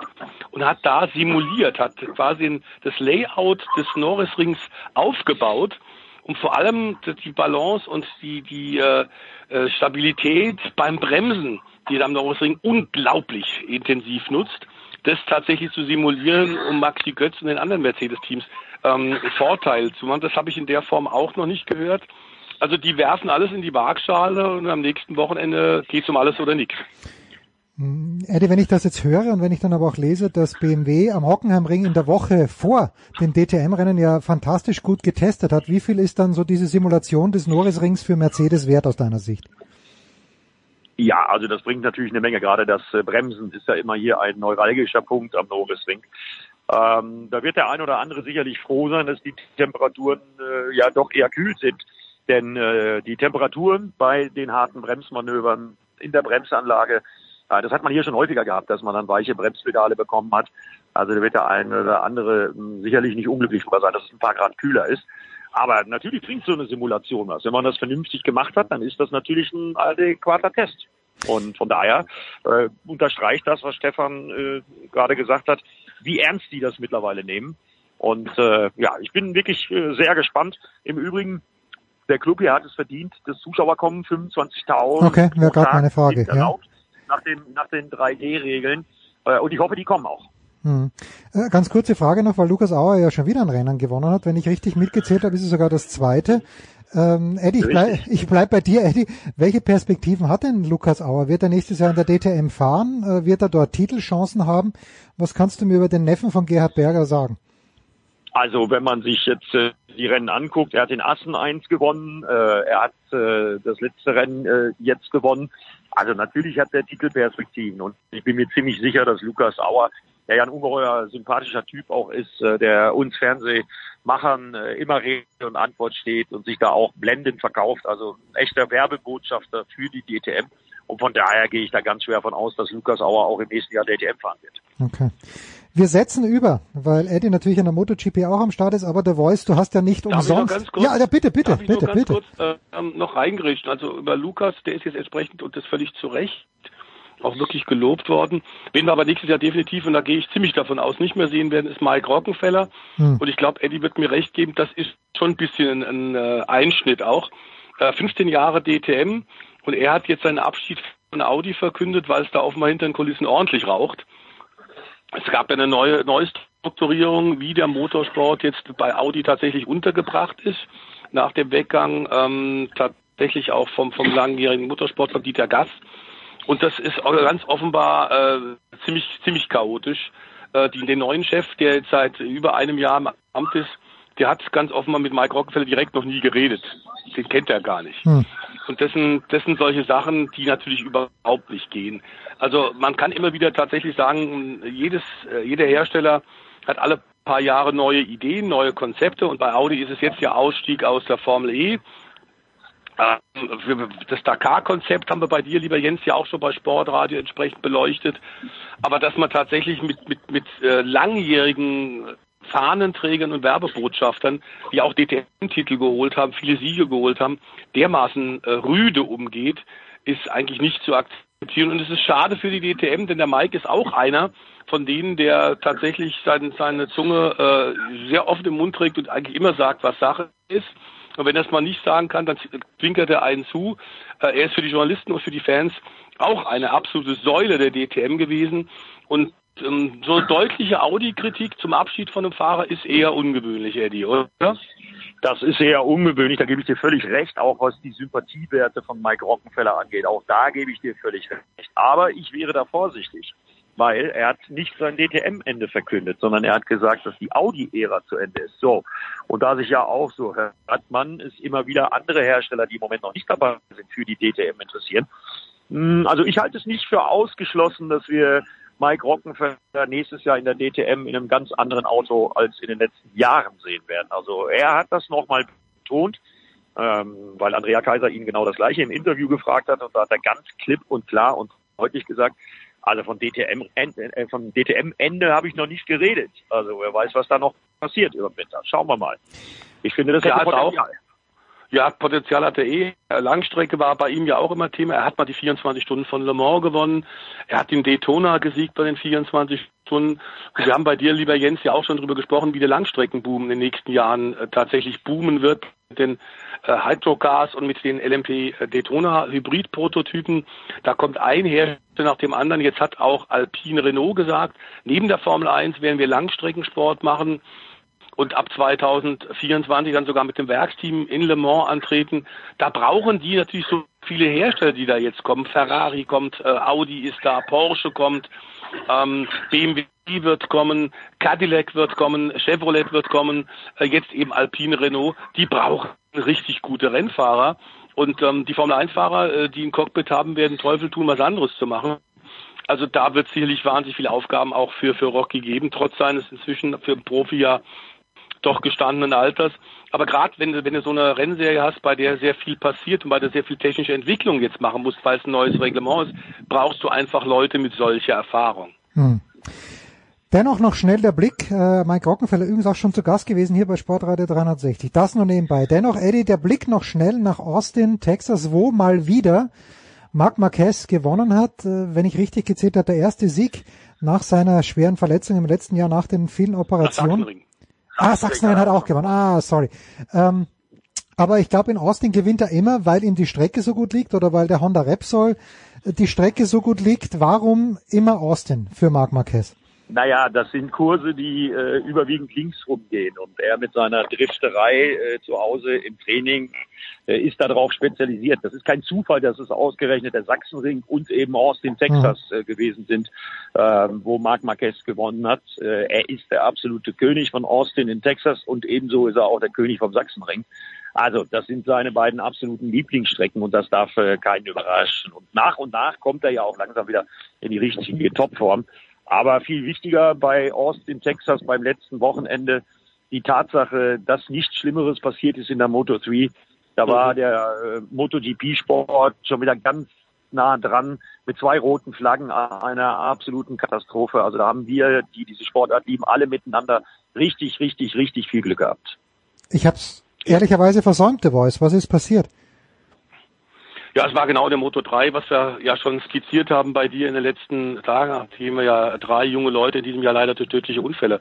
und hat da simuliert, hat quasi das Layout des Norrisrings aufgebaut, um vor allem die Balance und die, die äh, äh, Stabilität beim Bremsen, die am Norrisring unglaublich intensiv nutzt, das tatsächlich zu simulieren, um Maxi Götz und den anderen Mercedes-Teams ähm, Vorteil zu machen. Das habe ich in der Form auch noch nicht gehört. Also die werfen alles in die Waagschale und am nächsten Wochenende geht es um alles oder nichts. Eddie, wenn ich das jetzt höre und wenn ich dann aber auch lese, dass BMW am Hockenheimring in der Woche vor dem DTM-Rennen ja fantastisch gut getestet hat, wie viel ist dann so diese Simulation des Norrisrings für Mercedes wert aus deiner Sicht? Ja, also das bringt natürlich eine Menge. Gerade das äh, Bremsen ist ja immer hier ein neuralgischer Punkt am Norrisring. Ähm, da wird der ein oder andere sicherlich froh sein, dass die Temperaturen äh, ja doch eher kühl sind. Denn äh, die Temperaturen bei den harten Bremsmanövern in der Bremsanlage, äh, das hat man hier schon häufiger gehabt, dass man dann weiche Bremspedale bekommen hat. Also da wird der eine oder andere mh, sicherlich nicht unglücklich drüber sein, dass es ein paar Grad kühler ist. Aber natürlich bringt so eine Simulation was. Wenn man das vernünftig gemacht hat, dann ist das natürlich ein adäquater Test. Und von daher äh, unterstreicht das, was Stefan äh, gerade gesagt hat, wie ernst die das mittlerweile nehmen. Und äh, ja, ich bin wirklich äh, sehr gespannt. Im Übrigen der Club hier hat es verdient, das Zuschauerkommen 25.000. Okay, wäre gerade meine Frage. erlaubt, Nach den, nach den 3G-Regeln. Äh, und ich hoffe, die kommen auch. Hm. Äh, Ganz kurze Frage noch, weil Lukas Auer ja schon wieder ein Rennen gewonnen hat. Wenn ich richtig mitgezählt habe, ist es sogar das zweite. Ähm, Eddie, ich bleib, ich bleib bei dir, Eddie. Welche Perspektiven hat denn Lukas Auer? Wird er nächstes Jahr in der DTM fahren? Äh, wird er dort Titelchancen haben? Was kannst du mir über den Neffen von Gerhard Berger sagen? Also wenn man sich jetzt äh, die Rennen anguckt, er hat den Assen 1 gewonnen, äh, er hat äh, das letzte Rennen äh, jetzt gewonnen. Also natürlich hat er Titelperspektiven und ich bin mir ziemlich sicher, dass Lukas Auer, der ja ein ungeheuer sympathischer Typ auch ist, äh, der uns Fernsehmachern äh, immer Rede und Antwort steht und sich da auch blendend verkauft. Also ein echter Werbebotschafter für die DTM. Und von daher gehe ich da ganz schwer von aus, dass Lukas Auer auch im nächsten Jahr DTM fahren wird. Okay. Wir setzen über, weil Eddie natürlich an der MotoGP auch am Start ist, aber der Voice, du hast ja nicht Darf ich noch umsonst. ganz kurz- ja, ja, bitte, bitte, Darf ich bitte, nur ganz bitte. kurz äh, ähm, noch reingerichtet. Also über Lukas, der ist jetzt entsprechend und das völlig zu Recht auch wirklich gelobt worden. Wen wir aber nächstes Jahr definitiv, und da gehe ich ziemlich davon aus, nicht mehr sehen werden, ist Mike Rockenfeller. Hm. Und ich glaube, Eddie wird mir recht geben, das ist schon ein bisschen ein, ein äh, Einschnitt auch. Äh, 15 Jahre DTM und er hat jetzt seinen Abschied von Audi verkündet, weil es da offenbar hinter den Kulissen ordentlich raucht. Es gab ja eine neue Neustrukturierung, wie der Motorsport jetzt bei Audi tatsächlich untergebracht ist, nach dem Weggang ähm, tatsächlich auch vom, vom langjährigen Motorsport von Dieter Gass. Und das ist ganz offenbar äh, ziemlich, ziemlich chaotisch. Äh, die, den neuen Chef, der jetzt seit über einem Jahr im Amt ist, der hat ganz offenbar mit Mike Rockefeller direkt noch nie geredet. Den kennt er gar nicht. Hm. Und das sind, das sind solche Sachen, die natürlich überhaupt nicht gehen. Also man kann immer wieder tatsächlich sagen, jedes, äh, jeder Hersteller hat alle paar Jahre neue Ideen, neue Konzepte und bei Audi ist es jetzt der Ausstieg aus der Formel E. Ähm, Das Dakar-Konzept haben wir bei dir, lieber Jens, ja auch schon bei Sportradio entsprechend beleuchtet. Aber dass man tatsächlich mit, mit, mit äh, langjährigen Fahnenträgern und Werbebotschaftern, die auch DTM-Titel geholt haben, viele Siege geholt haben, dermaßen äh, rüde umgeht, ist eigentlich nicht zu akzeptieren. Und es ist schade für die DTM, denn der Mike ist auch einer von denen, der tatsächlich sein, seine Zunge äh, sehr oft im Mund trägt und eigentlich immer sagt, was Sache ist. Und wenn er es mal nicht sagen kann, dann zwinkert er einen zu. Äh, er ist für die Journalisten und für die Fans auch eine absolute Säule der DTM gewesen. Und ähm, so deutliche Audi-Kritik zum Abschied von einem Fahrer ist eher ungewöhnlich, Eddie, oder? Das ist eher ungewöhnlich, da gebe ich dir völlig recht, auch was die Sympathiewerte von Mike Rockenfeller angeht. Auch da gebe ich dir völlig recht. Aber ich wäre da vorsichtig, weil er hat nicht sein DTM-Ende verkündet, sondern er hat gesagt, dass die Audi-Ära zu Ende ist. So. Und da sich ja auch so hört man, es immer wieder andere Hersteller, die im Moment noch nicht dabei sind, für die DTM interessieren. Hm, Also ich halte es nicht für ausgeschlossen, dass wir Mike Rockenfeller nächstes Jahr in der DTM in einem ganz anderen Auto als in den letzten Jahren sehen werden. Also er hat das nochmal betont, ähm, weil Andrea Kaiser ihn genau das gleiche im Interview gefragt hat und da hat er ganz klipp und klar und deutlich gesagt, also von DTM äh, von DTM Ende habe ich noch nicht geredet. Also wer weiß, was da noch passiert über den Winter. Schauen wir mal. Ich finde das hat auch- Potenzial. Ja, Potenzial hat er eh. Äh, Langstrecke war bei ihm ja auch immer Thema. Er hat mal die 24 Stunden von Le Mans gewonnen. Er hat den Daytona gesiegt bei den 24 Stunden. Und wir haben bei dir, lieber Jens, ja auch schon drüber gesprochen, wie der Langstreckenboom in den nächsten Jahren äh, tatsächlich boomen wird. Mit den äh, Hydrogas und mit den LMP äh, Daytona Hybrid-Prototypen. Da kommt ein Hersteller nach dem anderen. Jetzt hat auch Alpine Renault gesagt, neben der Formel 1 werden wir Langstreckensport machen und ab 2024 dann sogar mit dem Werksteam in Le Mans antreten. Da brauchen die natürlich so viele Hersteller, die da jetzt kommen. Ferrari kommt, äh, Audi ist da, Porsche kommt, ähm, BMW wird kommen, Cadillac wird kommen, Chevrolet wird kommen, äh, jetzt eben Alpine Renault. Die brauchen richtig gute Rennfahrer. Und ähm, die Formel-1-Fahrer, äh, die ein Cockpit haben, werden Teufel tun, was anderes zu machen. Also da wird sicherlich wahnsinnig viele Aufgaben auch für, für Rocky geben, trotz seines inzwischen für Profi ja doch gestandenen Alters. Aber gerade wenn du, wenn du so eine Rennserie hast, bei der sehr viel passiert und bei der sehr viel technische Entwicklung jetzt machen musst, es ein neues Reglement ist, brauchst du einfach Leute mit solcher Erfahrung. Hm. Dennoch noch schnell der Blick, äh, Mike Rockenfeller übrigens auch schon zu Gast gewesen hier bei Sportradio 360. Das nur nebenbei. Dennoch, Eddie, der Blick noch schnell nach Austin, Texas, wo mal wieder Marc Marquez gewonnen hat. Äh, wenn ich richtig gezählt habe, der erste Sieg nach seiner schweren Verletzung im letzten Jahr nach den vielen Operationen. Ah, Sachsenring hat auch gewonnen. Ah, sorry. Ähm, Aber ich glaube, in Austin gewinnt er immer, weil ihm die Strecke so gut liegt oder weil der Honda Repsol die Strecke so gut liegt. Warum immer Austin für Marc Marquez? Naja, das sind Kurse, die äh, überwiegend links rumgehen. Und er mit seiner Drifterei äh, zu Hause im Training äh, ist darauf spezialisiert. Das ist kein Zufall, dass es ausgerechnet der Sachsenring und eben Austin, Texas äh, gewesen sind, äh, wo Marc Marquez gewonnen hat. Äh, er ist der absolute König von Austin in Texas und ebenso ist er auch der König vom Sachsenring. Also das sind seine beiden absoluten Lieblingsstrecken und das darf äh, keinen überraschen. Und nach und nach kommt er ja auch langsam wieder in die richtige Topform. Aber viel wichtiger bei Austin, Texas beim letzten Wochenende die Tatsache, dass nichts Schlimmeres passiert ist in der Moto 3. Da war der äh, MotoGP-Sport schon wieder ganz nah dran mit zwei roten Flaggen einer absoluten Katastrophe. Also da haben wir, die diese Sportart lieben, alle miteinander richtig, richtig, richtig viel Glück gehabt. Ich habe es ehrlicherweise versäumt, The Voice. Was ist passiert? Ja, es war genau der Moto 3, was wir ja schon skizziert haben bei dir in den letzten Tagen. Nachdem wir ja drei junge Leute in diesem Jahr leider durch tödliche Unfälle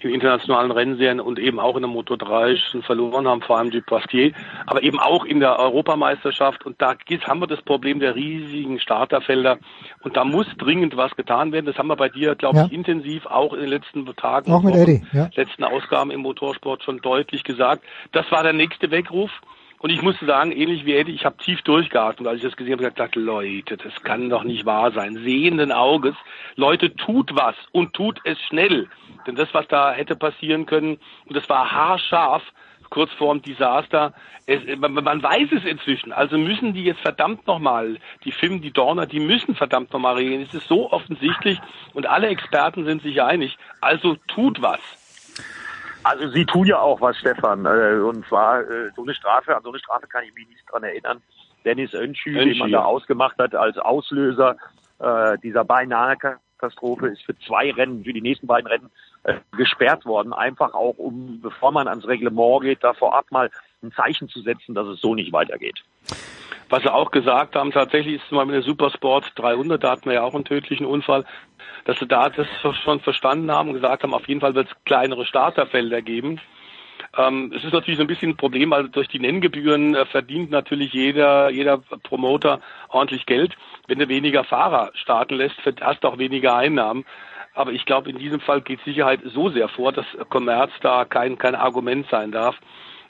in internationalen Rennserien und eben auch in der Moto 3 schon verloren haben, vor allem Dupastier, aber eben auch in der Europameisterschaft. Und da haben wir das Problem der riesigen Starterfelder. Und da muss dringend was getan werden. Das haben wir bei dir, glaube ja. ich, intensiv auch in den letzten Tagen, auch mit Eddie, ja. letzten Ausgaben im Motorsport schon deutlich gesagt. Das war der nächste Weckruf. Und ich musste sagen, ähnlich wie Eddie, ich habe tief durchgeatmet, als ich das gesehen habe, ich gedacht, Leute, das kann doch nicht wahr sein. Sehenden Auges, Leute, tut was und tut es schnell. Denn das, was da hätte passieren können, und das war haarscharf, kurz vor dem Desaster. Es, man, man, weiß es inzwischen. Also müssen die jetzt verdammt nochmal, die Film, die Dorner, die müssen verdammt nochmal regeln. Es ist so offensichtlich und alle Experten sind sich einig. Also tut was. Also sie tun ja auch was, Stefan. Äh, und zwar äh, so eine Strafe, an so eine Strafe kann ich mich nicht dran erinnern. Dennis Önschü, den man da ausgemacht hat als Auslöser äh, dieser beinahe Katastrophe, ist für zwei Rennen, für die nächsten beiden Rennen gesperrt worden. Einfach auch, um, bevor man ans Reglement geht, da vorab mal ein Zeichen zu setzen, dass es so nicht weitergeht. Was sie auch gesagt haben, tatsächlich ist es mal mit der Supersport 300, da hatten wir ja auch einen tödlichen Unfall, dass sie da das schon verstanden haben und gesagt haben, auf jeden Fall wird es kleinere Starterfelder geben. Ähm, es ist natürlich so ein bisschen ein Problem, weil durch die Nenngebühren äh, verdient natürlich jeder, jeder Promoter ordentlich Geld. Wenn du weniger Fahrer starten lässt, hast du auch weniger Einnahmen. Aber ich glaube, in diesem Fall geht Sicherheit so sehr vor, dass Kommerz da kein, kein Argument sein darf.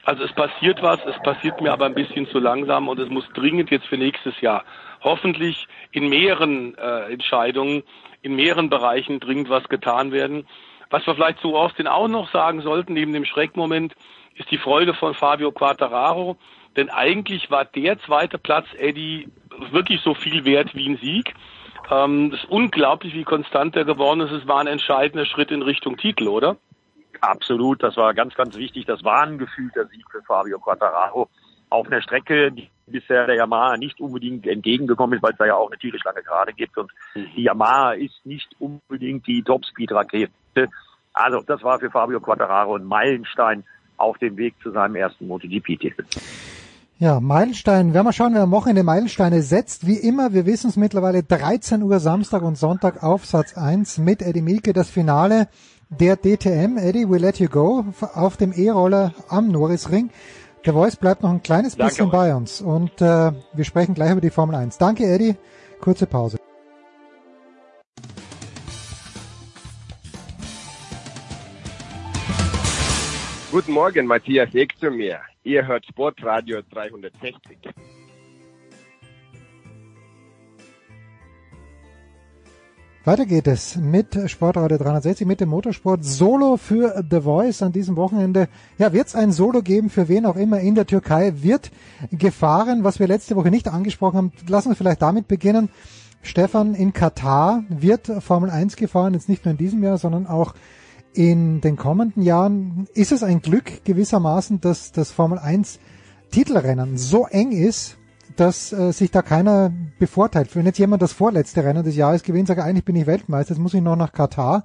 Also es passiert was, es passiert mir aber ein bisschen zu langsam und es muss dringend jetzt für nächstes Jahr hoffentlich in mehreren äh, Entscheidungen in mehreren Bereichen dringend was getan werden. Was wir vielleicht zu Austin auch noch sagen sollten, neben dem Schreckmoment, ist die Freude von Fabio Quattararo. Denn eigentlich war der zweite Platz, Eddie, wirklich so viel wert wie ein Sieg. Ähm, es ist unglaublich, wie konstant er geworden ist. Es war ein entscheidender Schritt in Richtung Titel, oder? Absolut, das war ganz, ganz wichtig. Das war ein gefühlter Sieg für Fabio Quattararo auf einer Strecke, die bisher der Yamaha nicht unbedingt entgegengekommen ist, weil es da ja auch eine tierisch lange Gerade gibt und mhm. die Yamaha ist nicht unbedingt die Topspeed-Rakete. Also das war für Fabio Quattararo ein Meilenstein auf dem Weg zu seinem ersten MotoGP-Titel. Ja, Meilenstein. Werden wir schauen, wer am Wochenende Meilensteine setzt. Wie immer, wir wissen es mittlerweile, 13 Uhr Samstag und Sonntag auf Satz 1 mit Eddie Milke, das Finale der DTM. Eddie, we let you go auf dem E-Roller am Norrisring. Der Voice bleibt noch ein kleines Danke bisschen euch. bei uns und äh, wir sprechen gleich über die Formel 1. Danke, Eddie. Kurze Pause. Guten Morgen, Matthias Eck zu mir. Ihr hört Sportradio 360. Weiter geht es mit Sportradio 360, mit dem Motorsport Solo für The Voice an diesem Wochenende. Ja, wird es ein Solo geben für wen auch immer in der Türkei? Wird gefahren, was wir letzte Woche nicht angesprochen haben. Lassen wir vielleicht damit beginnen. Stefan, in Katar wird Formel 1 gefahren, jetzt nicht nur in diesem Jahr, sondern auch in den kommenden Jahren. Ist es ein Glück gewissermaßen, dass das Formel 1 Titelrennen so eng ist, dass äh, sich da keiner bevorteilt. Wenn jetzt jemand das vorletzte Rennen des Jahres gewinnt, sagt, eigentlich bin ich Weltmeister, jetzt muss ich noch nach Katar.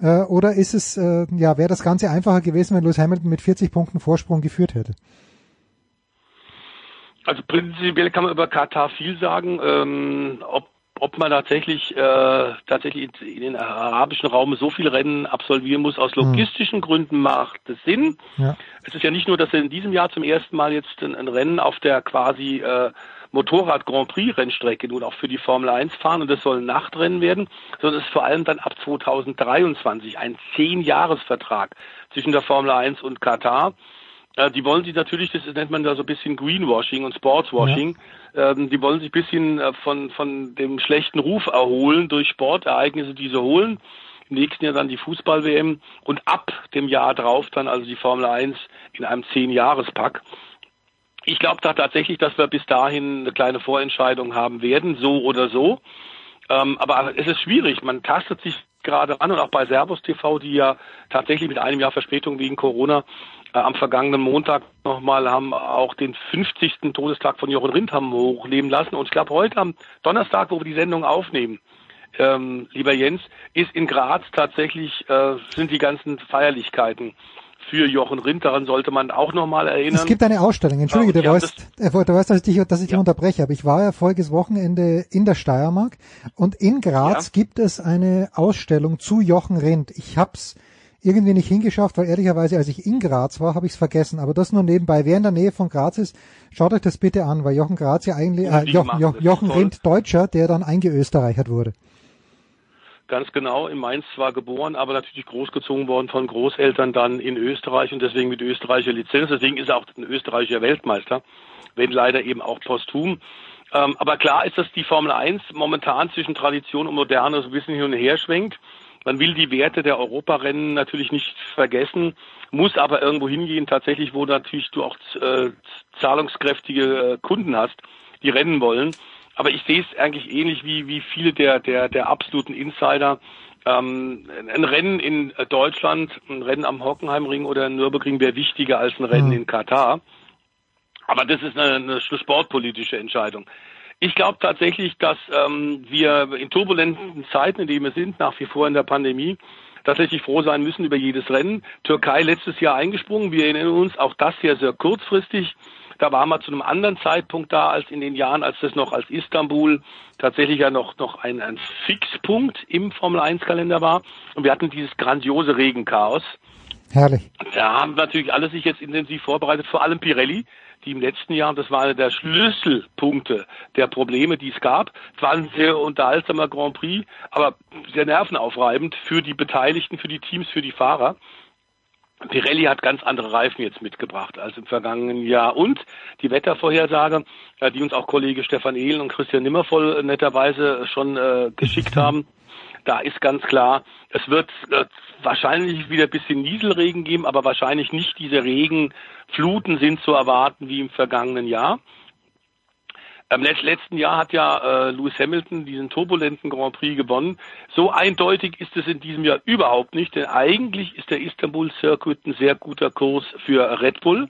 Äh, oder ist es, äh, ja, wäre das Ganze einfacher gewesen, wenn Lewis Hamilton mit 40 Punkten Vorsprung geführt hätte? Also prinzipiell kann man über Katar viel sagen. Ähm, ob ob man tatsächlich äh, tatsächlich in den arabischen Raum so viele Rennen absolvieren muss. Aus logistischen hm. Gründen macht es Sinn. Ja. Es ist ja nicht nur, dass in diesem Jahr zum ersten Mal jetzt ein, ein Rennen auf der quasi äh, Motorrad Grand Prix Rennstrecke nun auch für die Formel 1 fahren und das soll ein Nachtrennen werden, sondern es ist vor allem dann ab 2023 ein Zehn-Jahres-Vertrag zwischen der Formel 1 und Katar. Die wollen sich natürlich, das nennt man da so ein bisschen Greenwashing und Sportswashing, ja. ähm, die wollen sich ein bisschen äh, von, von dem schlechten Ruf erholen durch Sportereignisse, die sie holen. Im nächsten Jahr dann die Fußball-WM und ab dem Jahr drauf dann also die Formel 1 in einem Zehn-Jahres-Pack. Ich glaube da tatsächlich, dass wir bis dahin eine kleine Vorentscheidung haben werden, so oder so. Ähm, aber es ist schwierig. Man tastet sich gerade an und auch bei Servus TV, die ja tatsächlich mit einem Jahr Verspätung wegen Corona am vergangenen Montag nochmal haben auch den 50. Todestag von Jochen Rindt haben hochleben lassen. Und ich glaube, heute am Donnerstag, wo wir die Sendung aufnehmen, ähm, lieber Jens, ist in Graz tatsächlich, äh, sind die ganzen Feierlichkeiten für Jochen Rindt. Daran sollte man auch nochmal erinnern. Es gibt eine Ausstellung. Entschuldige, du weißt, äh, du weißt, dass ich dich, dass ich dich unterbreche. Aber ich war ja voriges Wochenende in der Steiermark und in Graz ja. gibt es eine Ausstellung zu Jochen Rindt. Ich hab's irgendwie nicht hingeschafft, weil ehrlicherweise, als ich in Graz war, habe ich es vergessen. Aber das nur nebenbei. Wer in der Nähe von Graz ist, schaut euch das bitte an, weil Jochen Graz ja eigentlich, äh, Jochen, Jochen, Jochen Rindt Deutscher, der dann eingeösterreichert wurde. Ganz genau, in Mainz zwar geboren, aber natürlich großgezogen worden von Großeltern dann in Österreich und deswegen mit österreichischer Lizenz. Deswegen ist er auch ein österreichischer Weltmeister, wenn leider eben auch posthum. Ähm, aber klar ist, dass die Formel 1 momentan zwischen Tradition und Moderne so ein bisschen hin und her schwenkt. Man will die Werte der Europarennen natürlich nicht vergessen, muss aber irgendwo hingehen, tatsächlich, wo natürlich du auch äh, zahlungskräftige äh, Kunden hast, die rennen wollen. Aber ich sehe es eigentlich ähnlich wie, wie viele der, der, der absoluten Insider. Ähm, ein Rennen in Deutschland, ein Rennen am Hockenheimring oder in Nürburgring wäre wichtiger als ein Rennen mhm. in Katar. Aber das ist eine, eine sportpolitische Entscheidung. Ich glaube tatsächlich, dass ähm, wir in turbulenten Zeiten, in denen wir sind, nach wie vor in der Pandemie, tatsächlich froh sein müssen über jedes Rennen. Türkei letztes Jahr eingesprungen. Wir erinnern uns, auch das sehr, sehr kurzfristig. Da waren wir zu einem anderen Zeitpunkt da als in den Jahren, als das noch als Istanbul tatsächlich ja noch, noch ein, ein Fixpunkt im Formel 1 Kalender war. Und wir hatten dieses grandiose Regenchaos. Herrlich. Da haben natürlich alle sich jetzt intensiv vorbereitet, vor allem Pirelli, die im letzten Jahr, das war einer der Schlüsselpunkte der Probleme, die es gab. Es war ein sehr unterhaltsamer Grand Prix, aber sehr nervenaufreibend für die Beteiligten, für die Teams, für die Fahrer. Pirelli hat ganz andere Reifen jetzt mitgebracht als im vergangenen Jahr. Und die Wettervorhersage, äh, die uns auch Kollege Stefan Ehlen und Christian Nimmervoll netterweise schon äh, geschickt [LAUGHS] haben, da ist ganz klar, es wird äh, wahrscheinlich wieder ein bisschen Nieselregen geben, aber wahrscheinlich nicht diese Regenfluten sind zu erwarten wie im vergangenen Jahr. Im letzten Jahr hat ja äh, Lewis Hamilton diesen turbulenten Grand Prix gewonnen. So eindeutig ist es in diesem Jahr überhaupt nicht, denn eigentlich ist der Istanbul Circuit ein sehr guter Kurs für Red Bull.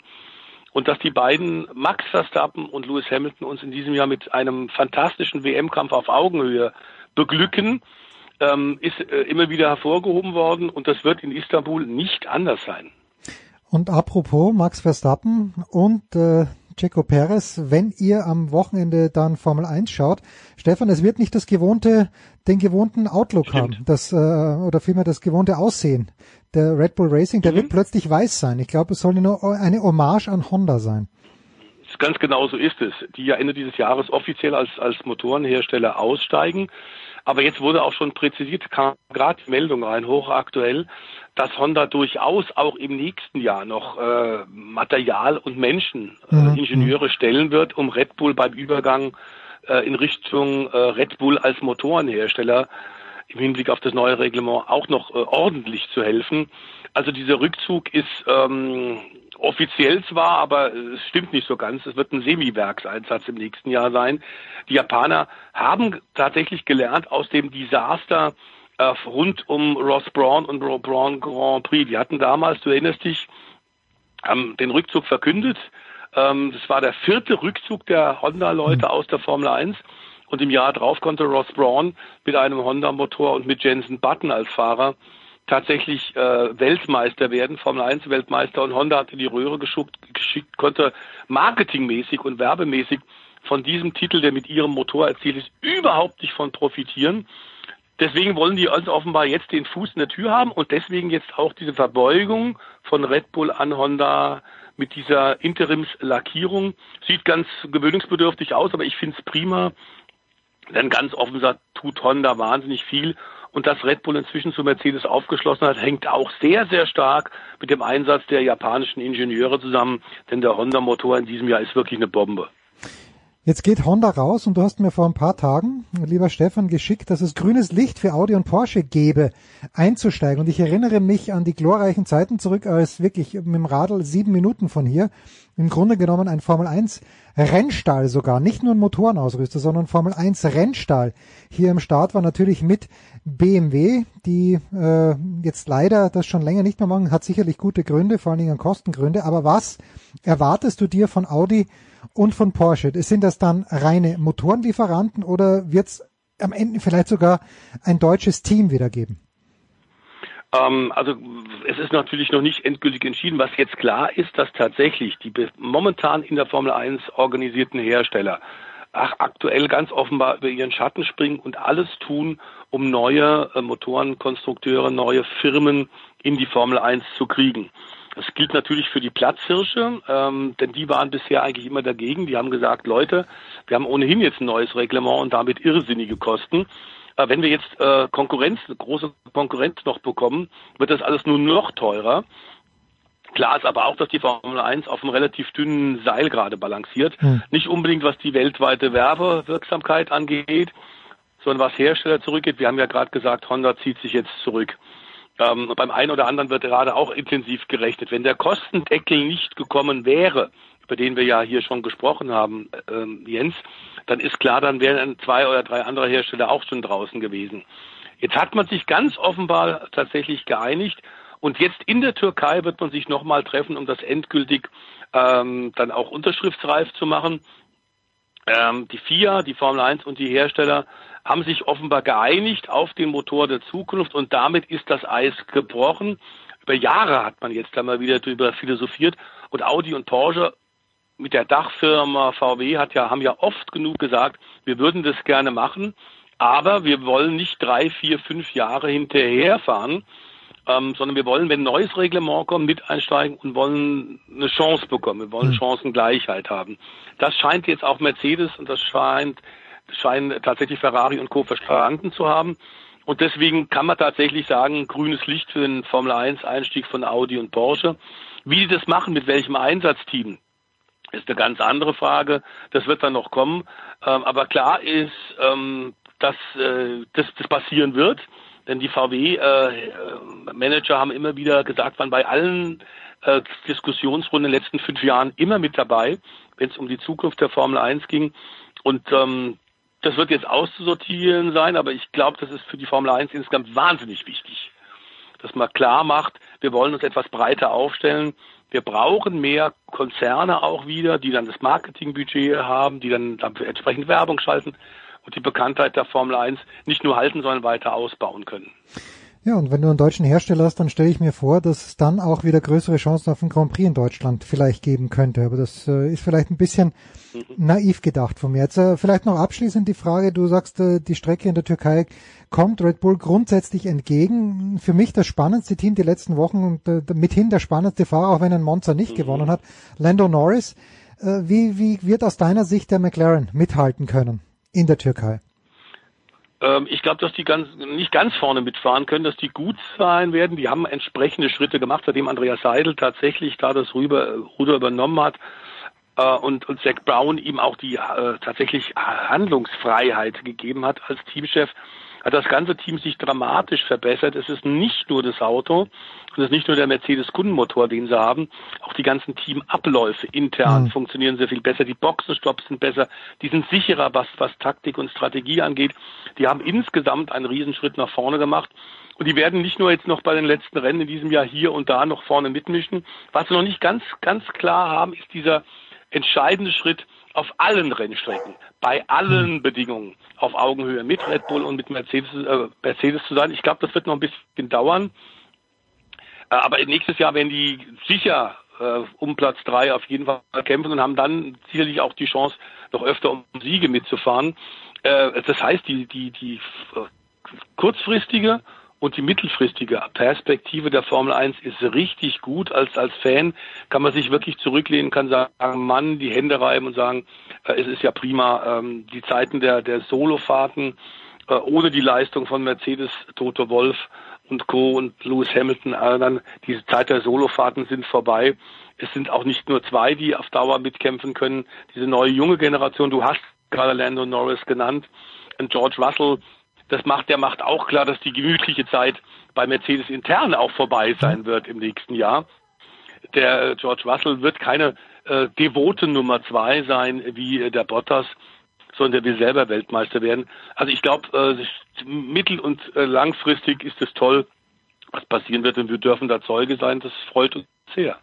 Und dass die beiden Max Verstappen und Lewis Hamilton uns in diesem Jahr mit einem fantastischen WM-Kampf auf Augenhöhe beglücken, ähm, ist äh, immer wieder hervorgehoben worden und das wird in Istanbul nicht anders sein. Und apropos Max Verstappen und äh, Checo Perez, wenn ihr am Wochenende dann Formel 1 schaut. Stefan, es wird nicht das gewohnte, den gewohnten Outlook Stimmt. haben, das, äh, oder vielmehr das gewohnte Aussehen. Der Red Bull Racing, der mhm. wird plötzlich weiß sein. Ich glaube, es soll nur eine Hommage an Honda sein. Ganz genau so ist es. Die ja Ende dieses Jahres offiziell als, als Motorenhersteller aussteigen. Aber jetzt wurde auch schon präzisiert, kam gerade die Meldung rein, hochaktuell, dass Honda durchaus auch im nächsten Jahr noch äh, Material und Menschen, äh, mhm. Ingenieure stellen wird, um Red Bull beim Übergang äh, in Richtung äh, Red Bull als Motorenhersteller im Hinblick auf das neue Reglement auch noch äh, ordentlich zu helfen. Also dieser Rückzug ist ähm, offiziell zwar, aber es stimmt nicht so ganz. Es wird ein Semi-Werkseinsatz im nächsten Jahr sein. Die Japaner haben tatsächlich gelernt aus dem Desaster äh, rund um Ross Braun und Braun Grand Prix. Die hatten damals, du erinnerst dich, haben den Rückzug verkündet. Ähm, das war der vierte Rückzug der Honda-Leute mhm. aus der Formel 1. Und im Jahr drauf konnte Ross Braun mit einem Honda-Motor und mit Jensen Button als Fahrer tatsächlich äh, Weltmeister werden, Formel 1 Weltmeister und Honda hatte die Röhre geschuckt, geschickt, konnte marketingmäßig und werbemäßig von diesem Titel, der mit ihrem Motor erzielt ist, überhaupt nicht von profitieren. Deswegen wollen die also offenbar jetzt den Fuß in der Tür haben und deswegen jetzt auch diese Verbeugung von Red Bull an Honda mit dieser Interimslackierung. Sieht ganz gewöhnungsbedürftig aus, aber ich finde es prima. Denn ganz offen gesagt, tut Honda wahnsinnig viel. Und dass Red Bull inzwischen zu Mercedes aufgeschlossen hat, hängt auch sehr, sehr stark mit dem Einsatz der japanischen Ingenieure zusammen. Denn der Honda-Motor in diesem Jahr ist wirklich eine Bombe. Jetzt geht Honda raus und du hast mir vor ein paar Tagen, lieber Stefan, geschickt, dass es grünes Licht für Audi und Porsche gäbe, einzusteigen. Und ich erinnere mich an die glorreichen Zeiten zurück, als wirklich mit dem Radl sieben Minuten von hier im Grunde genommen ein Formel 1 Rennstall sogar, nicht nur ein Motorenausrüster, sondern Formel 1 Rennstall hier im Start war natürlich mit BMW, die äh, jetzt leider das schon länger nicht mehr machen, hat sicherlich gute Gründe, vor allen Dingen Kostengründe. Aber was erwartest du dir von Audi und von Porsche. Sind das dann reine Motorenlieferanten oder wird es am Ende vielleicht sogar ein deutsches Team wieder geben? Ähm, also es ist natürlich noch nicht endgültig entschieden. Was jetzt klar ist, dass tatsächlich die momentan in der Formel 1 organisierten Hersteller ach, aktuell ganz offenbar über ihren Schatten springen und alles tun, um neue äh, Motorenkonstrukteure, neue Firmen in die Formel 1 zu kriegen. Das gilt natürlich für die Platzhirsche, ähm, denn die waren bisher eigentlich immer dagegen. Die haben gesagt, Leute, wir haben ohnehin jetzt ein neues Reglement und damit irrsinnige Kosten. Wenn wir jetzt äh, Konkurrenz, große Konkurrenz noch bekommen, wird das alles nur noch teurer. Klar ist aber auch, dass die Formel 1 auf einem relativ dünnen Seil gerade balanciert. Hm. Nicht unbedingt, was die weltweite Werbewirksamkeit angeht, sondern was Hersteller zurückgeht. Wir haben ja gerade gesagt, Honda zieht sich jetzt zurück. Ähm, beim einen oder anderen wird gerade auch intensiv gerechnet. Wenn der Kostendeckel nicht gekommen wäre, über den wir ja hier schon gesprochen haben, ähm, Jens, dann ist klar, dann wären zwei oder drei andere Hersteller auch schon draußen gewesen. Jetzt hat man sich ganz offenbar tatsächlich geeinigt und jetzt in der Türkei wird man sich nochmal treffen, um das endgültig ähm, dann auch unterschriftsreif zu machen. Ähm, die FIA, die Formel 1 und die Hersteller haben sich offenbar geeinigt auf den Motor der Zukunft und damit ist das Eis gebrochen. Über Jahre hat man jetzt einmal wieder darüber philosophiert und Audi und Porsche mit der Dachfirma VW hat ja, haben ja oft genug gesagt, wir würden das gerne machen, aber wir wollen nicht drei, vier, fünf Jahre hinterherfahren, ähm, sondern wir wollen, wenn ein neues Reglement kommt, mit einsteigen und wollen eine Chance bekommen. Wir wollen hm. Chancengleichheit haben. Das scheint jetzt auch Mercedes und das scheint scheinen tatsächlich Ferrari und Co. verstanden zu haben. Und deswegen kann man tatsächlich sagen, grünes Licht für den Formel 1 Einstieg von Audi und Porsche. Wie die das machen, mit welchem Einsatzteam, ist eine ganz andere Frage. Das wird dann noch kommen. Ähm, aber klar ist, ähm, dass äh, das, das passieren wird. Denn die VW-Manager äh, haben immer wieder gesagt, waren bei allen äh, Diskussionsrunden in den letzten fünf Jahren immer mit dabei, wenn es um die Zukunft der Formel 1 ging. Und ähm, das wird jetzt auszusortieren sein, aber ich glaube, das ist für die Formel 1 insgesamt wahnsinnig wichtig, dass man klar macht, wir wollen uns etwas breiter aufstellen. Wir brauchen mehr Konzerne auch wieder, die dann das Marketingbudget haben, die dann entsprechend Werbung schalten und die Bekanntheit der Formel 1 nicht nur halten, sondern weiter ausbauen können. Ja, und wenn du einen deutschen Hersteller hast, dann stelle ich mir vor, dass es dann auch wieder größere Chancen auf den Grand Prix in Deutschland vielleicht geben könnte. Aber das äh, ist vielleicht ein bisschen mhm. naiv gedacht von mir. Jetzt äh, vielleicht noch abschließend die Frage, du sagst, äh, die Strecke in der Türkei kommt Red Bull grundsätzlich entgegen. Für mich das spannendste Team die letzten Wochen und äh, mithin der spannendste Fahrer, auch wenn ein Monza nicht mhm. gewonnen hat, Lando Norris. Äh, wie, wie wird aus deiner Sicht der McLaren mithalten können in der Türkei? Ähm, ich glaube, dass die ganz, nicht ganz vorne mitfahren können, dass die gut sein werden. Die haben entsprechende Schritte gemacht, seitdem Andreas Seidel tatsächlich da das Rüber, Ruder übernommen hat äh, und, und Zach Brown ihm auch die äh, tatsächlich Handlungsfreiheit gegeben hat als Teamchef hat das ganze Team sich dramatisch verbessert. Es ist nicht nur das Auto, und es ist nicht nur der Mercedes-Kundenmotor, den sie haben, auch die ganzen Teamabläufe intern mhm. funktionieren sehr viel besser. Die Boxenstopps sind besser, die sind sicherer, was, was Taktik und Strategie angeht. Die haben insgesamt einen Riesenschritt nach vorne gemacht. Und die werden nicht nur jetzt noch bei den letzten Rennen in diesem Jahr hier und da noch vorne mitmischen. Was sie noch nicht ganz, ganz klar haben, ist dieser entscheidende Schritt, auf allen Rennstrecken, bei allen hm. Bedingungen auf Augenhöhe mit Red Bull und mit Mercedes, äh, Mercedes zu sein. Ich glaube, das wird noch ein bisschen dauern. Äh, aber nächstes Jahr werden die sicher äh, um Platz drei auf jeden Fall kämpfen und haben dann sicherlich auch die Chance, noch öfter um Siege mitzufahren. Äh, das heißt, die, die, die kurzfristige und die mittelfristige Perspektive der Formel 1 ist richtig gut. Als, als Fan kann man sich wirklich zurücklehnen, kann sagen, Mann, die Hände reiben und sagen, äh, es ist ja prima. Ähm, die Zeiten der, der Solofahrten äh, ohne die Leistung von Mercedes, Toto Wolf und Co. und Lewis Hamilton, äh, dann diese Zeit der Solofahrten sind vorbei. Es sind auch nicht nur zwei, die auf Dauer mitkämpfen können. Diese neue junge Generation, du hast gerade Lando Norris genannt, und George Russell, das macht, der macht auch klar, dass die gemütliche Zeit bei Mercedes intern auch vorbei sein wird im nächsten Jahr. Der George Russell wird keine äh, devote Nummer zwei sein wie äh, der Bottas, sondern der will selber Weltmeister werden. Also ich glaube, äh, mittel- und äh, langfristig ist es toll, was passieren wird und wir dürfen da Zeuge sein. Das freut uns sehr.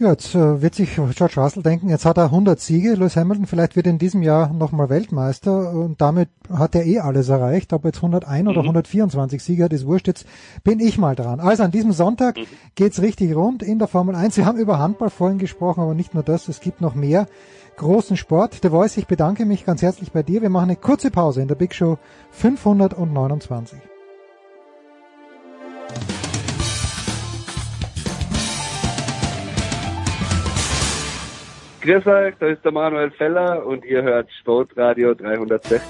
Ja, jetzt äh, wird sich George Russell denken, jetzt hat er 100 Siege, Lewis Hamilton vielleicht wird in diesem Jahr nochmal Weltmeister und damit hat er eh alles erreicht. Ob er jetzt 101 mhm. oder 124 Siege hat, ist wurscht. Jetzt bin ich mal dran. Also an diesem Sonntag mhm. geht's richtig rund in der Formel 1. Wir haben über Handball vorhin gesprochen, aber nicht nur das, es gibt noch mehr großen Sport. The Voice, ich bedanke mich ganz herzlich bei dir. Wir machen eine kurze Pause in der Big Show 529. Grüß euch, da ist der Manuel Feller und ihr hört Sportradio 360.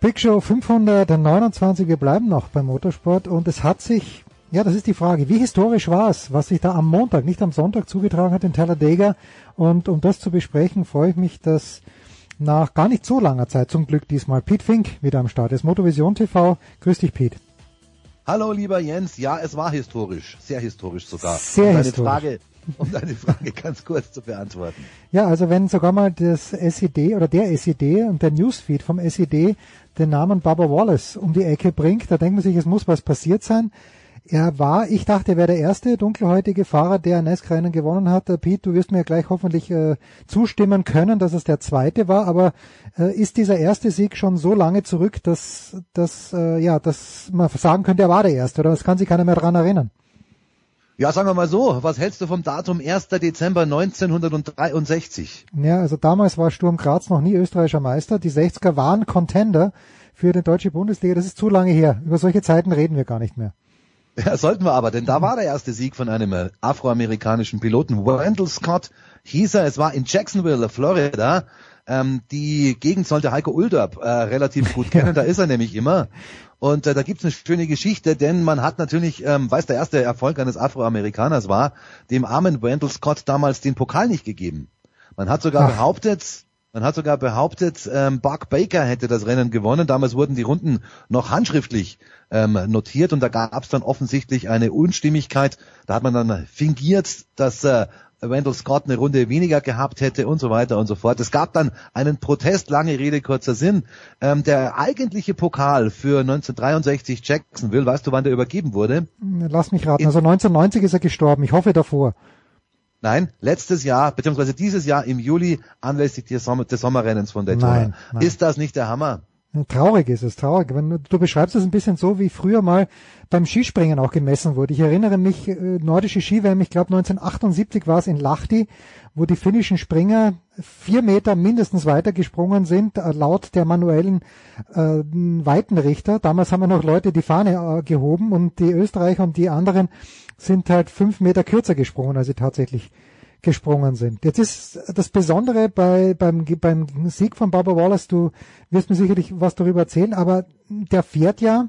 Big Show 529, wir bleiben noch beim Motorsport und es hat sich, ja, das ist die Frage, wie historisch war es, was sich da am Montag, nicht am Sonntag zugetragen hat in Talladega und um das zu besprechen, freue ich mich, dass nach gar nicht so langer Zeit zum Glück diesmal Pete Fink wieder am Start ist. Motovision TV, grüß dich Pete. Hallo lieber Jens, ja, es war historisch, sehr historisch sogar. Sehr um historisch. Frage, um deine Frage [LAUGHS] ganz kurz zu beantworten. Ja, also wenn sogar mal das SED oder der SED und der Newsfeed vom SED den Namen Baba Wallace um die Ecke bringt, da denkt man sich, es muss was passiert sein. Er war, ich dachte, er wäre der erste dunkelhäutige Fahrer, der ein NASCAR-Rennen gewonnen hat. Äh, Pete, du wirst mir gleich hoffentlich äh, zustimmen können, dass es der zweite war, aber äh, ist dieser erste Sieg schon so lange zurück, dass, dass, äh, ja, dass man sagen könnte, er war der erste, oder es kann sich keiner mehr dran erinnern? Ja, sagen wir mal so, was hältst du vom Datum 1. Dezember 1963? Ja, also damals war Sturm Graz noch nie österreichischer Meister. Die 60er waren Contender für die deutsche Bundesliga. Das ist zu lange her. Über solche Zeiten reden wir gar nicht mehr. [LAUGHS] Ja, sollten wir aber, denn da war der erste Sieg von einem äh, afroamerikanischen Piloten. Wendell Scott hieß er, es war in Jacksonville, Florida. Ähm, die Gegend sollte Heiko Ulderb äh, relativ gut [LAUGHS] kennen, da ist er nämlich immer. Und äh, da gibt's eine schöne Geschichte, denn man hat natürlich, ähm, weiß der erste Erfolg eines Afroamerikaners war, dem armen Wendell Scott damals den Pokal nicht gegeben. Man hat sogar Ach. behauptet, man hat sogar behauptet, ähm, Buck Baker hätte das Rennen gewonnen. Damals wurden die Runden noch handschriftlich ähm, notiert und da gab es dann offensichtlich eine Unstimmigkeit. Da hat man dann fingiert, dass äh, Wendell Scott eine Runde weniger gehabt hätte und so weiter und so fort. Es gab dann einen Protest, lange Rede, kurzer Sinn. Ähm, der eigentliche Pokal für 1963 Jacksonville, weißt du, wann der übergeben wurde? Lass mich raten. Also 1990 ist er gestorben. Ich hoffe davor. Nein, letztes Jahr, beziehungsweise dieses Jahr im Juli anlässlich des, Sommer, des Sommerrennens von Daytona. Nein, nein. Ist das nicht der Hammer? Traurig ist es, traurig. Du, beschreibst es ein bisschen so, wie früher mal beim Skispringen auch gemessen wurde. Ich erinnere mich, äh, nordische Ski-WM, ich glaube 1978 war es in Lahti, wo die finnischen Springer vier Meter mindestens weiter gesprungen sind, äh, laut der manuellen äh, Weitenrichter. Damals haben wir noch Leute die Fahne äh, gehoben und die Österreicher und die anderen sind halt fünf Meter kürzer gesprungen, als sie tatsächlich gesprungen sind. Jetzt ist das Besondere bei, beim, beim Sieg von Baba Wallace, du wirst mir sicherlich was darüber erzählen, aber der fährt ja,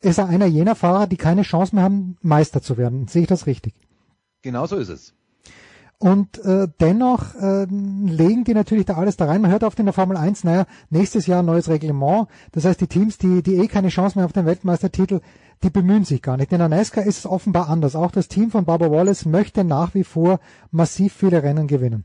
ist er einer jener Fahrer, die keine Chance mehr haben, Meister zu werden. Sehe ich das richtig? Genau so ist es. Und äh, dennoch äh, legen die natürlich da alles da rein. Man hört oft in der Formel 1, naja, nächstes Jahr neues Reglement. Das heißt, die Teams, die, die eh keine Chance mehr auf den Weltmeistertitel, die bemühen sich gar nicht. In der NASCAR ist es offenbar anders. Auch das Team von Barbara Wallace möchte nach wie vor massiv viele Rennen gewinnen.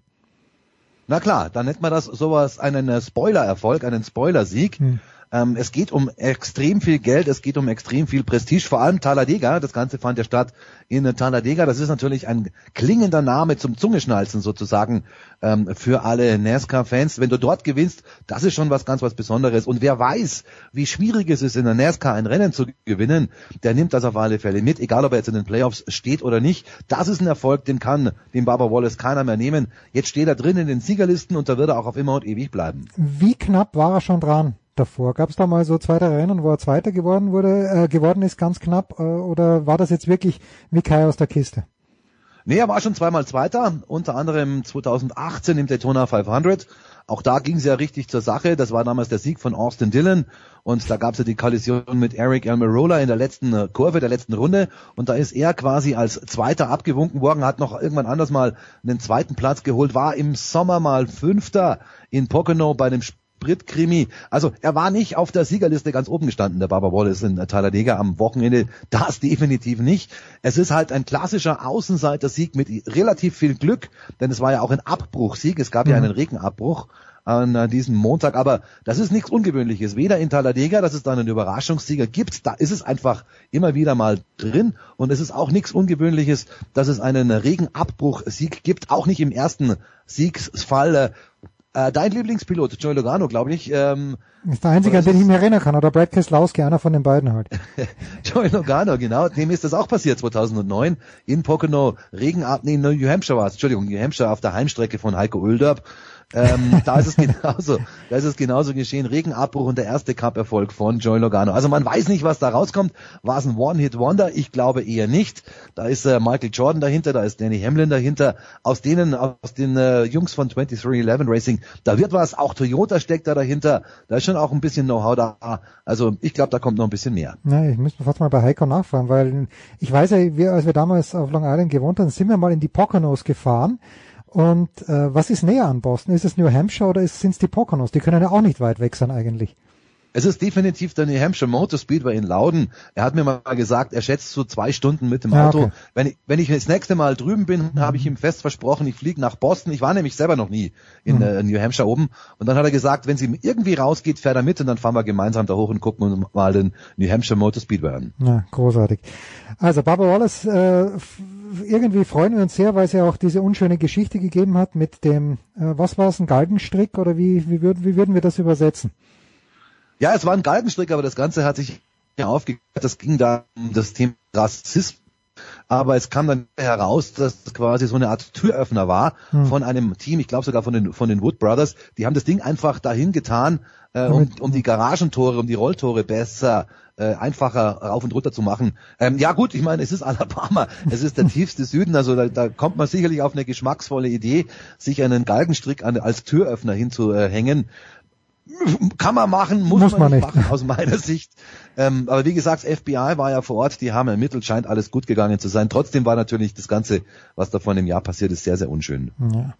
Na klar, dann nennt man das sowas einen äh, Spoiler-Erfolg, einen Spoiler-Sieg. Hm. Ähm, es geht um extrem viel Geld, es geht um extrem viel Prestige, vor allem Talladega. Das Ganze fand ja statt in Talladega. Das ist natürlich ein klingender Name zum Zungeschnalzen sozusagen ähm, für alle NASCAR-Fans. Wenn du dort gewinnst, das ist schon was ganz was Besonderes. Und wer weiß, wie schwierig es ist, in der NASCAR ein Rennen zu gewinnen, der nimmt das auf alle Fälle mit, egal ob er jetzt in den Playoffs steht oder nicht. Das ist ein Erfolg, den kann dem Barbara Wallace keiner mehr nehmen. Jetzt steht er drin in den Siegerlisten und da wird er auch auf immer und ewig bleiben. Wie knapp war er schon dran? Davor? Gab es da mal so zwei, drei Rennen, wo er Zweiter geworden wurde, äh, geworden ist, ganz knapp, äh, oder war das jetzt wirklich wie Kai aus der Kiste? Nee, er war schon zweimal Zweiter, unter anderem 2018 im Daytona 500. Auch da ging es ja richtig zur Sache. Das war damals der Sieg von Austin Dillon. Und da gab es ja die Kollision mit Eric Almirola in der letzten äh, Kurve, der letzten Runde. Und da ist er quasi als Zweiter abgewunken worden, hat noch irgendwann anders mal einen zweiten Platz geholt, war im Sommer mal Fünfter in Pocono bei dem Spritkrimi. Also er war nicht auf der Siegerliste ganz oben gestanden, der Baba Wallace in Talladega am Wochenende. Das definitiv nicht. Es ist halt ein klassischer Außenseiter-Sieg mit relativ viel Glück, denn es war ja auch ein Abbruchsieg. Es gab mhm. ja einen Regenabbruch an äh, diesem Montag, aber das ist nichts Ungewöhnliches. Weder in Talladega, dass es da einen Überraschungssieger gibt, da ist es einfach immer wieder mal drin und es ist auch nichts Ungewöhnliches, dass es einen Regenabbruchsieg gibt, auch nicht im ersten Siegsfall äh, dein Lieblingspilot, Joey Logano, glaube ich. Ähm, ist der einzige, an den ich mich erinnern kann. Oder Brad Keselowski, einer von den beiden halt. [LAUGHS] Joey Logano, genau. Dem ist das auch passiert 2009 in Pocono. Regenab, nee, New Hampshire war es. Entschuldigung, New Hampshire auf der Heimstrecke von Heiko Ulderb. Ähm, da ist es [LAUGHS] genauso. Da ist es genauso geschehen. Regenabbruch und der erste Cup-Erfolg von Joey Logano. Also man weiß nicht, was da rauskommt. War es ein One-Hit-Wonder? Ich glaube eher nicht. Da ist äh, Michael Jordan dahinter, da ist Danny Hamlin dahinter. Aus denen, aus den äh, Jungs von 2311 Racing, da wird was. Auch Toyota steckt da dahinter. Da ist schon auch ein bisschen Know-how da. Also ich glaube, da kommt noch ein bisschen mehr. Ja, ich müsste fast mal bei Heiko nachfragen, weil ich weiß ja, wir, als wir damals auf Long Island gewohnt haben, sind wir mal in die Poconos gefahren und äh, was ist näher an Boston? Ist es New Hampshire oder sind es die Poconos? Die können ja auch nicht weit weg sein eigentlich. Es ist definitiv der New Hampshire Motor Speedway in Lauden. Er hat mir mal gesagt, er schätzt so zwei Stunden mit dem Auto. Ja, okay. Wenn, ich, wenn ich das nächste Mal drüben bin, mhm. habe ich ihm fest versprochen, ich fliege nach Boston. Ich war nämlich selber noch nie in mhm. äh, New Hampshire oben. Und dann hat er gesagt, wenn sie irgendwie rausgeht, fährt er mit und dann fahren wir gemeinsam da hoch und gucken uns mal den New Hampshire Motor Speedway an. Ja, großartig. Also Barbara Wallace äh, irgendwie freuen wir uns sehr, weil es ja auch diese unschöne Geschichte gegeben hat mit dem, äh, was war es, ein Galgenstrick oder wie, wie, würden, wie würden wir das übersetzen? Ja, es war ein Galgenstrick, aber das Ganze hat sich ja aufgeklärt. Das ging da um das Thema Rassismus. Aber es kam dann heraus, dass es quasi so eine Art Türöffner war hm. von einem Team, ich glaube sogar von den, von den Wood Brothers. Die haben das Ding einfach dahin getan, äh, um, um die Garagentore, um die Rolltore besser äh, einfacher rauf und runter zu machen. Ähm, ja gut, ich meine, es ist [LAUGHS] Alabama, es ist der tiefste Süden, also da, da kommt man sicherlich auf eine geschmacksvolle Idee, sich einen Galgenstrick an, als Türöffner hinzuhängen. Kann man machen, muss, muss man, man, nicht machen, aus meiner Sicht. Ähm, aber wie gesagt, FBI war ja vor Ort, die haben ermittelt, scheint alles gut gegangen zu sein. Trotzdem war natürlich das Ganze, was da vor einem Jahr passiert ist, sehr, sehr unschön. Ja.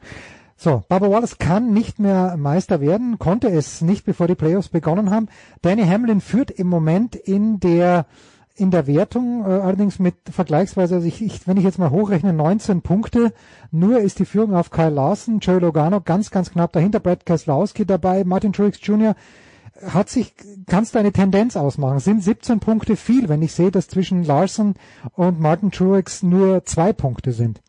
So, Barbara Wallace kann nicht mehr Meister werden, konnte es nicht, bevor die Playoffs begonnen haben. Danny Hamlin führt im Moment in der in der Wertung, äh, allerdings mit vergleichsweise, also ich, ich, wenn ich jetzt mal hochrechne, 19 Punkte. Nur ist die Führung auf Kyle Larson, Joey Logano ganz, ganz knapp dahinter, Brad Keselowski dabei, Martin Truex Jr. Hat sich, kannst du eine Tendenz ausmachen? Sind 17 Punkte viel, wenn ich sehe, dass zwischen Larson und Martin Truex nur zwei Punkte sind?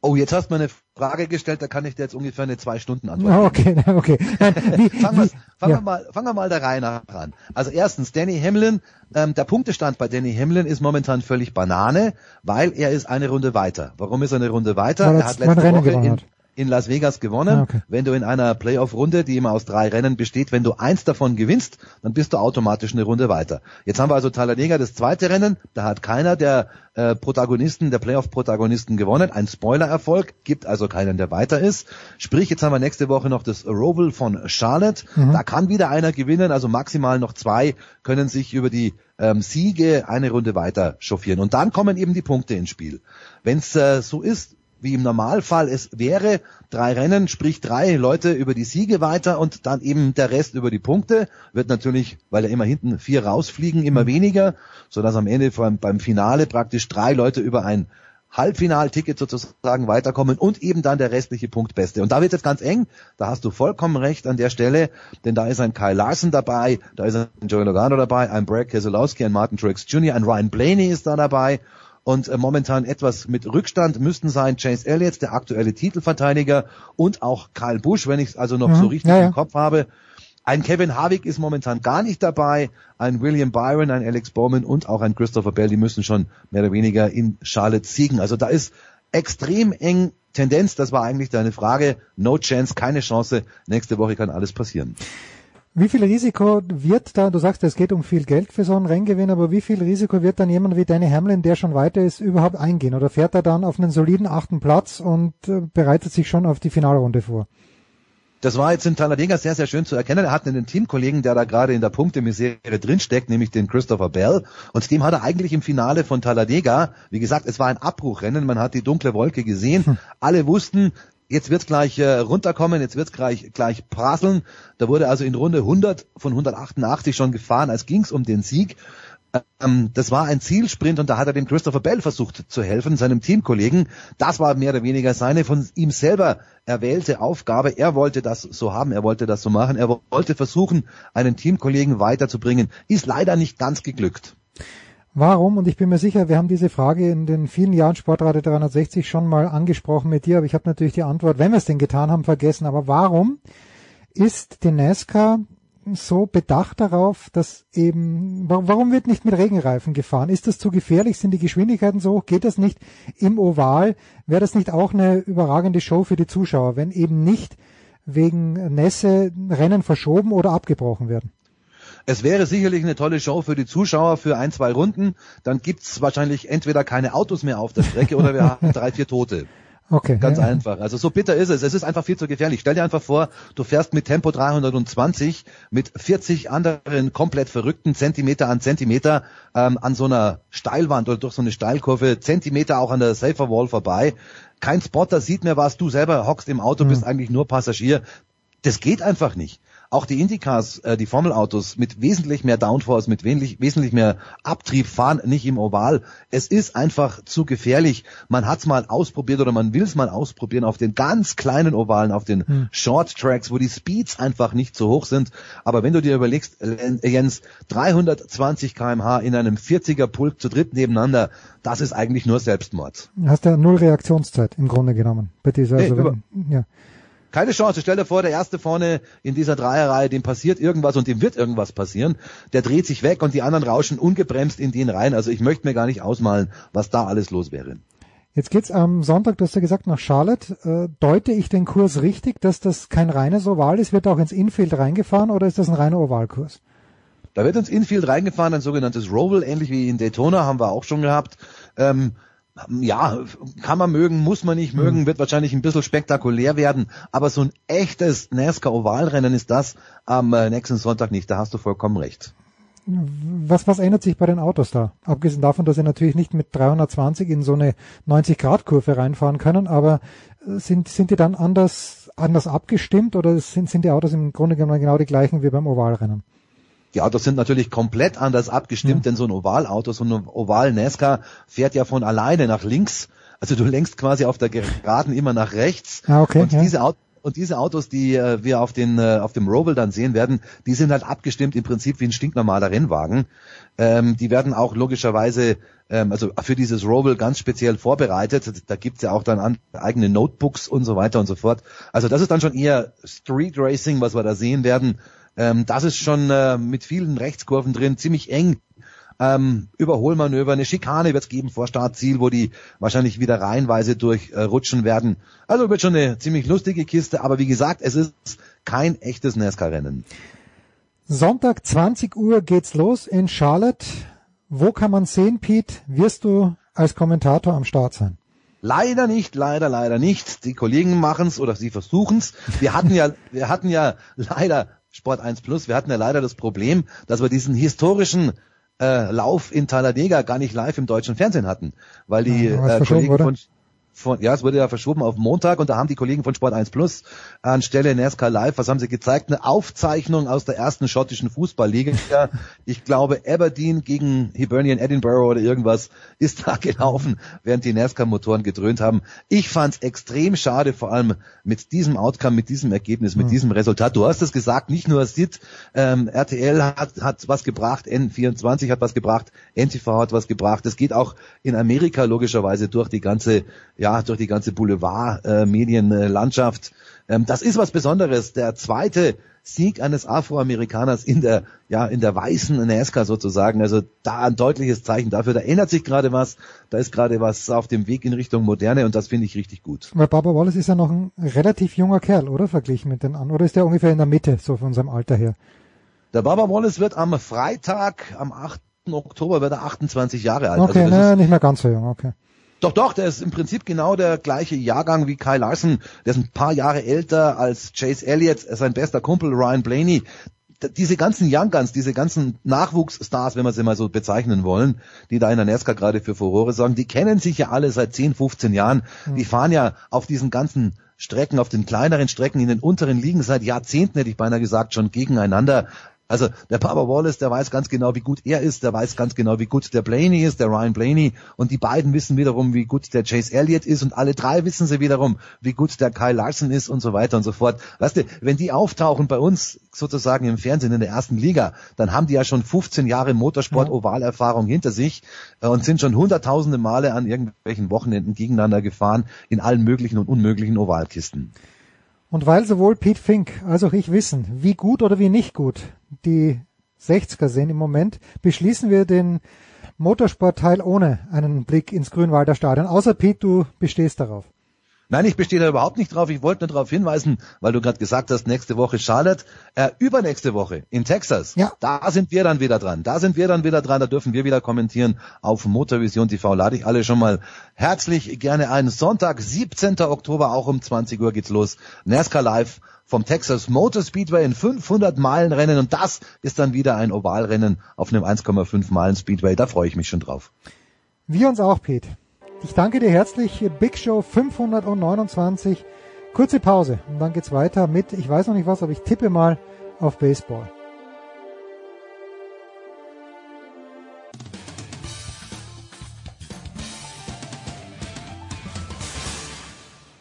Oh, jetzt hast du mir eine Frage gestellt, da kann ich dir jetzt ungefähr eine zwei Stunden Antwort geben. Okay, okay. [LAUGHS] Fangen, wir, fangen, ja. wir mal, fangen wir mal der Reihe nach an. Also erstens, Danny Hamlin, ähm, der Punktestand bei Danny Hamlin ist momentan völlig Banane, weil er ist eine Runde weiter. Warum ist er eine Runde weiter? Weil er hat letzte Woche in, in Las Vegas gewonnen. Ah, okay. Wenn du in einer Playoff-Runde, die immer aus drei Rennen besteht, wenn du eins davon gewinnst, dann bist du automatisch eine Runde weiter. Jetzt haben wir also Talladega das zweite Rennen, da hat keiner der äh, Protagonisten, der Playoff-Protagonisten gewonnen. Ein Spoiler-Erfolg, gibt also keinen, der weiter ist. Sprich, jetzt haben wir nächste Woche noch das Roval von Charlotte. Mhm. Da kann wieder einer gewinnen, also maximal noch zwei können sich über die ähm, Siege eine Runde weiter chauffieren. Und dann kommen eben die Punkte ins Spiel. Wenn es äh, so ist, wie im Normalfall es wäre. Drei Rennen, sprich drei Leute über die Siege weiter und dann eben der Rest über die Punkte. Wird natürlich, weil ja immer hinten vier rausfliegen, immer mhm. weniger, sodass am Ende beim, beim Finale praktisch drei Leute über ein Halbfinalticket sozusagen weiterkommen und eben dann der restliche Punktbeste. Und da wird jetzt ganz eng, da hast du vollkommen recht an der Stelle, denn da ist ein Kyle Larson dabei, da ist ein Joey Logano dabei, ein Brad Keselowski, ein Martin Truex Jr., ein Ryan Blaney ist da dabei und äh, momentan etwas mit Rückstand müssten sein Chase Elliott, der aktuelle Titelverteidiger und auch Kyle Busch, wenn ich es also noch Mhm, so richtig ja, ja. im Kopf habe. Ein Kevin Harvick ist momentan gar nicht dabei, ein William Byron, ein Alex Bowman und auch ein Christopher Bell, die müssen schon mehr oder weniger in Charlotte siegen. Also da ist extrem eng Tendenz, das war eigentlich deine Frage, no chance, keine Chance, nächste Woche kann alles passieren. Wie viel Risiko wird da, du sagst, es geht um viel Geld für so einen Renngewinn, aber wie viel Risiko wird dann jemand wie Danny Hamlin, der schon weiter ist, überhaupt eingehen? Oder fährt er dann auf einen soliden achten Platz und äh, bereitet sich schon auf die Finalrunde vor? Das war jetzt in Talladega sehr, sehr schön zu erkennen. Er hat einen Teamkollegen, der da gerade in der Punktemisere drinsteckt, nämlich den Christopher Bell. Und dem hat er eigentlich im Finale von Talladega, wie gesagt, es war ein Abbruchrennen, man hat die dunkle Wolke gesehen. Alle wussten, jetzt wird's gleich äh, runterkommen, jetzt wird's gleich, gleich prasseln. Da wurde also in Runde 100 von 188 schon gefahren, als ging's um den Sieg. Ähm, das war ein Zielsprint und da hat er dem Christopher Bell versucht zu helfen, seinem Teamkollegen. Das war mehr oder weniger seine von ihm selber erwählte Aufgabe. Er wollte das so haben, er wollte das so machen, er wollte versuchen, einen Teamkollegen weiterzubringen. Ist leider nicht ganz geglückt. Warum? Und ich bin mir sicher, wir haben diese Frage in den vielen Jahren Sportrate 360 schon mal angesprochen mit dir, aber ich habe natürlich die Antwort, wenn wir es denn getan haben, vergessen. Aber warum ist die NASCAR so bedacht darauf, dass eben, wa- warum wird nicht mit Regenreifen gefahren? Ist das zu gefährlich? Sind die Geschwindigkeiten so hoch? Geht das nicht im Oval? Wäre das nicht auch eine überragende Show für die Zuschauer, wenn eben nicht wegen Nässe Rennen verschoben oder abgebrochen werden? Es wäre sicherlich eine tolle Show für die Zuschauer für ein, zwei Runden. Dann gibt's wahrscheinlich entweder keine Autos mehr auf der Strecke oder wir haben drei, vier Tote. Okay. Ganz ja. einfach. Also so bitter ist es. Es ist einfach viel zu gefährlich. Stell dir einfach vor, du fährst mit Tempo 320 mit 40 anderen komplett verrückten Zentimeter an Zentimeter ähm, an so einer Steilwand oder durch so eine Steilkurve, Zentimeter auch an der Safer Wall vorbei. Kein Spotter sieht mehr was. Du selber hockst im Auto, bist eigentlich nur Passagier. Das geht einfach nicht. Auch die Indycars, äh, die Formelautos mit wesentlich mehr Downforce, mit wesentlich, wesentlich mehr Abtrieb fahren nicht im Oval. Es ist einfach zu gefährlich. Man hat's mal ausprobiert oder man will's mal ausprobieren auf den ganz kleinen Ovalen, auf den Hm. Short Tracks, wo die Speeds einfach nicht so hoch sind. Aber wenn du dir überlegst, Jens, 320 kmh in einem 40er Pulk zu dritt nebeneinander, das ist eigentlich nur Selbstmord. Hast ja null Reaktionszeit im Grunde genommen. Bei dieser, Nee, also wenn, ja. Keine Chance. Stell dir vor, der erste vorne in dieser Dreierreihe, dem passiert irgendwas und dem wird irgendwas passieren. Der dreht sich weg und die anderen rauschen ungebremst in den rein. Also ich möchte mir gar nicht ausmalen, was da alles los wäre. Jetzt geht's am Sonntag, du hast ja gesagt, nach Charlotte. Äh, deute ich den Kurs richtig, dass das kein reines Oval ist? Wird auch ins Infield reingefahren oder ist das ein reiner Ovalkurs? Da wird ins Infield reingefahren, ein sogenanntes Roval, ähnlich wie in Daytona, haben wir auch schon gehabt. Ähm, ja, kann man mögen, muss man nicht mögen, wird wahrscheinlich ein bisschen spektakulär werden, aber so ein echtes NASCAR-Ovalrennen ist das am äh, nächsten Sonntag nicht, da hast du vollkommen recht. Was, was ändert sich bei den Autos da? Abgesehen davon, dass sie natürlich nicht mit 320 in so eine 90-Grad-Kurve reinfahren können, aber äh, sind, sind die dann anders, anders abgestimmt oder sind, sind die Autos im Grunde genommen genau die gleichen wie beim Ovalrennen? Die Autos sind natürlich komplett anders abgestimmt, denn so ein Ovalauto, so ein Oval NASCAR fährt ja von alleine nach links. Also du lenkst quasi auf der Geraden immer nach rechts. Ah, okay, und ja. diese Autos und diese Autos, die äh, wir auf den äh, auf dem Roval dann sehen werden, die sind halt abgestimmt im Prinzip wie ein stinknormaler Rennwagen. Ähm, die werden auch logischerweise ähm, also für dieses Roval ganz speziell vorbereitet. Da gibt's ja auch dann an, eigene Notebooks und so weiter und so fort. Also das ist dann schon eher Street Racing, was wir da sehen werden. Ähm, das ist schon äh, mit vielen Rechtskurven drin, ziemlich eng. Ähm, Überholmanöver, eine Schikane wird's geben vor Startziel, wo die wahrscheinlich wieder reihenweise durchrutschen äh, werden. Also wird schon eine ziemlich lustige Kiste, aber wie gesagt, es ist kein echtes NASCAR-Rennen. Sonntag 20 Uhr geht's los in Charlotte. Wo kann man sehen, Pete? Wirst du als Kommentator am Start sein? Leider nicht, leider, leider nicht. Die Kollegen machen's oder sie versuchen's. Wir hatten ja, wir hatten ja [LAUGHS] leider Sport 1 Plus, wir hatten ja leider das Problem, dass wir diesen historischen äh, Lauf in Talladega gar nicht live im deutschen Fernsehen hatten, weil die Ja, äh, Kollegen von von, ja, es wurde ja verschoben auf Montag und da haben die Kollegen von Sport 1 Plus anstelle NASCAR Live, was haben sie gezeigt? Eine Aufzeichnung aus der ersten schottischen Fußballliga. [LAUGHS] Ich glaube, Aberdeen gegen Hibernian Edinburgh oder irgendwas ist da gelaufen, während die NASCAR-Motoren gedröhnt haben. Ich fand's extrem schade, vor allem mit diesem Outcome, mit diesem Ergebnis, mit Mhm. diesem Resultat. Du hast es gesagt, nicht nur SIT, ähm, RTL hat, hat was gebracht, N24 hat was gebracht, NTV hat was gebracht. Es geht auch in Amerika logischerweise durch die ganze, ja, durch die ganze Boulevard-Medienlandschaft. Ähm, das ist was Besonderes. Der zweite Sieg eines Afroamerikaners in der, ja, in der weißen NASCAR sozusagen. Also da ein deutliches Zeichen dafür. Da ändert sich gerade was. Da ist gerade was auf dem Weg in Richtung Moderne und das finde ich richtig gut. Weil Barbara Wallace ist ja noch ein relativ junger Kerl, oder? Verglichen mit den anderen. Oder ist der ungefähr in der Mitte, so von seinem Alter her? Der Barbara Wallace wird am Freitag, am 8. Oktober, wird er 28 Jahre alt. Okay, also ne, ist, nicht mehr ganz so jung, okay. Doch, doch, der ist im Prinzip genau der gleiche Jahrgang wie Kyle Larson. Der ist ein paar Jahre älter als Chase Elliott, sein bester Kumpel Ryan Blaney. Diese ganzen Young Guns, diese ganzen Nachwuchsstars, wenn wir sie mal so bezeichnen wollen, die da in der NASCAR gerade für Furore sorgen, die kennen sich ja alle seit 10, 15 Jahren. Die fahren ja auf diesen ganzen Strecken, auf den kleineren Strecken in den unteren Ligen seit Jahrzehnten, hätte ich beinahe gesagt, schon gegeneinander. Also der Barbara Wallace, der weiß ganz genau, wie gut er ist, der weiß ganz genau, wie gut der Blaney ist, der Ryan Blaney und die beiden wissen wiederum, wie gut der Chase Elliott ist und alle drei wissen sie wiederum, wie gut der Kyle Larson ist und so weiter und so fort. Weißt du, wenn die auftauchen bei uns sozusagen im Fernsehen in der ersten Liga, dann haben die ja schon 15 Jahre Motorsport-Ovalerfahrung hinter sich äh, und sind schon hunderttausende Male an irgendwelchen Wochenenden gegeneinander gefahren in allen möglichen und unmöglichen Ovalkisten. Und weil sowohl Pete Fink als auch ich wissen, wie gut oder wie nicht gut die 60er sind im Moment, beschließen wir den Motorsportteil ohne einen Blick ins Grünwalder Stadion. Außer Pete, du bestehst darauf. Nein, ich bestehe da überhaupt nicht drauf. Ich wollte nur darauf hinweisen, weil du gerade gesagt hast, nächste Woche Charlotte, äh, übernächste Woche in Texas. Ja. Da sind wir dann wieder dran. Da sind wir dann wieder dran. Da dürfen wir wieder kommentieren auf Motorvision TV. Lade ich alle schon mal herzlich gerne ein. Sonntag, 17. Oktober, auch um 20 Uhr geht's los. NASCAR Live vom Texas Motor Speedway in 500 Meilen Rennen und das ist dann wieder ein Ovalrennen auf einem 1,5 Meilen Speedway. Da freue ich mich schon drauf. Wir uns auch, Pete. Ich danke dir herzlich. Big Show 529. Kurze Pause und dann geht's weiter mit, ich weiß noch nicht was, aber ich tippe mal auf Baseball.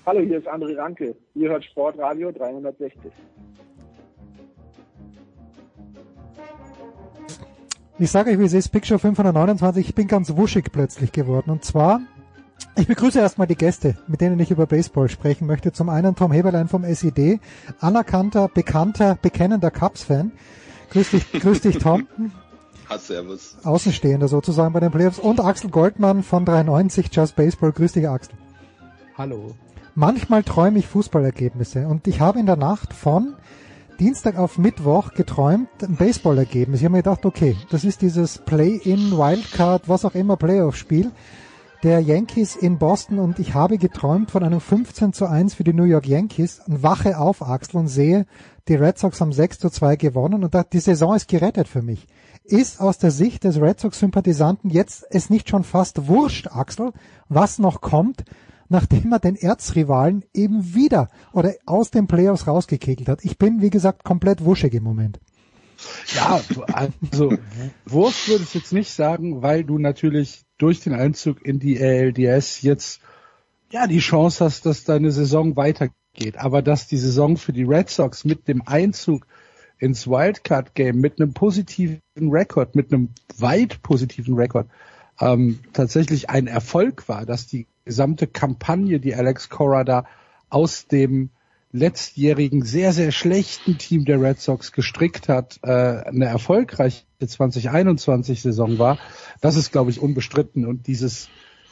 Hallo, hier ist André Ranke. Ihr hört Sportradio 360. Ich sage euch, wie es ist, Big Show 529, ich bin ganz wuschig plötzlich geworden. Und zwar, ich begrüße erstmal die Gäste, mit denen ich über Baseball sprechen möchte. Zum einen Tom Heberlein vom SID, anerkannter, bekannter, bekennender Cubs-Fan. Grüß dich, grüß dich Tom, [LAUGHS] Ah, servus. Außenstehender sozusagen bei den Playoffs. Und Axel Goldmann von 390 Just Baseball. Grüß dich, Axel. Hallo. Manchmal träume ich Fußballergebnisse und ich habe in der Nacht von Dienstag auf Mittwoch geträumt, ein Baseballergebnis. Ich habe mir gedacht, okay, das ist dieses Play-in, Wildcard, was auch immer, Playoff-Spiel der Yankees in Boston und ich habe geträumt von einem 15 zu 1 für die New York Yankees und wache auf, Axel, und sehe, die Red Sox haben 6 zu 2 gewonnen und die Saison ist gerettet für mich. Ist aus der Sicht des Red Sox-Sympathisanten jetzt es nicht schon fast wurscht, Axel, was noch kommt, nachdem er den Erzrivalen eben wieder oder aus den Playoffs rausgekegelt hat. Ich bin, wie gesagt, komplett wuschig im Moment. Ja, also Wurst würde ich jetzt nicht sagen, weil du natürlich durch den Einzug in die ALDS jetzt ja die Chance hast, dass deine Saison weitergeht. Aber dass die Saison für die Red Sox mit dem Einzug ins Wildcard Game mit einem positiven Rekord, mit einem weit positiven Rekord, ähm, tatsächlich ein Erfolg war, dass die gesamte Kampagne, die Alex Cora da aus dem letztjährigen sehr, sehr schlechten Team der Red Sox gestrickt hat, äh, eine erfolgreiche 2021-Saison war, das ist, glaube ich, unbestritten. Und dieses,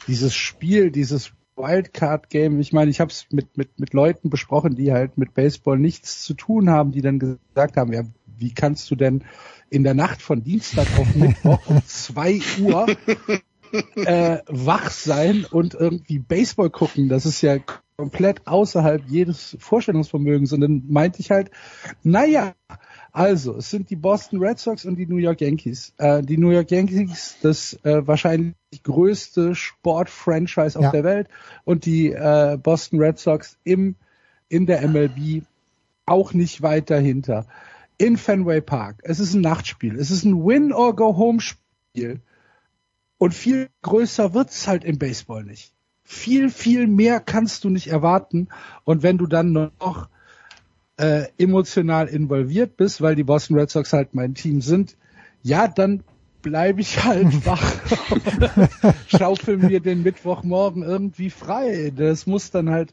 dieses Spiel, dieses Wildcard-Game, ich meine, ich habe es mit, mit, mit Leuten besprochen, die halt mit Baseball nichts zu tun haben, die dann gesagt haben, ja, wie kannst du denn in der Nacht von Dienstag auf Mittwoch um [LAUGHS] zwei Uhr äh, wach sein und irgendwie Baseball gucken, das ist ja komplett außerhalb jedes Vorstellungsvermögens. Und dann meinte ich halt, naja, Also, es sind die Boston Red Sox und die New York Yankees. Äh, die New York Yankees, das äh, wahrscheinlich größte Sportfranchise auf Ja. der Welt und die äh, Boston Red Sox im in der MLB auch nicht weit dahinter. In Fenway Park. Es ist ein Nachtspiel. Es ist ein Win-or-Go-Home-Spiel. Und viel größer wird's halt im Baseball nicht. Viel, viel mehr kannst du nicht erwarten. Und wenn du dann noch äh, emotional involviert bist, weil die Boston Red Sox halt mein Team sind, ja, dann bleibe ich halt [LAUGHS] wach. [LAUGHS] Schaufel mir den Mittwochmorgen irgendwie frei. Das muss dann halt.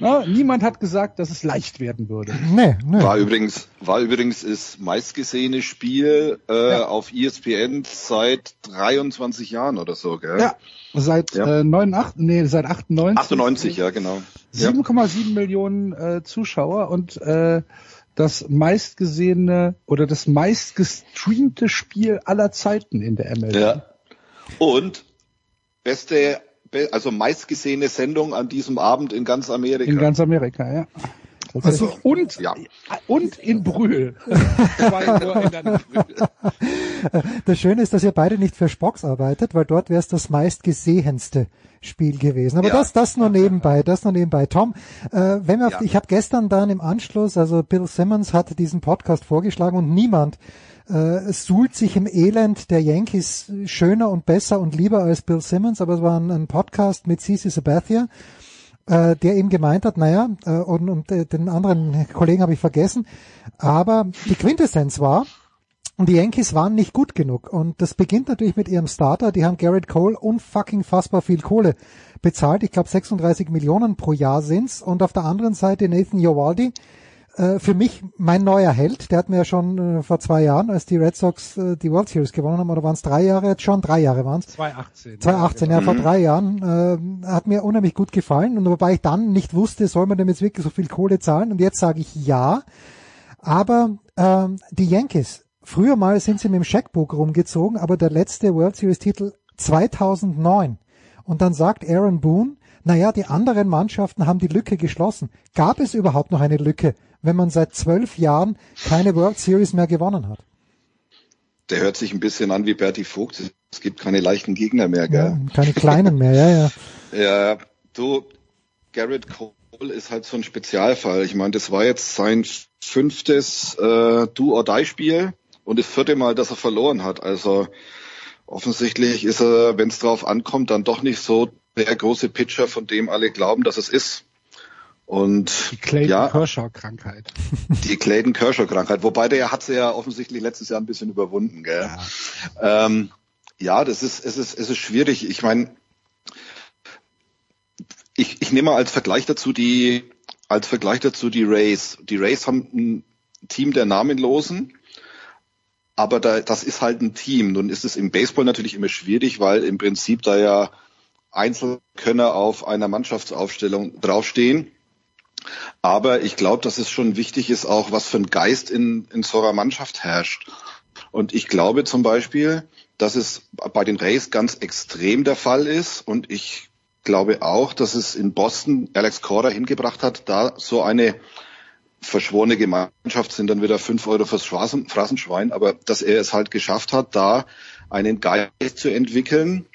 Na, niemand hat gesagt, dass es leicht werden würde. Nee, nee. War übrigens, war übrigens das meistgesehene Spiel äh, Ja. auf ESPN seit 23 Jahren oder so, gell? Ja, seit Ja. äh, 89, nee, seit 98. 98, ja, genau. Ja. 7,7 Millionen äh, Zuschauer und äh, das meistgesehene oder das meistgestreamte Spiel aller Zeiten in der MLB. Ja. Und beste, be- also meistgesehene Sendung an diesem Abend in ganz Amerika. In ganz Amerika, ja. Also, und, ja. und in Brühl. [LAUGHS] Das Schöne ist, dass ihr beide nicht für Spocks arbeitet, weil dort wäre es das meistgesehenste Spiel gewesen. Aber Ja. das, das nur nebenbei, das nur nebenbei. Tom, äh, wenn wir auf, ich habe gestern dann im Anschluss, also Bill Simmons hat diesen Podcast vorgeschlagen und niemand äh, suhlt sich im Elend der Yankees schöner und besser und lieber als Bill Simmons, aber es war ein, ein Podcast mit CC Sabathia, äh, der eben gemeint hat, naja, äh, und, und äh, den anderen Kollegen habe ich vergessen, aber die Quintessenz war, und die Yankees waren nicht gut genug. Und das beginnt natürlich mit ihrem Starter. Die haben Garrett Cole unfucking fassbar viel Kohle bezahlt. Ich glaube 36 Millionen pro Jahr sind's. Und auf der anderen Seite Nathan Jovaldi, äh, für mich mein neuer Held. Der hat mir ja schon äh, vor zwei Jahren, als die Red Sox äh, die World Series gewonnen haben, oder waren es drei Jahre jetzt schon? Drei Jahre waren's. 2018. 2018, ja, vor Mhm. drei Jahren, äh, hat mir unheimlich gut gefallen. Und wobei ich dann nicht wusste, soll man dem jetzt wirklich so viel Kohle zahlen? Und jetzt sage ich ja. Aber ähm, die Yankees, früher mal sind sie mit dem Scheckbuch rumgezogen, aber der letzte World Series Titel 2009. Und dann sagt Aaron Boone, naja, die anderen Mannschaften haben die Lücke geschlossen. Gab es überhaupt noch eine Lücke, wenn man seit zwölf Jahren keine World Series mehr gewonnen hat? Der hört sich ein bisschen an wie Bertie Vogt. Es gibt keine leichten Gegner mehr, gell? Ja, keine kleinen mehr, ja, ja. [LAUGHS] Ja, du, Garrett Cole ist halt so ein Spezialfall. Ich meine, das war jetzt sein fünftes äh, Do-or-Die-Spiel und das vierte Mal, dass er verloren hat. Also offensichtlich ist er, wenn es drauf ankommt, dann doch nicht so der große Pitcher, von dem alle glauben, dass es ist. Und Die Clayton ja, Kershaw Krankheit. [LAUGHS] die Clayton Kershaw Krankheit, wobei der hat sie ja offensichtlich letztes Jahr ein bisschen überwunden, gell? Ja, ähm, ja das ist es ist es ist schwierig. Ich meine, ich, ich nehme mal als Vergleich dazu die als Vergleich dazu die Rays. Die Rays haben ein Team der Namenlosen, aber da, das ist halt ein Team. Nun ist es im Baseball natürlich immer schwierig, weil im Prinzip da ja Einzelkönner auf einer Mannschaftsaufstellung draufstehen. Aber ich glaube, dass es schon wichtig ist, auch was für ein Geist in, in so einer Mannschaft herrscht. Und ich glaube zum Beispiel, dass es bei den Rays ganz extrem der Fall ist. Und ich glaube auch, dass es in Boston Alex Cora hingebracht hat, da so eine verschworene Gemeinschaft sind dann wieder fünf Euro fürs Phrasen, Phrasenschwein, aber dass er es halt geschafft hat, da einen Geist zu entwickeln,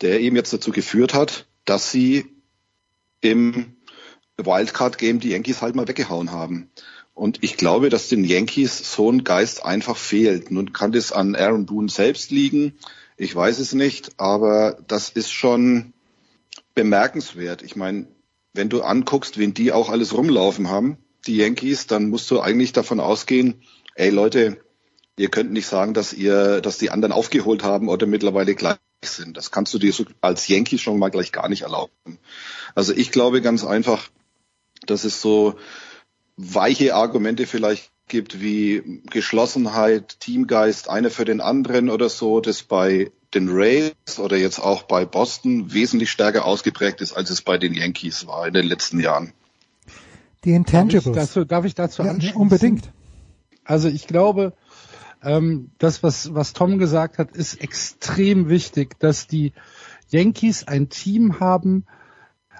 der eben jetzt dazu geführt hat, dass sie im Wildcard-Game die Yankees halt mal weggehauen haben. Und ich glaube, dass den Yankees so ein Geist einfach fehlt. Nun kann das an Aaron Boone selbst liegen. Ich weiß es nicht, aber das ist schon bemerkenswert. Ich meine, wenn du anguckst, wen die auch alles rumlaufen haben, die Yankees, dann musst du eigentlich davon ausgehen, ey Leute, ihr könnt nicht sagen, dass ihr, dass die anderen aufgeholt haben oder mittlerweile gleich sind. Das kannst du dir als Yankees schon mal gleich gar nicht erlauben. Also ich glaube ganz einfach, dass es so weiche Argumente vielleicht gibt wie Geschlossenheit, Teamgeist, einer für den anderen oder so, das bei den Rays oder jetzt auch bei Boston wesentlich stärker ausgeprägt ist, als es bei den Yankees war in den letzten Jahren. Die Intangibles. Darf ich dazu, darf ich dazu ja, anschließen? Unbedingt. Also ich glaube, ähm, das, was, was Tom gesagt hat, ist extrem wichtig, dass die Yankees ein Team haben,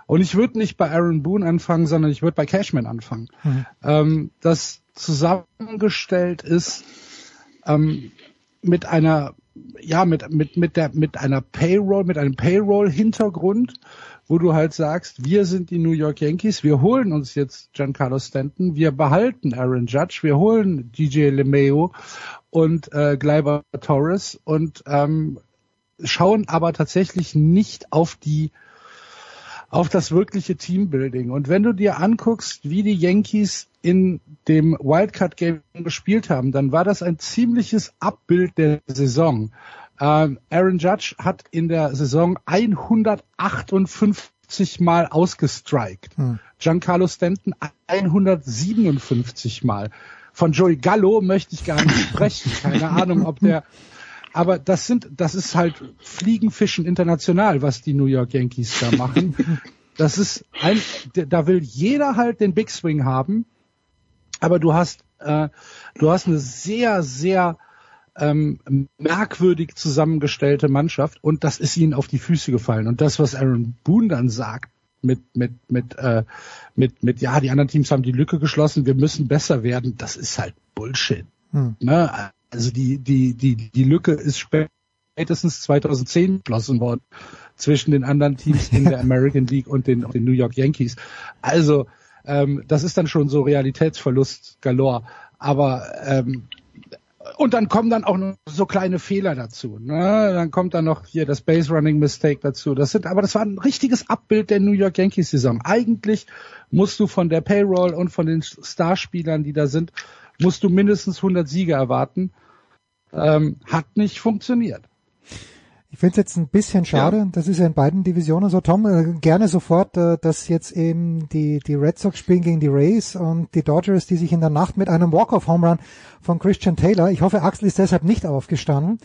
und ich würde nicht bei Aaron Boone anfangen, sondern ich würde bei Cashman anfangen. Mhm. Ähm, dass zusammengestellt ist ähm, mit einer ja mit mit mit der mit einer Payroll mit einem Payroll Hintergrund wo du halt sagst, wir sind die New York Yankees, wir holen uns jetzt Giancarlo Stanton, wir behalten Aaron Judge, wir holen DJ LeMayo und äh, Gleiber Torres und ähm, schauen aber tatsächlich nicht auf die auf das wirkliche Teambuilding. Und wenn du dir anguckst, wie die Yankees in dem Wildcard Game gespielt haben, dann war das ein ziemliches Abbild der Saison. Ähm, Aaron Judge hat in der Saison 158 Mal ausgestrikt. Hm. Giancarlo Stanton 157 Mal. Von Joey Gallo möchte ich gar nicht sprechen. Keine Ahnung, ob der aber das sind, das ist halt Fliegenfischen international, was die New York Yankees da machen. [LAUGHS] Das ist ein, da will jeder halt den Big Swing haben, aber du hast, äh, du hast eine sehr, sehr ähm, merkwürdig zusammengestellte Mannschaft und das ist ihnen auf die Füße gefallen. Und das, was Aaron Boone dann sagt, mit mit mit äh, mit mit ja die anderen Teams haben die Lücke geschlossen wir müssen besser werden das ist halt Bullshit hm. ne? Also die, die, die, die Lücke ist spätestens 2010 geschlossen worden zwischen den anderen Teams in der [LAUGHS] American League und den, den New York Yankees. Also ähm, das ist dann schon so Realitätsverlust galore. Aber ähm, und dann kommen dann auch noch so kleine Fehler dazu. Ne? Dann kommt dann noch hier das Base Running Mistake dazu. Das sind, aber das war ein richtiges Abbild der New York Yankees Saison. Eigentlich musst du von der Payroll und von den Starspielern, die da sind, musst du mindestens 100 Siege erwarten. Ähm, hat nicht funktioniert. Ich finde es jetzt ein bisschen schade, ja. das ist ja in beiden Divisionen so. Tom, äh, gerne sofort, äh, dass jetzt eben die, die Red Sox spielen gegen die Rays und die Dodgers, die sich in der Nacht mit einem Walk-off-Home Run von Christian Taylor, ich hoffe, Axel ist deshalb nicht aufgestanden,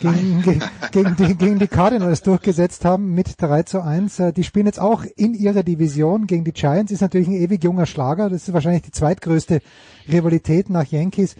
gegen, ge, gegen, die, gegen die Cardinals durchgesetzt haben mit 3 zu 1. Äh, die spielen jetzt auch in ihrer Division gegen die Giants, ist natürlich ein ewig junger Schlager, das ist wahrscheinlich die zweitgrößte Rivalität nach Yankees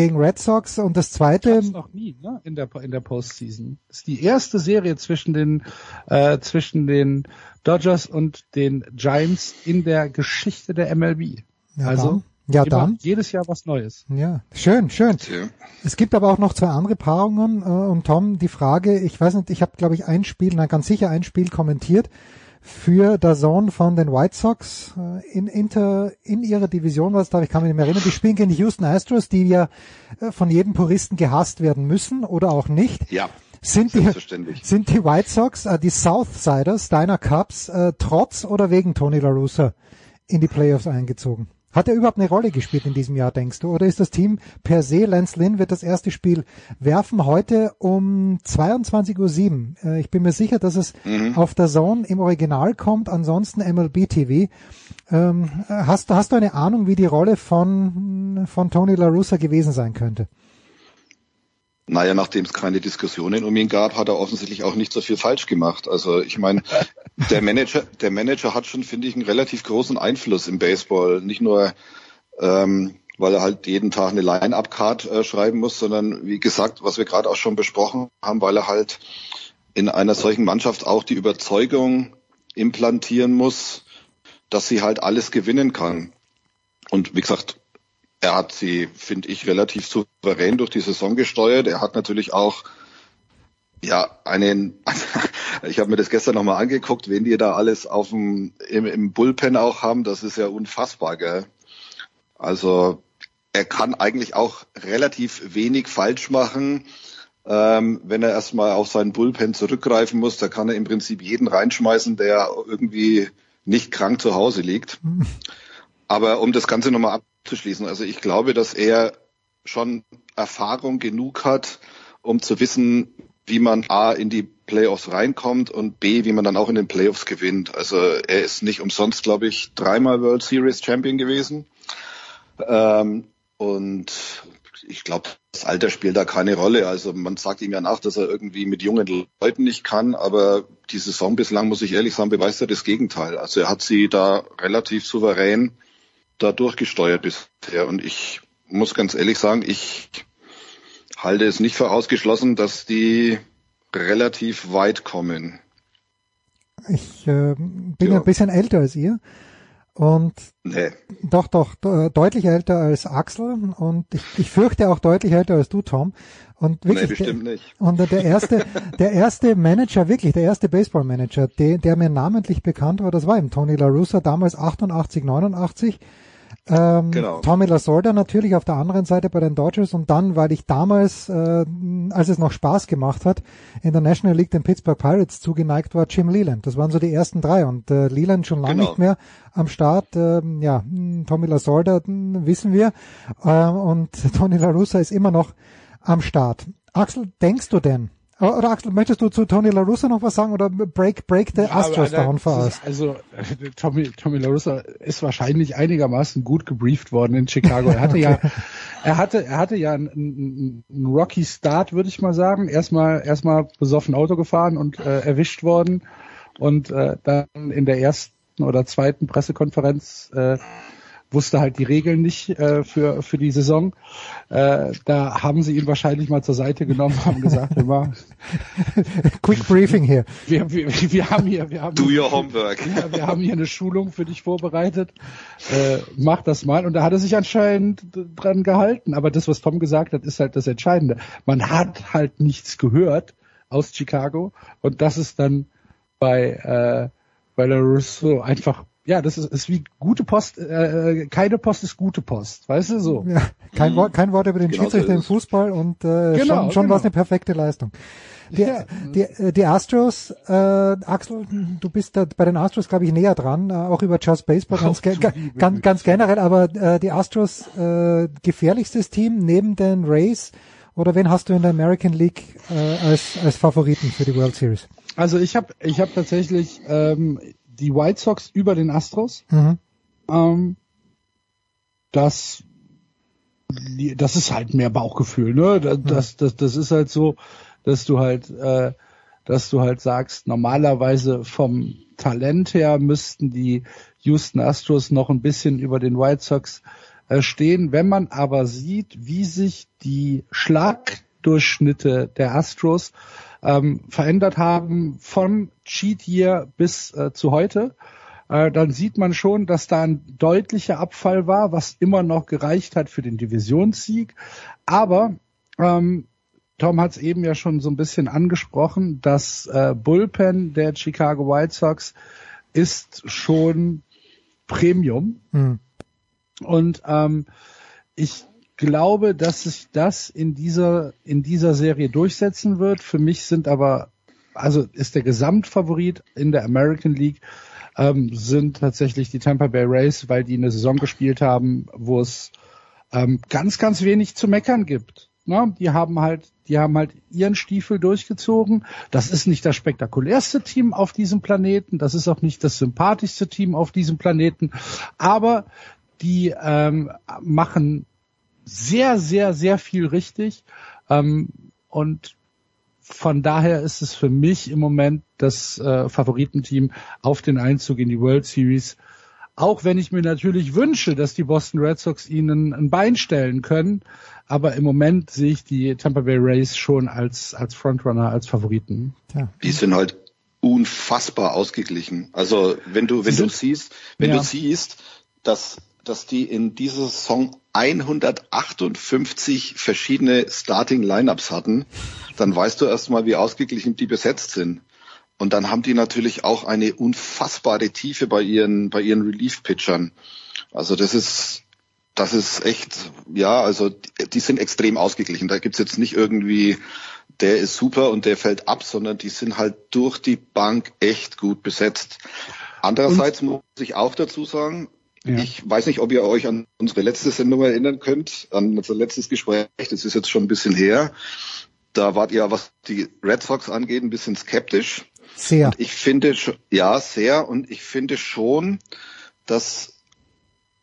gegen Red Sox und das zweite das noch nie ne? in der in der Postseason das ist die erste Serie zwischen den äh, zwischen den Dodgers und den Giants in der Geschichte der MLB ja, also ja, dann. Jedes Jahr was Neues. Ja, schön, schön. Ja. Es gibt aber auch noch zwei andere Paarungen äh, und Tom, die Frage, ich weiß nicht, ich habe glaube ich ein Spiel, nein, ganz sicher ein Spiel kommentiert für der Zone von den White Sox äh, in, Inter, in ihrer Division was da, ich kann mich nicht mehr erinnern, die spielen gegen die Houston Astros, die ja äh, von jedem Puristen gehasst werden müssen oder auch nicht. Ja. Sind die, sind die White Sox, äh, die Southsiders deiner Cups, äh, trotz oder wegen Tony La Russa in die Playoffs eingezogen? Hat er überhaupt eine Rolle gespielt in diesem Jahr, denkst du? Oder ist das Team per se, Lance Lynn wird das erste Spiel werfen heute um 22.07 Uhr. Äh, ich bin mir sicher, dass es mhm. auf der Zone im Original kommt, ansonsten MLB TV. Ähm, hast, hast du eine Ahnung, wie die Rolle von, von Tony La Russa gewesen sein könnte? Naja, nachdem es keine Diskussionen um ihn gab, hat er offensichtlich auch nicht so viel falsch gemacht. Also ich meine, der Manager, der Manager hat schon, finde ich, einen relativ großen Einfluss im Baseball. Nicht nur, ähm, weil er halt jeden Tag eine Line-Up-Card äh, schreiben muss, sondern wie gesagt, was wir gerade auch schon besprochen haben, weil er halt in einer solchen Mannschaft auch die Überzeugung implantieren muss, dass sie halt alles gewinnen kann. Und wie gesagt, er hat sie, finde ich, relativ souverän durch die Saison gesteuert. Er hat natürlich auch ja einen, [LAUGHS] ich habe mir das gestern nochmal angeguckt, wen die da alles auf dem im, im Bullpen auch haben, das ist ja unfassbar, gell? Also er kann eigentlich auch relativ wenig falsch machen. Ähm, wenn er erstmal auf seinen Bullpen zurückgreifen muss, da kann er im Prinzip jeden reinschmeißen, der irgendwie nicht krank zu Hause liegt. Aber um das Ganze nochmal abzuschließen, also ich glaube, dass er schon Erfahrung genug hat, um zu wissen, wie man A in die Playoffs reinkommt und B, wie man dann auch in den Playoffs gewinnt. Also er ist nicht umsonst, glaube ich, dreimal World Series Champion gewesen. Ähm, und ich glaube, das Alter spielt da keine Rolle. Also man sagt ihm ja nach, dass er irgendwie mit jungen Leuten nicht kann, aber die Saison bislang, muss ich ehrlich sagen, beweist er das Gegenteil. Also er hat sie da relativ souverän da durchgesteuert bisher. Und ich muss ganz ehrlich sagen, ich halte es nicht für ausgeschlossen, dass die relativ weit kommen. Ich äh, bin ja. ein bisschen älter als ihr. Und Nee. doch, doch, de- deutlich älter als Axel und ich, ich fürchte auch deutlich älter als du, Tom. Und wirklich, Nee, bestimmt der, nicht. Und der erste, [LAUGHS] der erste Manager, wirklich, der erste Baseball-Manager, der, der mir namentlich bekannt war, das war eben Tony La Russa, damals 88, 89. Ähm, Genau. Tommy Lasorda natürlich auf der anderen Seite bei den Dodgers und dann, weil ich damals, äh, als es noch Spaß gemacht hat, in der National League den Pittsburgh Pirates zugeneigt war, Jim Leland. Das waren so die ersten drei und äh, Leland schon lange Genau. nicht mehr am Start. Ähm, ja, hm, Tommy Lasorda hm, wissen wir äh, und [LAUGHS] Tony La Russa ist immer noch am Start. Axel, denkst du denn? Oder oder Axel, möchtest du zu Tony La Russa noch was sagen oder break break the Astros aber down for us? Also Tommy Tommy La Russa ist wahrscheinlich einigermaßen gut gebrieft worden in Chicago. Er hatte ja [LAUGHS] er hatte er hatte ja einen, einen, einen Rocky Start, würde ich mal sagen. Erstmal erstmal besoffen Auto gefahren und äh, erwischt worden und äh, dann in der ersten oder zweiten Pressekonferenz äh, wusste halt die Regeln nicht äh, für für die Saison. Äh, da haben sie ihn wahrscheinlich mal zur Seite genommen, haben gesagt, mal, [LAUGHS] Quick briefing hier. wir, wir, wir haben hier, wir haben Do your homework. ja, wir haben hier eine Schulung für dich vorbereitet. Äh, mach das mal. Und da hat er sich anscheinend dran gehalten. Aber das, was Tom gesagt hat, ist halt das Entscheidende. Man hat halt nichts gehört aus Chicago. Und das ist dann bei, äh, bei La Russo einfach, ja, das ist, ist wie gute Post, äh, keine Post ist gute Post. Weißt du, so. Ja, kein, Wort, kein Wort über den Genau so Schiedsrichter im. Fußball und äh, Genau, schon, schon genau. war es eine perfekte Leistung. Die, Ja. die, äh, die Astros, äh, Axel, du bist da bei den Astros, glaube ich, näher dran, äh, auch über Just Baseball [LAUGHS] ganz, ge- ganz, ganz generell, aber äh, die Astros äh, gefährlichstes Team neben den Rays oder wen hast du in der American League äh, als, als Favoriten für die World Series? Also ich habe ich hab tatsächlich ähm, die White Sox über den Astros. Mhm. Ähm, das, das ist halt mehr Bauchgefühl, ne? Das, das, das, das ist halt so, dass du halt, äh, dass du halt sagst, normalerweise vom Talent her müssten die Houston Astros noch ein bisschen über den White Sox äh, stehen. Wenn man aber sieht, wie sich die Schlagdurchschnitte der Astros ähm, verändert haben vom Cheat Year bis äh, zu heute, äh, dann sieht man schon, dass da ein deutlicher Abfall war, was immer noch gereicht hat für den Divisionssieg. Aber ähm, Tom hat es eben ja schon so ein bisschen angesprochen, das äh, Bullpen der Chicago White Sox ist schon Premium. Hm. Und ähm, ich glaube, dass sich das in dieser in dieser Serie durchsetzen wird. Für mich sind aber also ist der Gesamtfavorit in der American League ähm, sind tatsächlich die Tampa Bay Rays, weil die eine Saison gespielt haben, wo es ähm, ganz ganz wenig zu meckern gibt. Ne? Die haben halt die haben halt ihren Stiefel durchgezogen. Das ist nicht das spektakulärste Team auf diesem Planeten. Das ist auch nicht das sympathischste Team auf diesem Planeten. Aber die ähm, machen sehr, sehr, sehr viel richtig. Ähm, und von daher ist es für mich im Moment das äh, Favoritenteam auf den Einzug in die World Series. Auch wenn ich mir natürlich wünsche, dass die Boston Red Sox ihnen ein Bein stellen können. Aber im Moment sehe ich die Tampa Bay Rays schon als, als Frontrunner, als Favoriten. Ja. Die sind halt unfassbar ausgeglichen. Also wenn du, wenn Sie du sind- siehst, wenn Ja. du siehst, dass, dass die in dieser Saison 158 verschiedene Starting Lineups hatten, dann weißt du erstmal, wie ausgeglichen die besetzt sind. Und dann haben die natürlich auch eine unfassbare Tiefe bei ihren, bei ihren Relief-Pitchern. Also das ist, das ist echt, ja, also die, die sind extrem ausgeglichen. Da gibt's jetzt nicht irgendwie, der ist super und der fällt ab, sondern die sind halt durch die Bank echt gut besetzt. Andererseits muss ich auch dazu sagen, Ja. ich weiß nicht, ob ihr euch an unsere letzte Sendung erinnern könnt, an unser letztes Gespräch, das ist jetzt schon ein bisschen her. Da wart ihr, was die Red Sox angeht, ein bisschen skeptisch. Sehr. Und ich finde, ja, sehr. Und ich finde schon, dass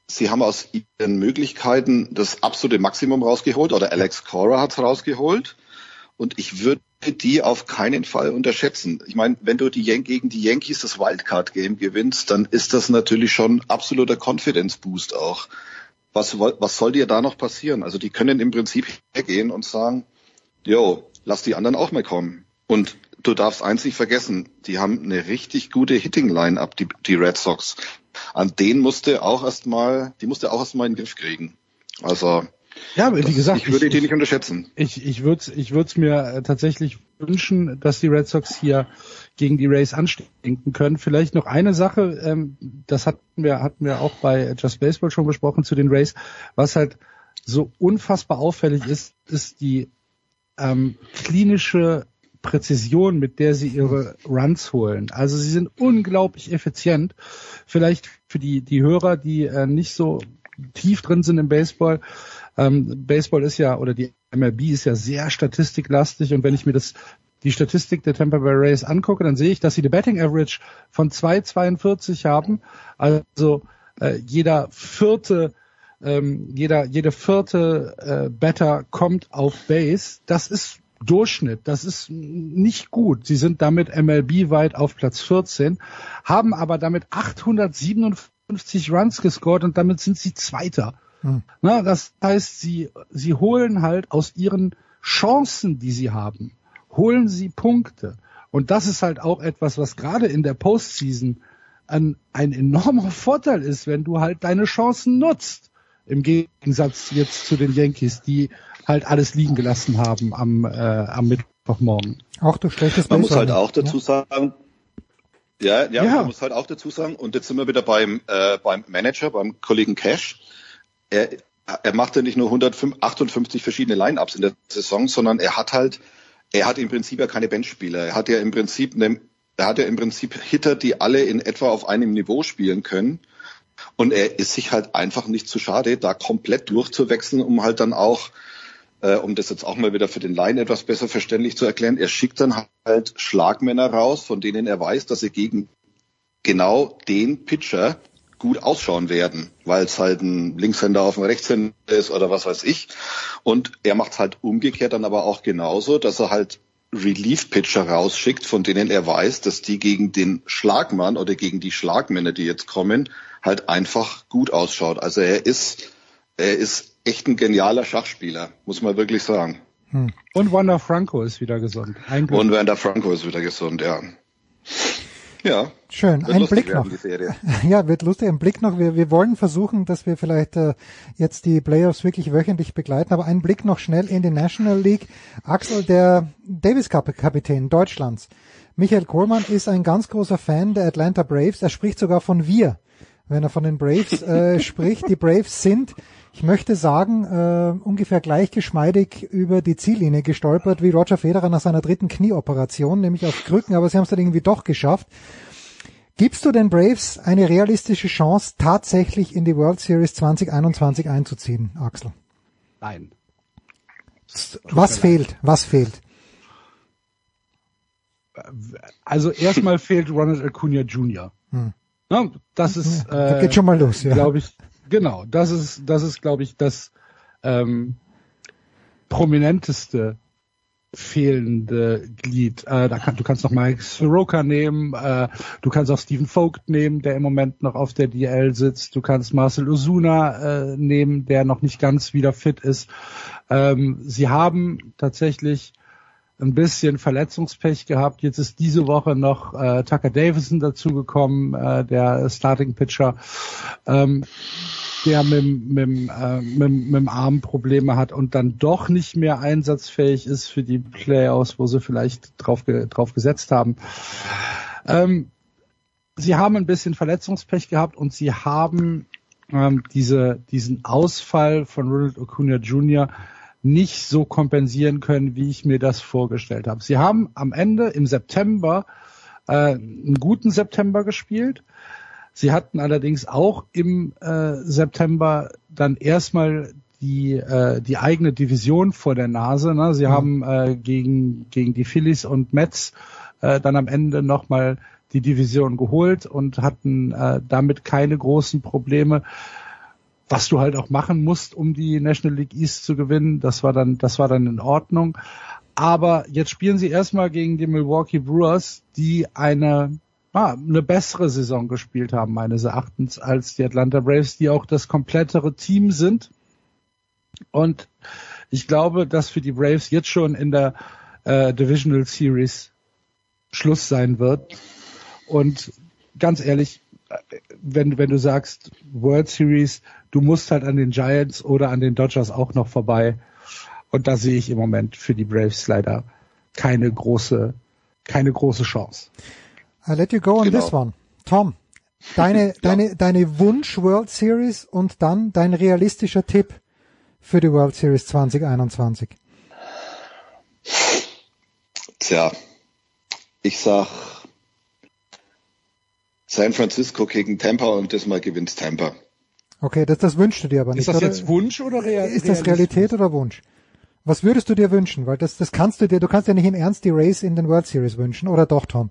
sie haben aus ihren Möglichkeiten das absolute Maximum rausgeholt oder Alex Cora hat's rausgeholt. Und ich würde die auf keinen Fall unterschätzen. Ich meine, wenn du die Yan gegen die Yankees das Wildcard-Game gewinnst, dann ist das natürlich schon absoluter Confidence-Boost auch. Was, was soll dir da noch passieren? Also die können im Prinzip hergehen und sagen, jo, lass die anderen auch mal kommen. Und du darfst eins nicht vergessen, die haben eine richtig gute Hitting-Line-Up, die, die Red Sox. An den musste auch erstmal, die musste auch erstmal in den Griff kriegen. Also, ja, aber wie gesagt, ich würde ich, die nicht unterschätzen. Ich, ich würde es ich würd's mir äh, tatsächlich wünschen, dass die Red Sox hier gegen die Rays anstinken können. Vielleicht noch eine Sache, ähm, das hatten wir, hatten wir auch bei Just Baseball schon besprochen zu den Rays, was halt so unfassbar auffällig ist, ist die ähm, klinische Präzision, mit der sie ihre Runs holen. Also sie sind unglaublich effizient. Vielleicht für die, die Hörer, die äh, nicht so tief drin sind im Baseball. Ähm, Baseball ist ja, oder die MLB ist ja sehr statistiklastig und wenn ich mir das die Statistik der Tampa Bay Rays angucke, dann sehe ich, dass sie die Betting Average von 2,42 haben. Also äh, jeder vierte ähm, jeder jede vierte äh, Better kommt auf Base. Das ist Durchschnitt. Das ist nicht gut. Sie sind damit MLB weit auf Platz 14, haben aber damit 857 Runs gescored und damit sind sie Zweiter. Hm. Na, das heißt, sie, sie holen halt aus ihren Chancen, die sie haben, holen sie Punkte. Und das ist halt auch etwas, was gerade in der Postseason ein, ein enormer Vorteil ist, wenn du halt deine Chancen nutzt. Im Gegensatz jetzt zu den Yankees, die halt alles liegen gelassen haben am, äh, am Mittwochmorgen. Auch du schlechtes Man muss halt auch dazu ja. sagen, ja, ja, ja, man muss halt auch dazu sagen, und jetzt sind wir wieder beim, äh, beim Manager, beim Kollegen Cash. Er, er macht ja nicht nur 158 verschiedene Line-Ups in der Saison, sondern er hat halt, er hat im Prinzip ja keine Benchspieler. Er hat ja im Prinzip eine, er hat ja im Prinzip Hitter, die alle in etwa auf einem Niveau spielen können. Und er ist sich halt einfach nicht zu schade, da komplett durchzuwechseln, um halt dann auch äh, um das jetzt auch mal wieder für den Laien etwas besser verständlich zu erklären, er schickt dann halt Schlagmänner raus, von denen er weiß, dass sie gegen genau den Pitcher gut ausschauen werden, weil es halt ein Linkshänder auf dem Rechtshänder ist oder was weiß ich. Und er macht es halt umgekehrt dann aber auch genauso, dass er halt Relief-Pitcher rausschickt, von denen er weiß, dass die gegen den Schlagmann oder gegen die Schlagmänner, die jetzt kommen, halt einfach gut ausschaut. Also er ist, er ist echt ein genialer Schachspieler, muss man wirklich sagen. Hm. Und Wanda Franco ist wieder gesund. Und Wanda Franco ist wieder gesund, ja. Ja. Schön. Ein Blick noch. [LAUGHS] Ja, wird lustig. Ein Blick noch. Wir, wir wollen versuchen, dass wir vielleicht äh, jetzt die Playoffs wirklich wöchentlich begleiten, aber ein Blick noch schnell in die National League. Axel, der Davis Cup Kapitän Deutschlands. Michael Kohlmann ist ein ganz großer Fan der Atlanta Braves. Er spricht sogar von wir, wenn er von den Braves äh, [LAUGHS] spricht. Die Braves sind ich möchte sagen, äh, ungefähr gleich geschmeidig über die Ziellinie gestolpert wie Roger Federer nach seiner dritten Knieoperation, nämlich auf Krücken, aber sie haben es dann irgendwie doch geschafft. Gibst du den Braves eine realistische Chance, tatsächlich in die World Series 2021 einzuziehen, Axel? Nein. Was fehlt? Leid. Was fehlt? Also erstmal fehlt Ronald Acuna Jr. Hm. Ja, das ist, äh, da geht schon mal los, ja. glaube ich, Genau, das ist, das ist, glaube ich, das ähm, prominenteste fehlende Glied. Äh, da kann, du kannst noch Mike Soroka nehmen, äh, du kannst auch Stephen Vogt nehmen, der im Moment noch auf der DL sitzt, du kannst Marcel Osuna äh, nehmen, der noch nicht ganz wieder fit ist. Ähm, sie haben tatsächlich ein bisschen Verletzungspech gehabt. Jetzt ist diese Woche noch äh, Tucker Davison dazugekommen, äh, der Starting Pitcher. Ähm, der mit, mit, äh, mit, mit dem Arm Probleme hat und dann doch nicht mehr einsatzfähig ist für die Playoffs, wo sie vielleicht drauf, drauf gesetzt haben. Ähm, sie haben ein bisschen Verletzungspech gehabt und sie haben ähm, diese, diesen Ausfall von Ronald Acuna Jr. nicht so kompensieren können, wie ich mir das vorgestellt habe. Sie haben am Ende im September äh, einen guten September gespielt Sie hatten allerdings auch im äh, September dann erstmal die äh, die eigene Division vor der Nase. Ne? Sie mhm. haben äh, gegen gegen die Phillies und Mets äh, dann am Ende nochmal die Division geholt und hatten äh, damit keine großen Probleme. Was du halt auch machen musst, um die National League East zu gewinnen, das war dann das war dann in Ordnung. Aber jetzt spielen sie erstmal gegen die Milwaukee Brewers, die eine ah, eine bessere Saison gespielt haben, meines Erachtens, als die Atlanta Braves, die auch das komplettere Team sind. Und ich glaube, dass für die Braves jetzt schon in der äh, Divisional Series Schluss sein wird. Und ganz ehrlich, wenn, wenn du sagst World Series, du musst halt an den Giants oder an den Dodgers auch noch vorbei. Und da sehe ich im Moment für die Braves leider keine große, keine große Chance. I let you go on Genau. this one. Tom, deine, [LAUGHS] deine, deine Wunsch World Series und dann dein realistischer Tipp für die World Series 2021. Tja, ich sag San Francisco gegen Tampa und diesmal gewinnt Tampa. Okay, das, das wünschst du dir aber nicht, Ist das oder? jetzt Wunsch oder Real Ist das Realität oder Wunsch? Was würdest du dir wünschen? Weil das, das kannst du dir, du kannst dir nicht im Ernst die Race in den World Series wünschen, oder doch, Tom?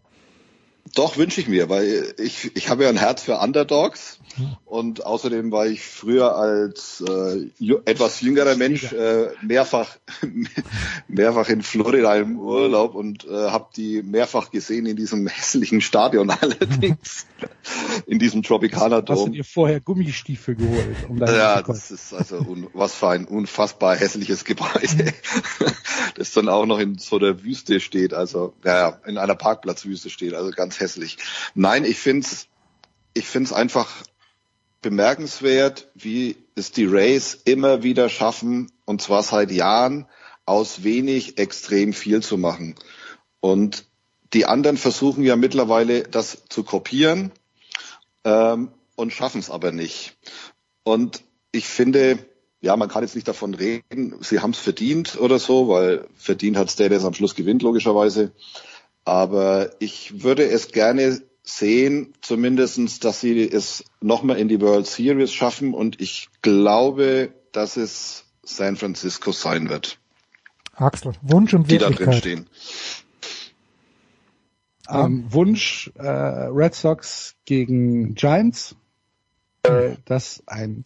Doch, wünsche ich mir, weil ich, ich habe ja ein Herz für Underdogs und außerdem war ich früher als äh, etwas jüngerer Mensch äh, mehrfach [LAUGHS] mehrfach in Florida im Urlaub und äh, habe die mehrfach gesehen in diesem hässlichen Stadion [LAUGHS] allerdings, in diesem Tropicana Hast du Dome. dir vorher Gummistiefel geholt? Um Ja, das ist also un, was für ein unfassbar hässliches Gebäude, [LAUGHS] das dann auch noch in so der Wüste steht, also ja, in einer Parkplatzwüste steht, also ganz hässlich. Nein, ich find's, ich find's einfach bemerkenswert, wie es die Rays immer wieder schaffen, und zwar seit Jahren, aus wenig extrem viel zu machen. Und die anderen versuchen ja mittlerweile das zu kopieren ähm, und schaffen es aber nicht. Und ich finde, ja, man kann jetzt nicht davon reden, sie haben es verdient oder so, weil verdient hat der, der es am Schluss gewinnt, logischerweise. Aber ich würde es gerne sehen, zumindestens, dass sie es nochmal in die World Series schaffen und ich glaube, dass es San Francisco sein wird, Axel, Wunsch und die da drin Wirklichkeit. stehen. Ähm, Wunsch äh, Red Sox gegen Giants. Äh, das ein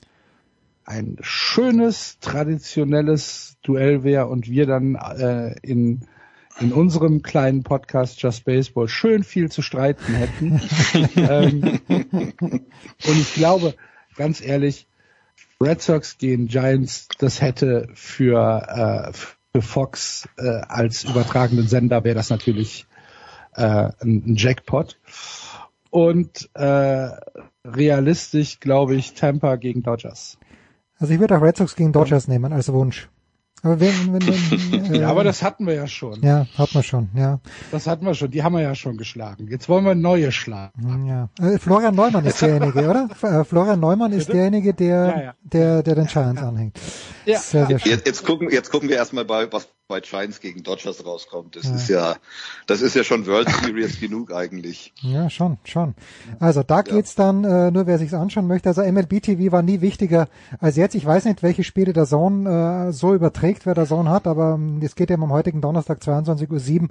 ein schönes traditionelles Duell wäre und wir dann äh, in in unserem kleinen Podcast Just Baseball schön viel zu streiten hätten. [LAUGHS] ähm, und ich glaube, ganz ehrlich, Red Sox gegen Giants, das hätte für, äh, für Fox äh, als übertragenden Sender wäre das natürlich äh, ein, Jackpot. Und äh, realistisch glaube ich Tampa gegen Dodgers. Also ich würde auch Red Sox gegen Dodgers nehmen als Wunsch. Aber wenn, wenn, wenn [LAUGHS] äh, Ja, aber das hatten wir ja schon. ja, hat man schon, ja. Das hatten wir schon. Die haben wir ja schon geschlagen. Jetzt wollen wir neue schlagen. ja. Äh, Florian Neumann ist derjenige, oder? Äh, Florian Neumann ist derjenige, der, Ja, ja. der, der den Giants anhängt. Ja. Sehr, sehr schön. Jetzt, jetzt gucken, jetzt gucken wir erstmal bei, was bei Giants gegen Dodgers rauskommt. Das Ja. ist ja, das ist ja schon World Series genug eigentlich. Ja, schon, schon. Also da geht's dann, äh, nur wer sich's anschauen möchte, also MLB TV war nie wichtiger als jetzt. Ich weiß nicht, welche Spiele der Zone äh, so überträgt, wer der Zone hat, aber ähm, es geht ja am heutigen Donnerstag 22.07 Uhr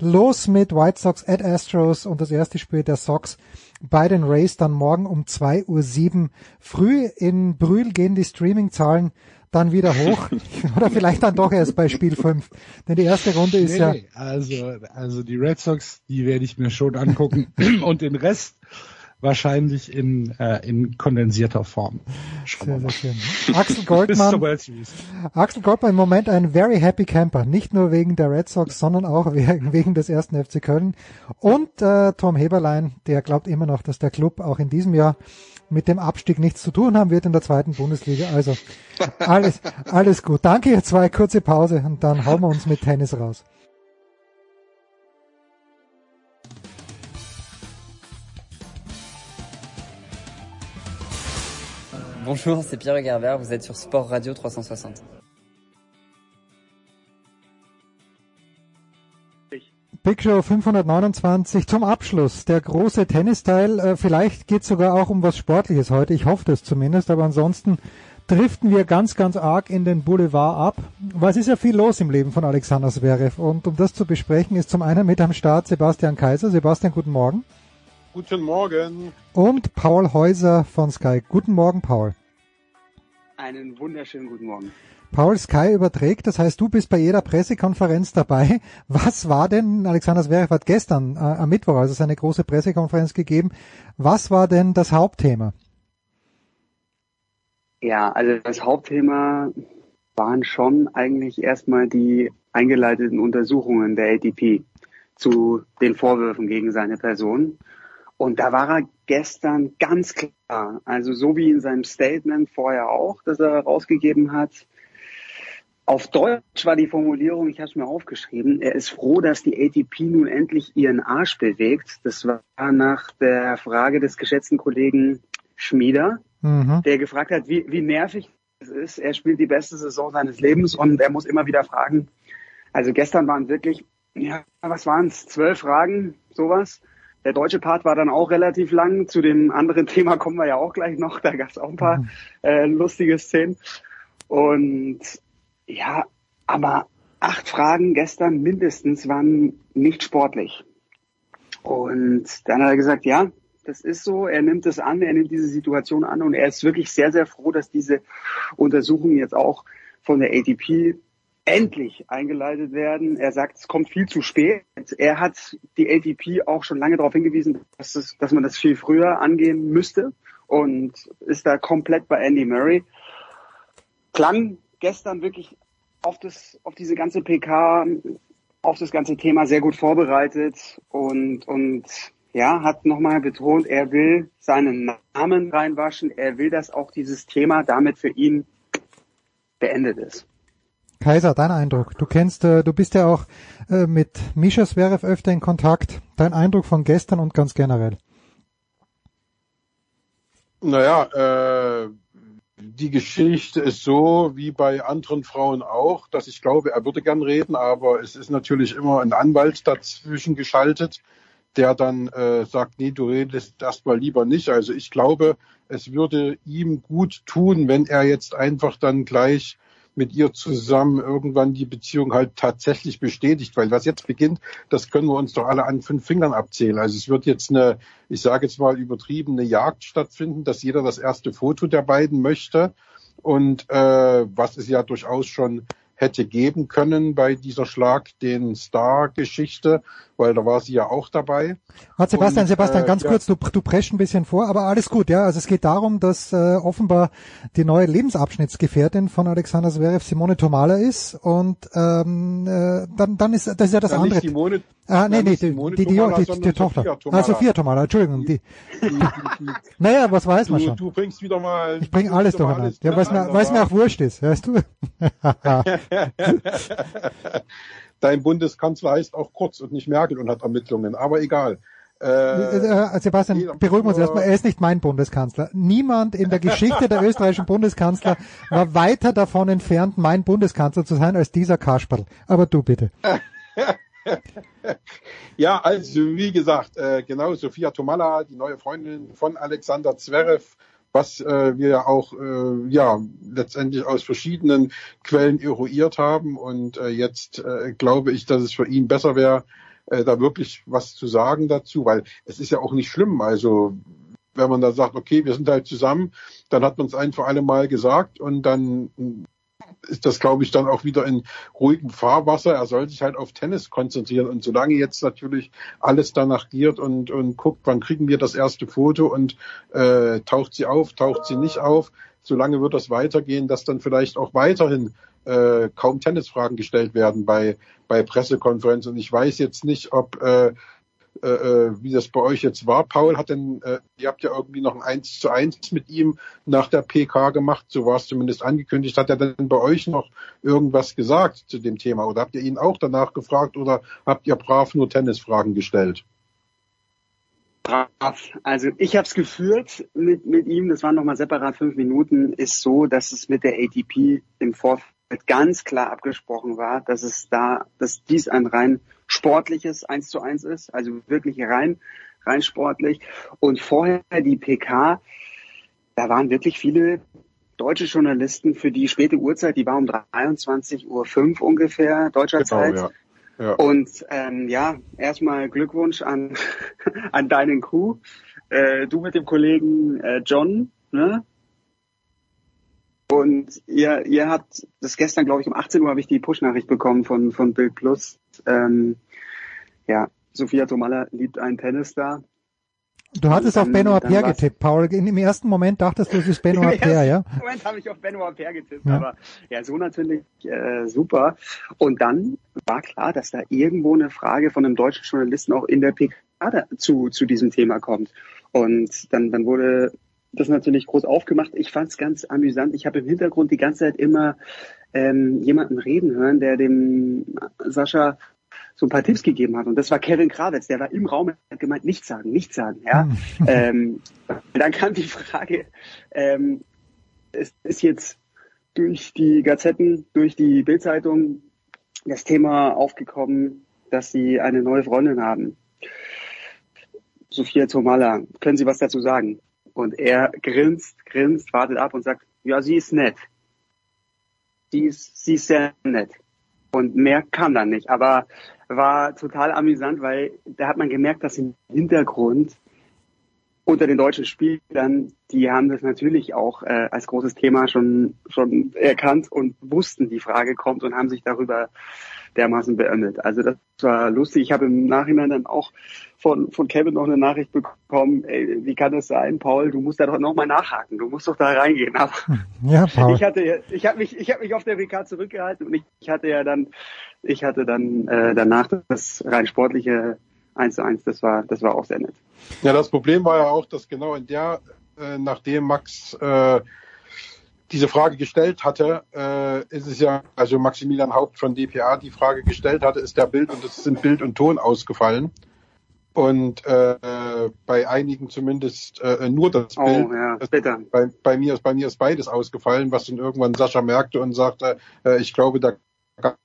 los mit White Sox at Astros und das erste Spiel der Sox bei den Rays dann morgen um 2.07 Uhr früh. In Brühl gehen die Streaming-Zahlen dann wieder hoch [LAUGHS] oder vielleicht dann doch erst bei Spiel 5. Denn die erste Runde ist Nee, ja. Also, also die Red Sox, die werde ich mir schon angucken [LAUGHS] und den Rest wahrscheinlich in, äh, in kondensierter Form. sehr, sehr schön. Axel [LAUGHS] Goldmann. Axel Goldmann im Moment ein very happy Camper, nicht nur wegen der Red Sox, sondern auch wegen, wegen des ersten FC Köln. Und äh, Tom Heberlein, der glaubt immer noch, dass der Club auch in diesem Jahr mit dem Abstieg nichts zu tun haben wird in der zweiten Bundesliga. Also alles, alles gut. Danke zwei, kurze Pause und dann hauen wir uns mit Tennis raus. Bonjour, c'est Pierre Gerber, vous êtes sur Sport Radio 360. Big Show 529 zum Abschluss. Der große Tennisteil. Äh, vielleicht geht sogar auch um was Sportliches heute. Ich hoffe das zumindest. Aber ansonsten driften wir ganz, ganz arg in den Boulevard ab. Weil es ist ja viel los im Leben von Alexander Zverev. Und um das zu besprechen, ist zum einen mit am Start Sebastian Kaiser. Sebastian, guten Morgen. Guten Morgen. Und Paul Häuser von Sky. Guten Morgen, Paul. Einen wunderschönen guten Morgen. Paul Sky überträgt, das heißt, du bist bei jeder Pressekonferenz dabei. Was war denn, Alexander Zverev hat gestern äh, am Mittwoch also seine große Pressekonferenz gegeben, was war denn das Hauptthema? Ja, also das Hauptthema waren schon eigentlich erstmal die eingeleiteten Untersuchungen der ATP. zu den Vorwürfen gegen seine Person. Und da war er gestern ganz klar, also so wie in seinem Statement vorher auch, das er rausgegeben hat. Auf Deutsch war die Formulierung, ich habe es mir aufgeschrieben, er ist froh, dass die ATP nun endlich ihren Arsch bewegt. Das war nach der Frage des geschätzten Kollegen Schmieder, mhm. der gefragt hat, wie, wie nervig es ist. Er spielt die beste Saison seines Lebens und er muss immer wieder fragen. Also gestern waren wirklich, ja, was waren es, zwölf Fragen, sowas. Der deutsche Part war dann auch relativ lang. Zu dem anderen [LAUGHS] Thema kommen wir ja auch gleich noch. Da gab es auch ein paar mhm. äh, lustige Szenen. Und ja, aber acht Fragen gestern mindestens waren nicht sportlich. Und dann hat er gesagt, ja, das ist so. Er nimmt es an, er nimmt diese Situation an und er ist wirklich sehr, sehr froh, dass diese Untersuchungen jetzt auch von der ATP endlich eingeleitet werden. Er sagt, es kommt viel zu spät. Er hat die ATP auch schon lange darauf hingewiesen, dass, es, dass man das viel früher angehen müsste und ist da komplett bei Andy Murray. Klang gestern wirklich auf, das, auf diese ganze PK, auf das ganze Thema sehr gut vorbereitet und, und ja, hat nochmal betont, er will seinen Namen reinwaschen, er will, dass auch dieses Thema damit für ihn beendet ist. Kaiser, dein Eindruck. Du kennst, äh, du bist ja auch äh, mit Mischa Zverev öfter in Kontakt. Dein Eindruck von gestern und ganz generell. Naja, äh, die Geschichte ist so wie bei anderen Frauen auch, dass ich glaube, er würde gern reden, aber es ist natürlich immer ein Anwalt dazwischen geschaltet, der dann äh, sagt, nee, du redest erstmal lieber nicht. Also ich glaube, es würde ihm gut tun, wenn er jetzt einfach dann gleich mit ihr zusammen irgendwann die Beziehung halt tatsächlich bestätigt, weil was jetzt beginnt, das können wir uns doch alle an fünf Fingern abzählen. Also es wird jetzt eine, ich sage jetzt mal übertriebene Jagd stattfinden, dass jeder das erste Foto der beiden möchte. Und äh, was es ja durchaus schon hätte geben können bei dieser Schlag den Star-Geschichte, weil da war sie ja auch dabei. Warte, Sebastian, und, Sebastian, äh, ganz ja. kurz, du, du prescht ein bisschen vor, aber alles gut, ja. Also es geht darum, dass äh, offenbar die neue Lebensabschnittsgefährtin von Alexander Zverev Simone Tomala ist und ähm, äh, dann, dann ist das ist ja das ja, andere. Simone, ah, nee, nee, die, die, die, die, die, die Tochter. Sophia Tomala. Ah, Sophia Tomala, Entschuldigung. Die, naja, was weiß man du, schon. Du bringst wieder mal. Ich bring alles durcheinander. Ja, was mir, was mir auch wurscht ist, weißt du. [LAUGHS] [LAUGHS] [LAUGHS] Dein Bundeskanzler heißt auch Kurz und nicht Merkel und hat Ermittlungen, aber egal. Äh, äh, Sebastian, beruhigen wir uns erstmal, er ist nicht mein Bundeskanzler. Niemand in der Geschichte der österreichischen Bundeskanzler war weiter davon entfernt, mein Bundeskanzler zu sein, als dieser Kasperl. Aber du bitte. [LAUGHS] ja, also wie gesagt, äh, genau, Sophia Tomalla, die neue Freundin von Alexander Zverev, was äh, wir ja auch äh, ja letztendlich aus verschiedenen Quellen eruiert haben. Und äh, jetzt äh, glaube ich, dass es für ihn besser wäre, äh, da wirklich was zu sagen dazu, weil es ist ja auch nicht schlimm. Also wenn man da sagt, okay, wir sind halt zusammen, dann hat man es ein für alle Mal gesagt und dann ist das, glaube ich, dann auch wieder in ruhigem Fahrwasser. Er soll sich halt auf Tennis konzentrieren. Und solange jetzt natürlich alles danach giert und, und guckt, wann kriegen wir das erste Foto und äh, taucht sie auf, taucht sie nicht auf, solange wird das weitergehen, dass dann vielleicht auch weiterhin äh, kaum Tennisfragen gestellt werden bei, bei Pressekonferenzen. Und ich weiß jetzt nicht, ob äh, äh, äh, wie das bei euch jetzt war. Paul hat denn, äh, ihr habt ja irgendwie noch ein 1 zu 1 mit ihm nach der PK gemacht, so war es zumindest angekündigt. Hat er denn bei euch noch irgendwas gesagt zu dem Thema? Oder habt ihr ihn auch danach gefragt oder habt ihr brav nur Tennisfragen gestellt? Brav. Also ich habe es geführt mit, mit ihm, das waren nochmal separat fünf Minuten, ist so, dass es mit der ATP im Vorfeld ganz klar abgesprochen war, dass es da, dass dies ein rein sportliches 1 zu 1 ist, also wirklich rein, rein sportlich. Und vorher die PK, da waren wirklich viele deutsche Journalisten für die späte Uhrzeit, die war um 23.05 Uhr ungefähr deutscher genau, Zeit. Ja. Ja. Und ähm, ja, erstmal Glückwunsch an, [LAUGHS] an deinen Crew. Äh, du mit dem Kollegen äh, John, ne? Und ihr, ihr habt das gestern, glaube ich, um 18 Uhr habe ich die Push-Nachricht bekommen von, von Bild Plus. Ähm, ja, Sophia Tomalla liebt einen Tennisstar. Du hattest auf Dann- Benoit dann Paire war's- getippt, Paul. In, Im ersten Moment dachtest du, es ist Benoit [LAUGHS] Im Paire, ja? ersten Moment habe ich auf Benoit Paire getippt, Ja. aber ja, so natürlich äh, super. Und dann war klar, dass da irgendwo eine Frage von einem deutschen Journalisten auch in der PK zu, zu diesem Thema kommt. Und dann, dann wurde das natürlich groß aufgemacht. Ich fand es ganz amüsant. Ich habe im Hintergrund die ganze Zeit immer ähm, jemanden reden hören, der dem Sascha so ein paar Tipps gegeben hat. Und das war Kevin Krawitz, der war im Raum und hat gemeint, nichts sagen, nichts sagen. Ja? [LAUGHS] ähm, dann kam die Frage, ähm, es ist jetzt durch die Gazetten, durch die Bildzeitung das Thema aufgekommen, dass sie eine neue Freundin haben. Sophia Tomala, können Sie was dazu sagen? Und er grinst, grinst, wartet ab und sagt, ja, sie ist nett. Sie ist, sie ist sehr nett. Und mehr kam dann nicht. Aber war total amüsant, weil da hat man gemerkt, dass im Hintergrund unter den deutschen Spielern, die haben das natürlich auch äh, als großes Thema schon schon erkannt und wussten, die Frage kommt und haben sich darüber dermaßen beömmelt. Also das war lustig. Ich habe im Nachhinein dann auch von von Kevin noch eine Nachricht bekommen. Ey, wie kann das sein, Paul? Du musst da doch noch mal nachhaken. Du musst doch da reingehen. Aber Ja, Paul. ich hatte, ich habe mich, ich habe mich auf der WK zurückgehalten und ich, ich hatte ja dann, ich hatte dann äh, danach das rein sportliche 1 zu 1. Das war, das war auch sehr nett. Ja, das Problem war ja auch, dass genau in der, äh, nachdem Max äh, diese Frage gestellt hatte, äh, ist es ja, also Maximilian Haupt von dpa die Frage gestellt hatte, ist der Bild und es sind Bild und Ton ausgefallen. Und äh, bei einigen zumindest äh, nur das Oh, Bild. ja, bitter. Bei, bei mir ist bei mir ist beides ausgefallen, was dann irgendwann Sascha merkte und sagte, äh, ich glaube, der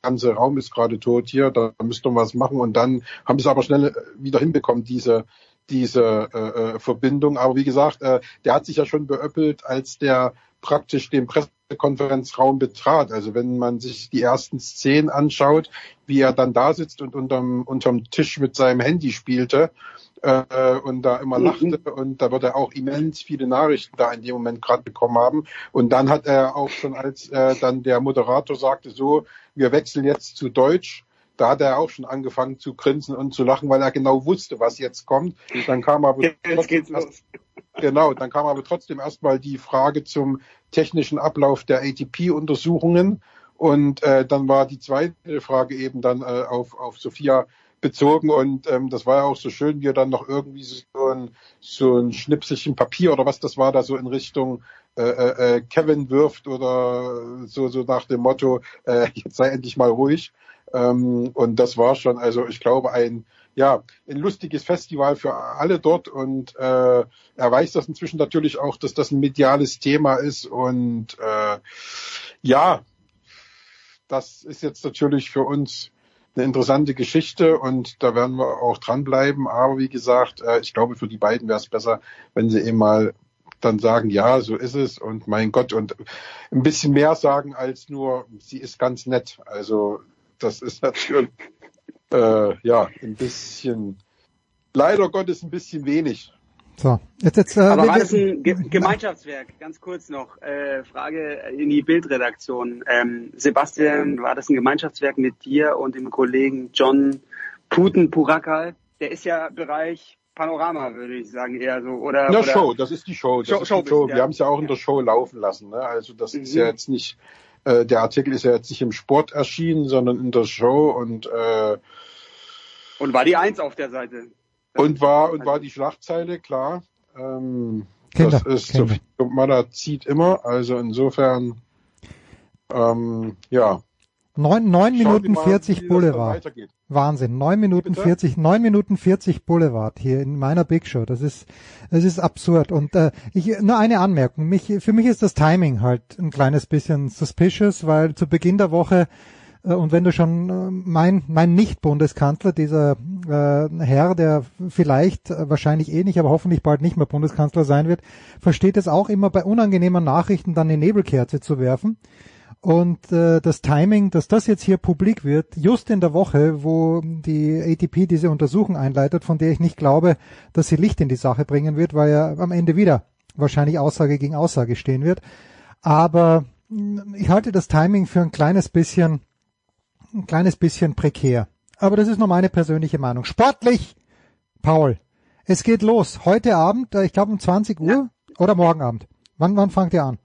ganze Raum ist gerade tot hier, da müsste man was machen. Und dann haben sie es aber schnell äh, wieder hinbekommen, diese diese äh, äh, Verbindung. Aber wie gesagt, äh, der hat sich ja schon beöppelt, als der praktisch den Pressekonferenzraum betrat. Also wenn man sich die ersten Szenen anschaut, wie er dann da sitzt und unterm, unterm Tisch mit seinem Handy spielte äh, und da immer lachte und da wird er auch immens viele Nachrichten da in dem Moment gerade bekommen haben. Und dann hat er auch schon, als äh, dann der Moderator sagte, so, wir wechseln jetzt zu Deutsch, da hat er auch schon angefangen zu grinsen und zu lachen, weil er genau wusste, was jetzt kommt. Dann kam aber geht's los. Genau, dann kam aber trotzdem erstmal die Frage zum technischen Ablauf der ATP-Untersuchungen. Und äh, dann war die zweite Frage eben dann äh, auf, auf Sophia bezogen und ähm, das war ja auch so schön, wie er dann noch irgendwie so ein, so ein Schnipselchen Papier oder was das war, da so in Richtung äh, äh, Kevin wirft oder so, so nach dem Motto, äh, [LAUGHS] jetzt sei endlich mal ruhig. Ähm, und das war schon, also ich glaube, ein ja, ein lustiges Festival für alle dort und äh, er weiß das inzwischen natürlich auch, dass das ein mediales Thema ist und äh, ja, das ist jetzt natürlich für uns eine interessante Geschichte und da werden wir auch dranbleiben. Aber wie gesagt, äh, ich glaube, für die beiden wäre es besser, wenn sie eben mal dann sagen, ja, so ist es und mein Gott und ein bisschen mehr sagen als nur, sie ist ganz nett. Also das ist [LAUGHS] natürlich äh, ja ein bisschen, leider Gottes ein bisschen wenig. So, jetzt, jetzt, äh, Aber war das ein Ge Gemeinschaftswerk? Ganz kurz noch, äh, Frage in die Bildredaktion. Ähm, Sebastian, war das ein Gemeinschaftswerk mit dir und dem Kollegen John Puten Purakal? Der ist ja Bereich Panorama, würde ich sagen, eher so. Oder, Ja, oder Show, das ist die Show. Das Show- ist Show- die Show. ja. Wir haben es ja auch in der Show laufen lassen. Ne? Also das ist Mhm. ja jetzt nicht, äh, der Artikel ist ja jetzt nicht im Sport erschienen, sondern in der Show und äh, Und war die Eins auf der Seite? Und war und war die Schlagzeile klar. Ähm, Kinder, das ist Kinder. Sophie Mada zieht immer. Also insofern, ähm, ja. Neun, neun Minuten mal, 40 wie das dann Boulevard. Wahnsinn. Neun Minuten Bitte? 40, neun Minuten 40 Boulevard hier in meiner Big Show. Das ist, das ist absurd. Und äh, ich, nur eine Anmerkung. Mich, für mich ist das Timing halt ein kleines bisschen suspicious, weil zu Beginn der Woche und wenn du schon äh, mein, mein Nicht-Bundeskanzler, dieser äh, Herr, der vielleicht, äh, wahrscheinlich eh nicht, aber hoffentlich bald nicht mehr Bundeskanzler sein wird, versteht es auch immer bei unangenehmen Nachrichten dann eine Nebelkerze zu werfen. Und äh, das Timing, dass das jetzt hier publik wird, just in der Woche, wo die ATP diese Untersuchung einleitet, von der ich nicht glaube, dass sie Licht in die Sache bringen wird, weil ja am Ende wieder wahrscheinlich Aussage gegen Aussage stehen wird. Aber mh, ich halte das Timing für ein kleines bisschen, ein kleines bisschen prekär. Aber das ist nur meine persönliche Meinung. Sportlich, Paul, Es geht los. Heute Abend, äh, ich glaube um 20 Uhr oder morgen Abend. Wann, wann fangt ihr an?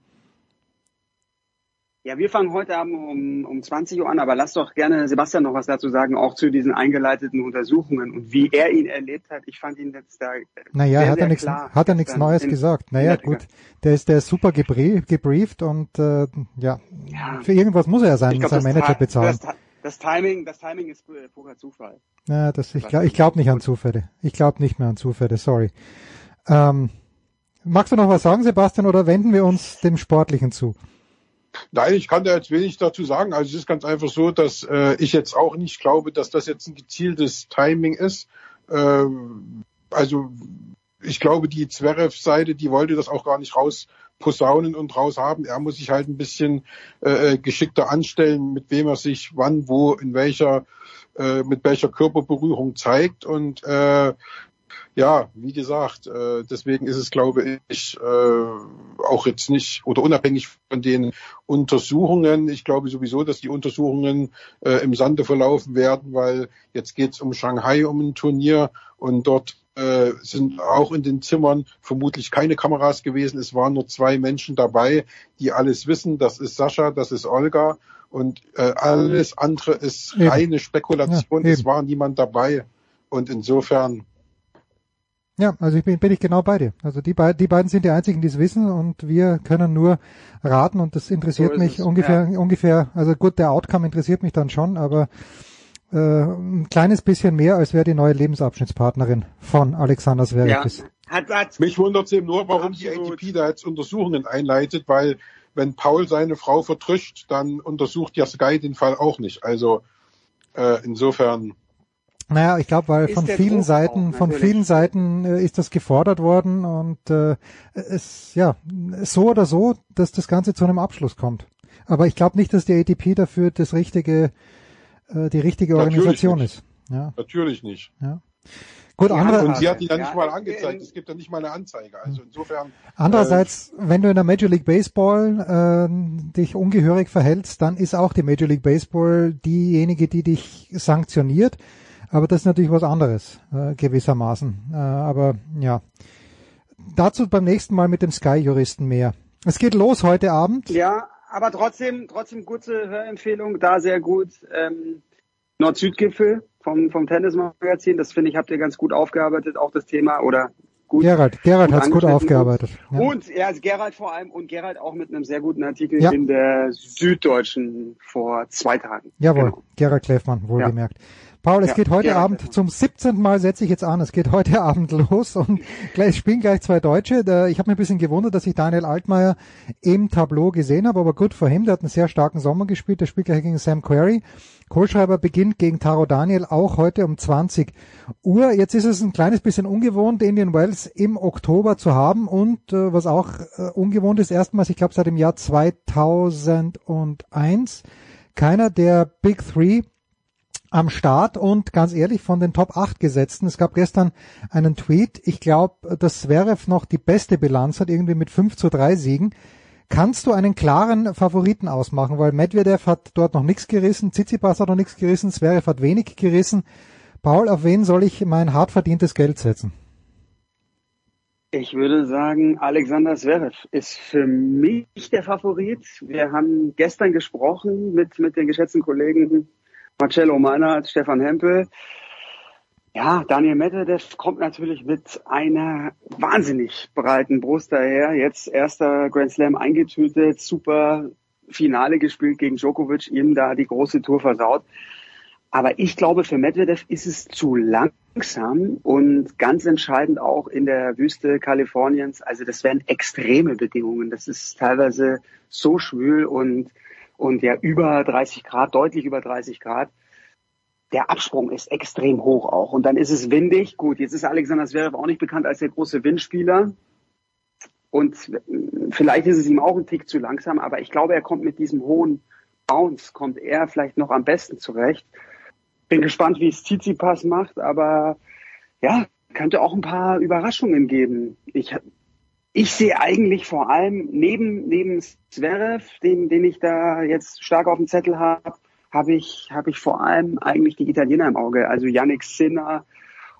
Ja, wir fangen heute Abend um, um 20 Uhr an, aber lass doch gerne Sebastian noch was dazu sagen, auch zu diesen eingeleiteten Untersuchungen und wie er ihn erlebt hat. Ich fand ihn jetzt da Naja, sehr, hat er klar hat er nichts Neues in- gesagt. Naja, gut. Der ist, der ist super gebrieft, gebrieft und äh, ja, für irgendwas muss er ja seinen, Ich glaub, seinen Manager bezahlen. Das, das Timing, das Timing ist äh, purer Zufall. Ja, das, ich glaube ich glaub nicht an Zufälle. Ich glaube nicht mehr an Zufälle, sorry. Ähm, magst du noch was sagen, Sebastian, oder wenden wir uns dem Sportlichen zu? Nein, ich kann da jetzt wenig dazu sagen. Also es ist ganz einfach so, dass äh, ich jetzt auch nicht glaube, dass das jetzt ein gezieltes Timing ist. Ähm, also ich glaube, die Zverev-Seite, die wollte das auch gar nicht raus posaunen und raus haben. Er muss sich halt ein bisschen äh, geschickter anstellen, mit wem er sich wann, wo, in welcher, äh, mit welcher Körperberührung zeigt. Und äh, ja, wie gesagt, äh, deswegen ist es, glaube ich, äh, auch jetzt nicht oder unabhängig von den Untersuchungen. Ich glaube sowieso, dass die Untersuchungen äh, im Sande verlaufen werden, weil jetzt geht es um Shanghai, um ein Turnier und dort äh, sind auch in den Zimmern vermutlich keine Kameras gewesen. Es waren nur zwei Menschen dabei, die alles wissen. Das ist Sascha, das ist Olga und äh, alles andere ist Eben. reine Spekulation. Ja, es war niemand dabei und insofern Ja, also ich bin, bin ich genau bei dir. Also die, beiden, die beiden sind die einzigen, die es wissen und wir können nur raten und das interessiert So mich es, ungefähr, ungefähr, also gut, der Outcome interessiert mich dann schon, aber äh, ein kleines bisschen mehr, als wäre die neue Lebensabschnittspartnerin von Alexander Zverev Ja, hat, hat, Mich wundert es eben nur, warum die ATP da jetzt Untersuchungen einleitet, weil wenn Paul seine Frau vertrischt, dann untersucht ja Sky den Fall auch nicht. Also äh, insofern. Naja, ich glaube, weil Ist von vielen Druck Seiten, auch, von vielen Seiten äh, ist das gefordert worden und äh, es ja so oder so, dass das Ganze zu einem Abschluss kommt. Aber ich glaube nicht, dass die ATP dafür das richtige, äh, die richtige Natürlich Organisation nicht. ist. Ja, Natürlich nicht. ja. Gut, Ja, andere, und sie hat ihn ja nicht mal äh, angezeigt. Es gibt ja nicht mal eine Anzeige. Also insofern. Andererseits, wenn du in der Major League Baseball äh, dich ungehörig verhältst, dann ist auch die Major League Baseball diejenige, die dich sanktioniert. Aber das ist natürlich was anderes, äh, gewissermaßen. Äh, aber ja, dazu beim nächsten Mal mit dem Sky-Juristen mehr. Es geht los heute Abend. Ja, aber trotzdem, trotzdem gute Hörempfehlung, da sehr gut. Ähm, Nord-Süd-Gipfel vom, vom Tennismagazin, das finde ich, habt ihr ganz gut aufgearbeitet, auch das Thema oder gut. Gerald, Gerald hat's gut angeschnitten. aufgearbeitet. Ja. Und ja, also Gerald vor allem und Gerald auch mit einem sehr guten Artikel Ja. in der Süddeutschen vor zwei Tagen. Jawohl, Genau. Gerald Kleffmann, wohlgemerkt. Paul, es Ja, geht heute Gerald Abend zum 17. Mal setze ich jetzt an. Es geht heute [LAUGHS] Abend los und gleich spielen gleich zwei Deutsche. Ich habe mich ein bisschen gewundert, dass ich Daniel Altmaier im Tableau gesehen habe, aber gut vor ihm. Der hat einen sehr starken Sommer gespielt. Der spielt gleich gegen Sam Query. Kohlschreiber beginnt gegen Taro Daniel auch heute um 20 Uhr. Jetzt ist es ein kleines bisschen ungewohnt, Indian Wells im Oktober zu haben und äh, was auch äh, ungewohnt ist, erstmals, ich glaube seit dem Jahr 2001, keiner der Big Three am Start und ganz ehrlich von den Top 8 gesetzten. Es gab gestern einen Tweet. Ich glaube, dass Zverev noch die beste Bilanz hat, irgendwie mit 5 zu 3 Siegen. Kannst du einen klaren Favoriten ausmachen? Weil Medvedev hat dort noch nichts gerissen, Tsitsipas hat noch nichts gerissen, Zverev hat wenig gerissen. Paul, auf wen soll ich mein hart verdientes Geld setzen? Ich würde sagen, Alexander Zverev ist für mich der Favorit. Wir haben gestern gesprochen mit, mit den geschätzten Kollegen Marcello Meinert, Stefan Hempel. Ja, Daniel Medvedev kommt natürlich mit einer wahnsinnig breiten Brust daher. Jetzt erster Grand Slam eingetütet, super Finale gespielt gegen Djokovic, ihm da die große Tour versaut. Aber ich glaube, für Medvedev ist es zu langsam und ganz entscheidend auch in der Wüste Kaliforniens. Also das wären extreme Bedingungen. Das ist teilweise so schwül und, und ja über 30 Grad, deutlich über 30 Grad. Der Absprung ist extrem hoch auch. Und dann ist es windig. Gut, jetzt ist Alexander Zverev auch nicht bekannt als der große Windspieler. Und vielleicht ist es ihm auch ein Tick zu langsam, aber ich glaube, er kommt mit diesem hohen Bounce, kommt er vielleicht noch am besten zurecht. Bin gespannt, wie es Tsitsipas macht, aber ja, könnte auch ein paar Überraschungen geben. Ich, ich sehe eigentlich vor allem neben, neben Zverev, den, den ich da jetzt stark auf dem Zettel habe, habe ich, habe ich vor allem eigentlich die Italiener im Auge, also Yannick Sinner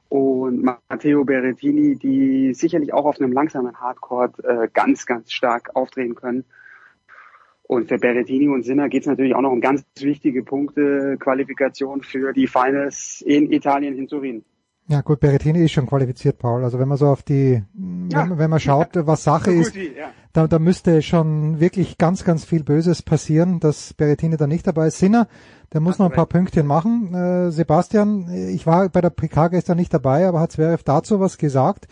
und Matteo Berrettini, die sicherlich auch auf einem langsamen Hardcourt äh, ganz, ganz stark auftreten können. Und für Berrettini und Sinner geht es natürlich auch noch um ganz wichtige Punkte, Qualifikation für die Finals in Italien in Turin. Ja gut, Berrettini ist schon qualifiziert, Paul. Also wenn man so auf die, ja. wenn, wenn, man schaut, was Sache so ist, ja. da, da müsste schon wirklich ganz, ganz viel Böses passieren, dass Berrettini da nicht dabei ist. Sinner, der muss Hast noch ein paar Pünktchen machen. Äh, Sebastian, ich war bei der PK gestern nicht dabei, aber hat Zverev dazu was gesagt?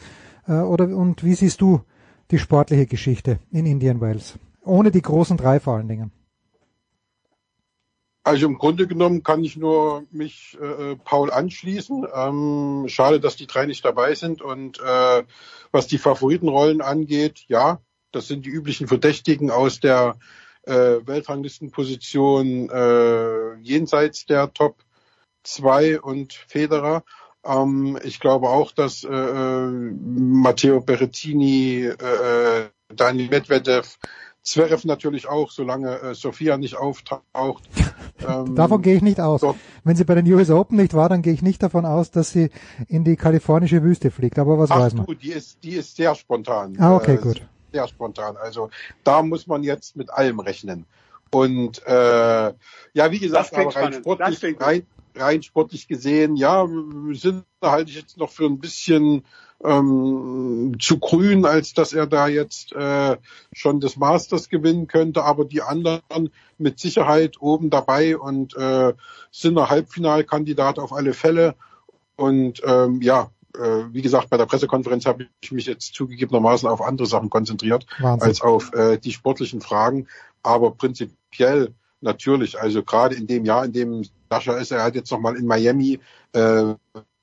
Äh, oder und wie siehst du die sportliche Geschichte in Indian Wells? Ohne die großen drei vor allen Dingen. Also im Grunde genommen kann ich nur mich äh, Paul anschließen. Ähm, schade, dass die drei nicht dabei sind. Und äh, was die Favoritenrollen angeht, ja, das sind die üblichen Verdächtigen aus der äh, Weltranglistenposition äh, jenseits der Top 2 und Federer. Ähm, ich glaube auch, dass äh, äh Matteo Berrettini, äh, äh Daniel Medvedev, Zverev natürlich auch, solange äh, Sofia nicht auftaucht. [LAUGHS] Ähm, davon gehe ich nicht aus. Dort. Wenn sie bei den US Open nicht war, dann gehe ich nicht davon aus, dass sie in die kalifornische Wüste fliegt. Aber was Ach weiß man? Du, die ist, die ist sehr spontan. Ah, okay, äh, gut. Sehr spontan. Also da muss man jetzt mit allem rechnen. Und äh, ja, wie gesagt, aber rein sportlich, rein, rein sportlich gesehen, ja, sind halte ich jetzt noch für ein bisschen ähm, zu grün, als dass er da jetzt äh, schon das Masters gewinnen könnte. Aber die anderen mit Sicherheit oben dabei und äh, sind ein Halbfinalkandidat auf alle Fälle. Und ähm, ja, äh, wie gesagt, bei der Pressekonferenz habe ich mich jetzt zugegebenermaßen auf andere Sachen konzentriert Wahnsinn. als auf äh, die sportlichen Fragen. Aber prinzipiell natürlich, also gerade in dem Jahr, in dem Sascha ist, er hat jetzt nochmal in Miami äh,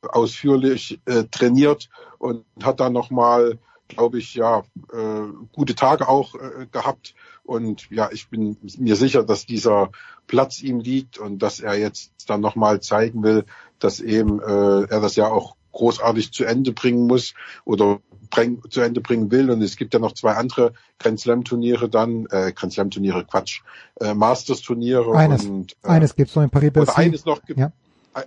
ausführlich äh, trainiert und hat dann nochmal, glaube ich, ja, äh, gute Tage auch äh, gehabt. Und ja, ich bin mir sicher, dass dieser Platz ihm liegt und dass er jetzt dann nochmal zeigen will, dass eben äh, er das ja auch großartig zu Ende bringen muss oder bring, zu Ende bringen will. Und es gibt ja noch zwei andere Grand Slam Turniere dann, äh, Grand Slam Turniere, Quatsch, äh, Masters Turniere. Eines, und, äh, eines gibt's noch in Paris. eines noch gibt, ja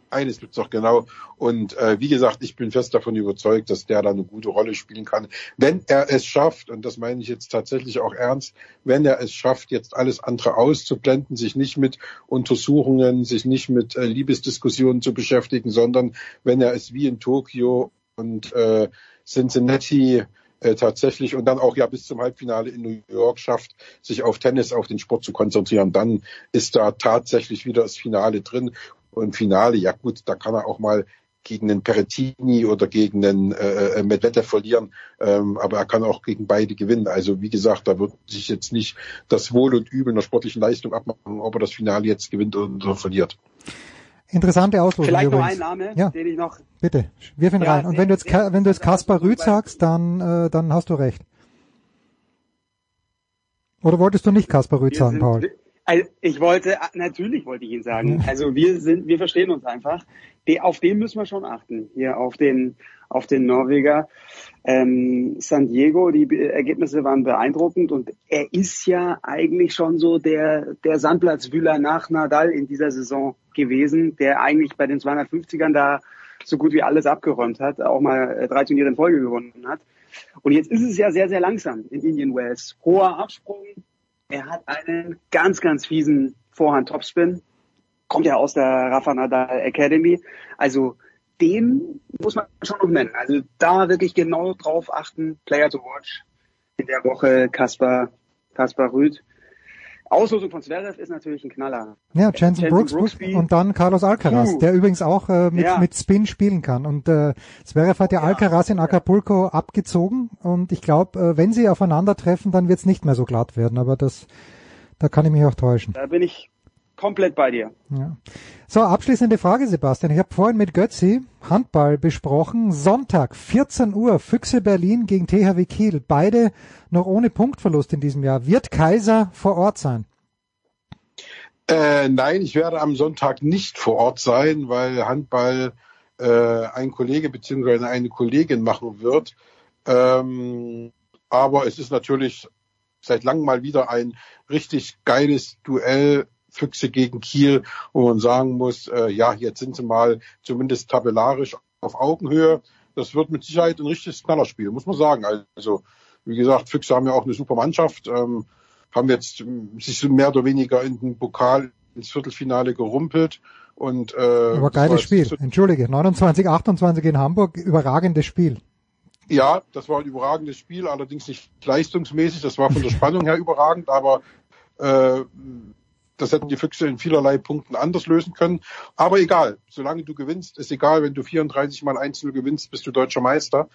eines gibt's doch genau. Und äh, wie gesagt, ich bin fest davon überzeugt, dass der da eine gute Rolle spielen kann. Wenn er es schafft, und das meine ich jetzt tatsächlich auch ernst, wenn er es schafft, jetzt alles andere auszublenden, sich nicht mit Untersuchungen, sich nicht mit äh, Liebesdiskussionen zu beschäftigen, sondern wenn er es wie in Tokio und äh, Cincinnati äh, tatsächlich und dann auch ja bis zum Halbfinale in New York schafft, sich auf Tennis, auf den Sport zu konzentrieren, dann ist da tatsächlich wieder das Finale drin. Und Finale, ja gut, da kann er auch mal gegen den Perettini oder gegen den äh, äh, Medvedev verlieren, ähm, aber er kann auch gegen beide gewinnen. Also wie gesagt, da wird sich jetzt nicht das Wohl und Übel einer sportlichen Leistung abmachen, ob er das Finale jetzt gewinnt oder verliert. Interessante Auslosung Vielleicht übrigens. noch ein Name, ja. den ich noch. Bitte, wirf ihn ja, rein. Und wenn du jetzt, wenn du jetzt Kaspar Rüth sagst, dann, äh, dann hast du recht. Oder wolltest du nicht Kaspar Rüth sagen, Paul? Also ich wollte, natürlich wollte ich ihn sagen. Also wir sind, wir verstehen uns einfach. auf den müssen wir schon achten. Hier auf den, auf den Norweger. Ähm, San Diego, die Ergebnisse waren beeindruckend und er ist ja eigentlich schon so der, der Sandplatzwühler nach Nadal in dieser Saison gewesen, der eigentlich bei den 250ern da so gut wie alles abgeräumt hat, auch mal äh, drei Turniere in Folge gewonnen hat. Und jetzt ist es ja sehr, sehr langsam in Indian Wells. Hoher Absprung, er hat einen ganz, ganz fiesen Vorhand-Topspin. Kommt ja aus der Rafa Nadal Academy. Also den muss man schon noch nennen. Also da wirklich genau drauf achten. Player to watch. In der Woche Kaspar, Kaspar Rüth. Auslosung von Zverev ist natürlich ein Knaller. Ja, Jensen, Brooks, Brooksby. und dann Carlos Alcaraz, uh. der übrigens auch äh, mit, ja. mit Spin spielen kann. Und äh, Zverev hat ja, ja Alcaraz in Acapulco abgezogen und ich glaube, äh, wenn sie aufeinandertreffen, dann wird es nicht mehr so glatt werden. Aber das, da kann ich mich auch täuschen. Da bin ich komplett bei dir. Ja. So, abschließende Frage, Sebastian. Ich habe vorhin mit Götzi Handball besprochen. Sonntag, 14 Uhr, Füchse Berlin gegen THW Kiel. Beide noch ohne Punktverlust in diesem Jahr. Wird Kaiser vor Ort sein? Äh, nein, ich werde am Sonntag nicht vor Ort sein, weil Handball äh, ein Kollege bzw. eine Kollegin machen wird. Ähm, aber es ist natürlich seit langem mal wieder ein richtig geiles Duell Füchse gegen Kiel, wo man sagen muss, äh, ja, jetzt sind sie mal zumindest tabellarisch auf Augenhöhe. Das wird mit Sicherheit ein richtiges Knallerspiel, muss man sagen. Also, wie gesagt, Füchse haben ja auch eine super Mannschaft, ähm, haben jetzt ähm, sich so mehr oder weniger in den Pokal ins Viertelfinale gerumpelt. Und, äh, Aber geiles Spiel. Entschuldige, 29, 28 in Hamburg, überragendes Spiel. Ja, das war ein überragendes Spiel, allerdings nicht leistungsmäßig. Das war von der [LAUGHS] Spannung her überragend, aber äh, das hätten die Füchse in vielerlei Punkten anders lösen können. Aber egal, solange du gewinnst, ist egal, wenn du 34 mal einzeln gewinnst, bist du deutscher Meister.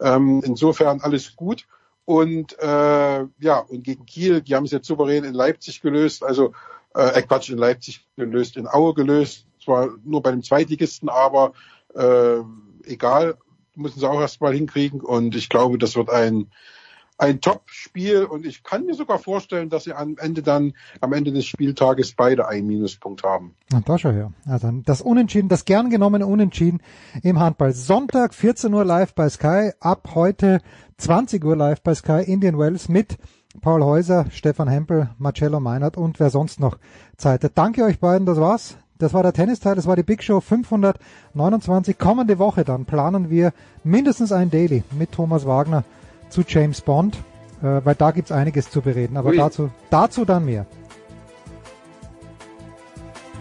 Ähm, insofern alles gut. Und äh, ja, und gegen Kiel, die haben es jetzt souverän in Leipzig gelöst, also äh, Quatsch, in Leipzig gelöst, in Aue gelöst, zwar nur bei dem Zweitligisten, aber äh, egal, müssen sie auch erstmal hinkriegen. Und ich glaube, das wird ein, ein Top-Spiel und ich kann mir sogar vorstellen, dass sie am Ende dann, am Ende des Spieltages beide einen Minuspunkt haben. Na, da schau her. Also das Unentschieden, das gern genommene Unentschieden im Handball. Sonntag 14 Uhr live bei Sky, ab heute 20 Uhr live bei Sky Indian Wells mit Paul Häuser, Stefan Hempel, Marcello Meinert und wer sonst noch Zeit hat. Danke euch beiden, das war's. Das war der Tennisteil, das war die Big Show 529. Kommende Woche dann planen wir mindestens ein Daily mit Thomas Wagner zu James Bond, äh, weil da gibt's einiges zu bereden. Aber dazu, dazu dann mehr.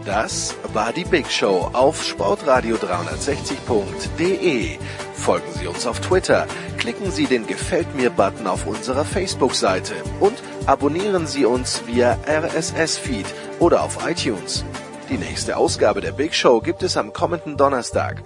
Das war die Big Show auf sportradio360.de. Folgen Sie uns auf Twitter, klicken Sie den Gefällt mir-Button auf unserer Facebook-Seite und abonnieren Sie uns via RSS-Feed oder auf iTunes. Die nächste Ausgabe der Big Show gibt es am kommenden Donnerstag.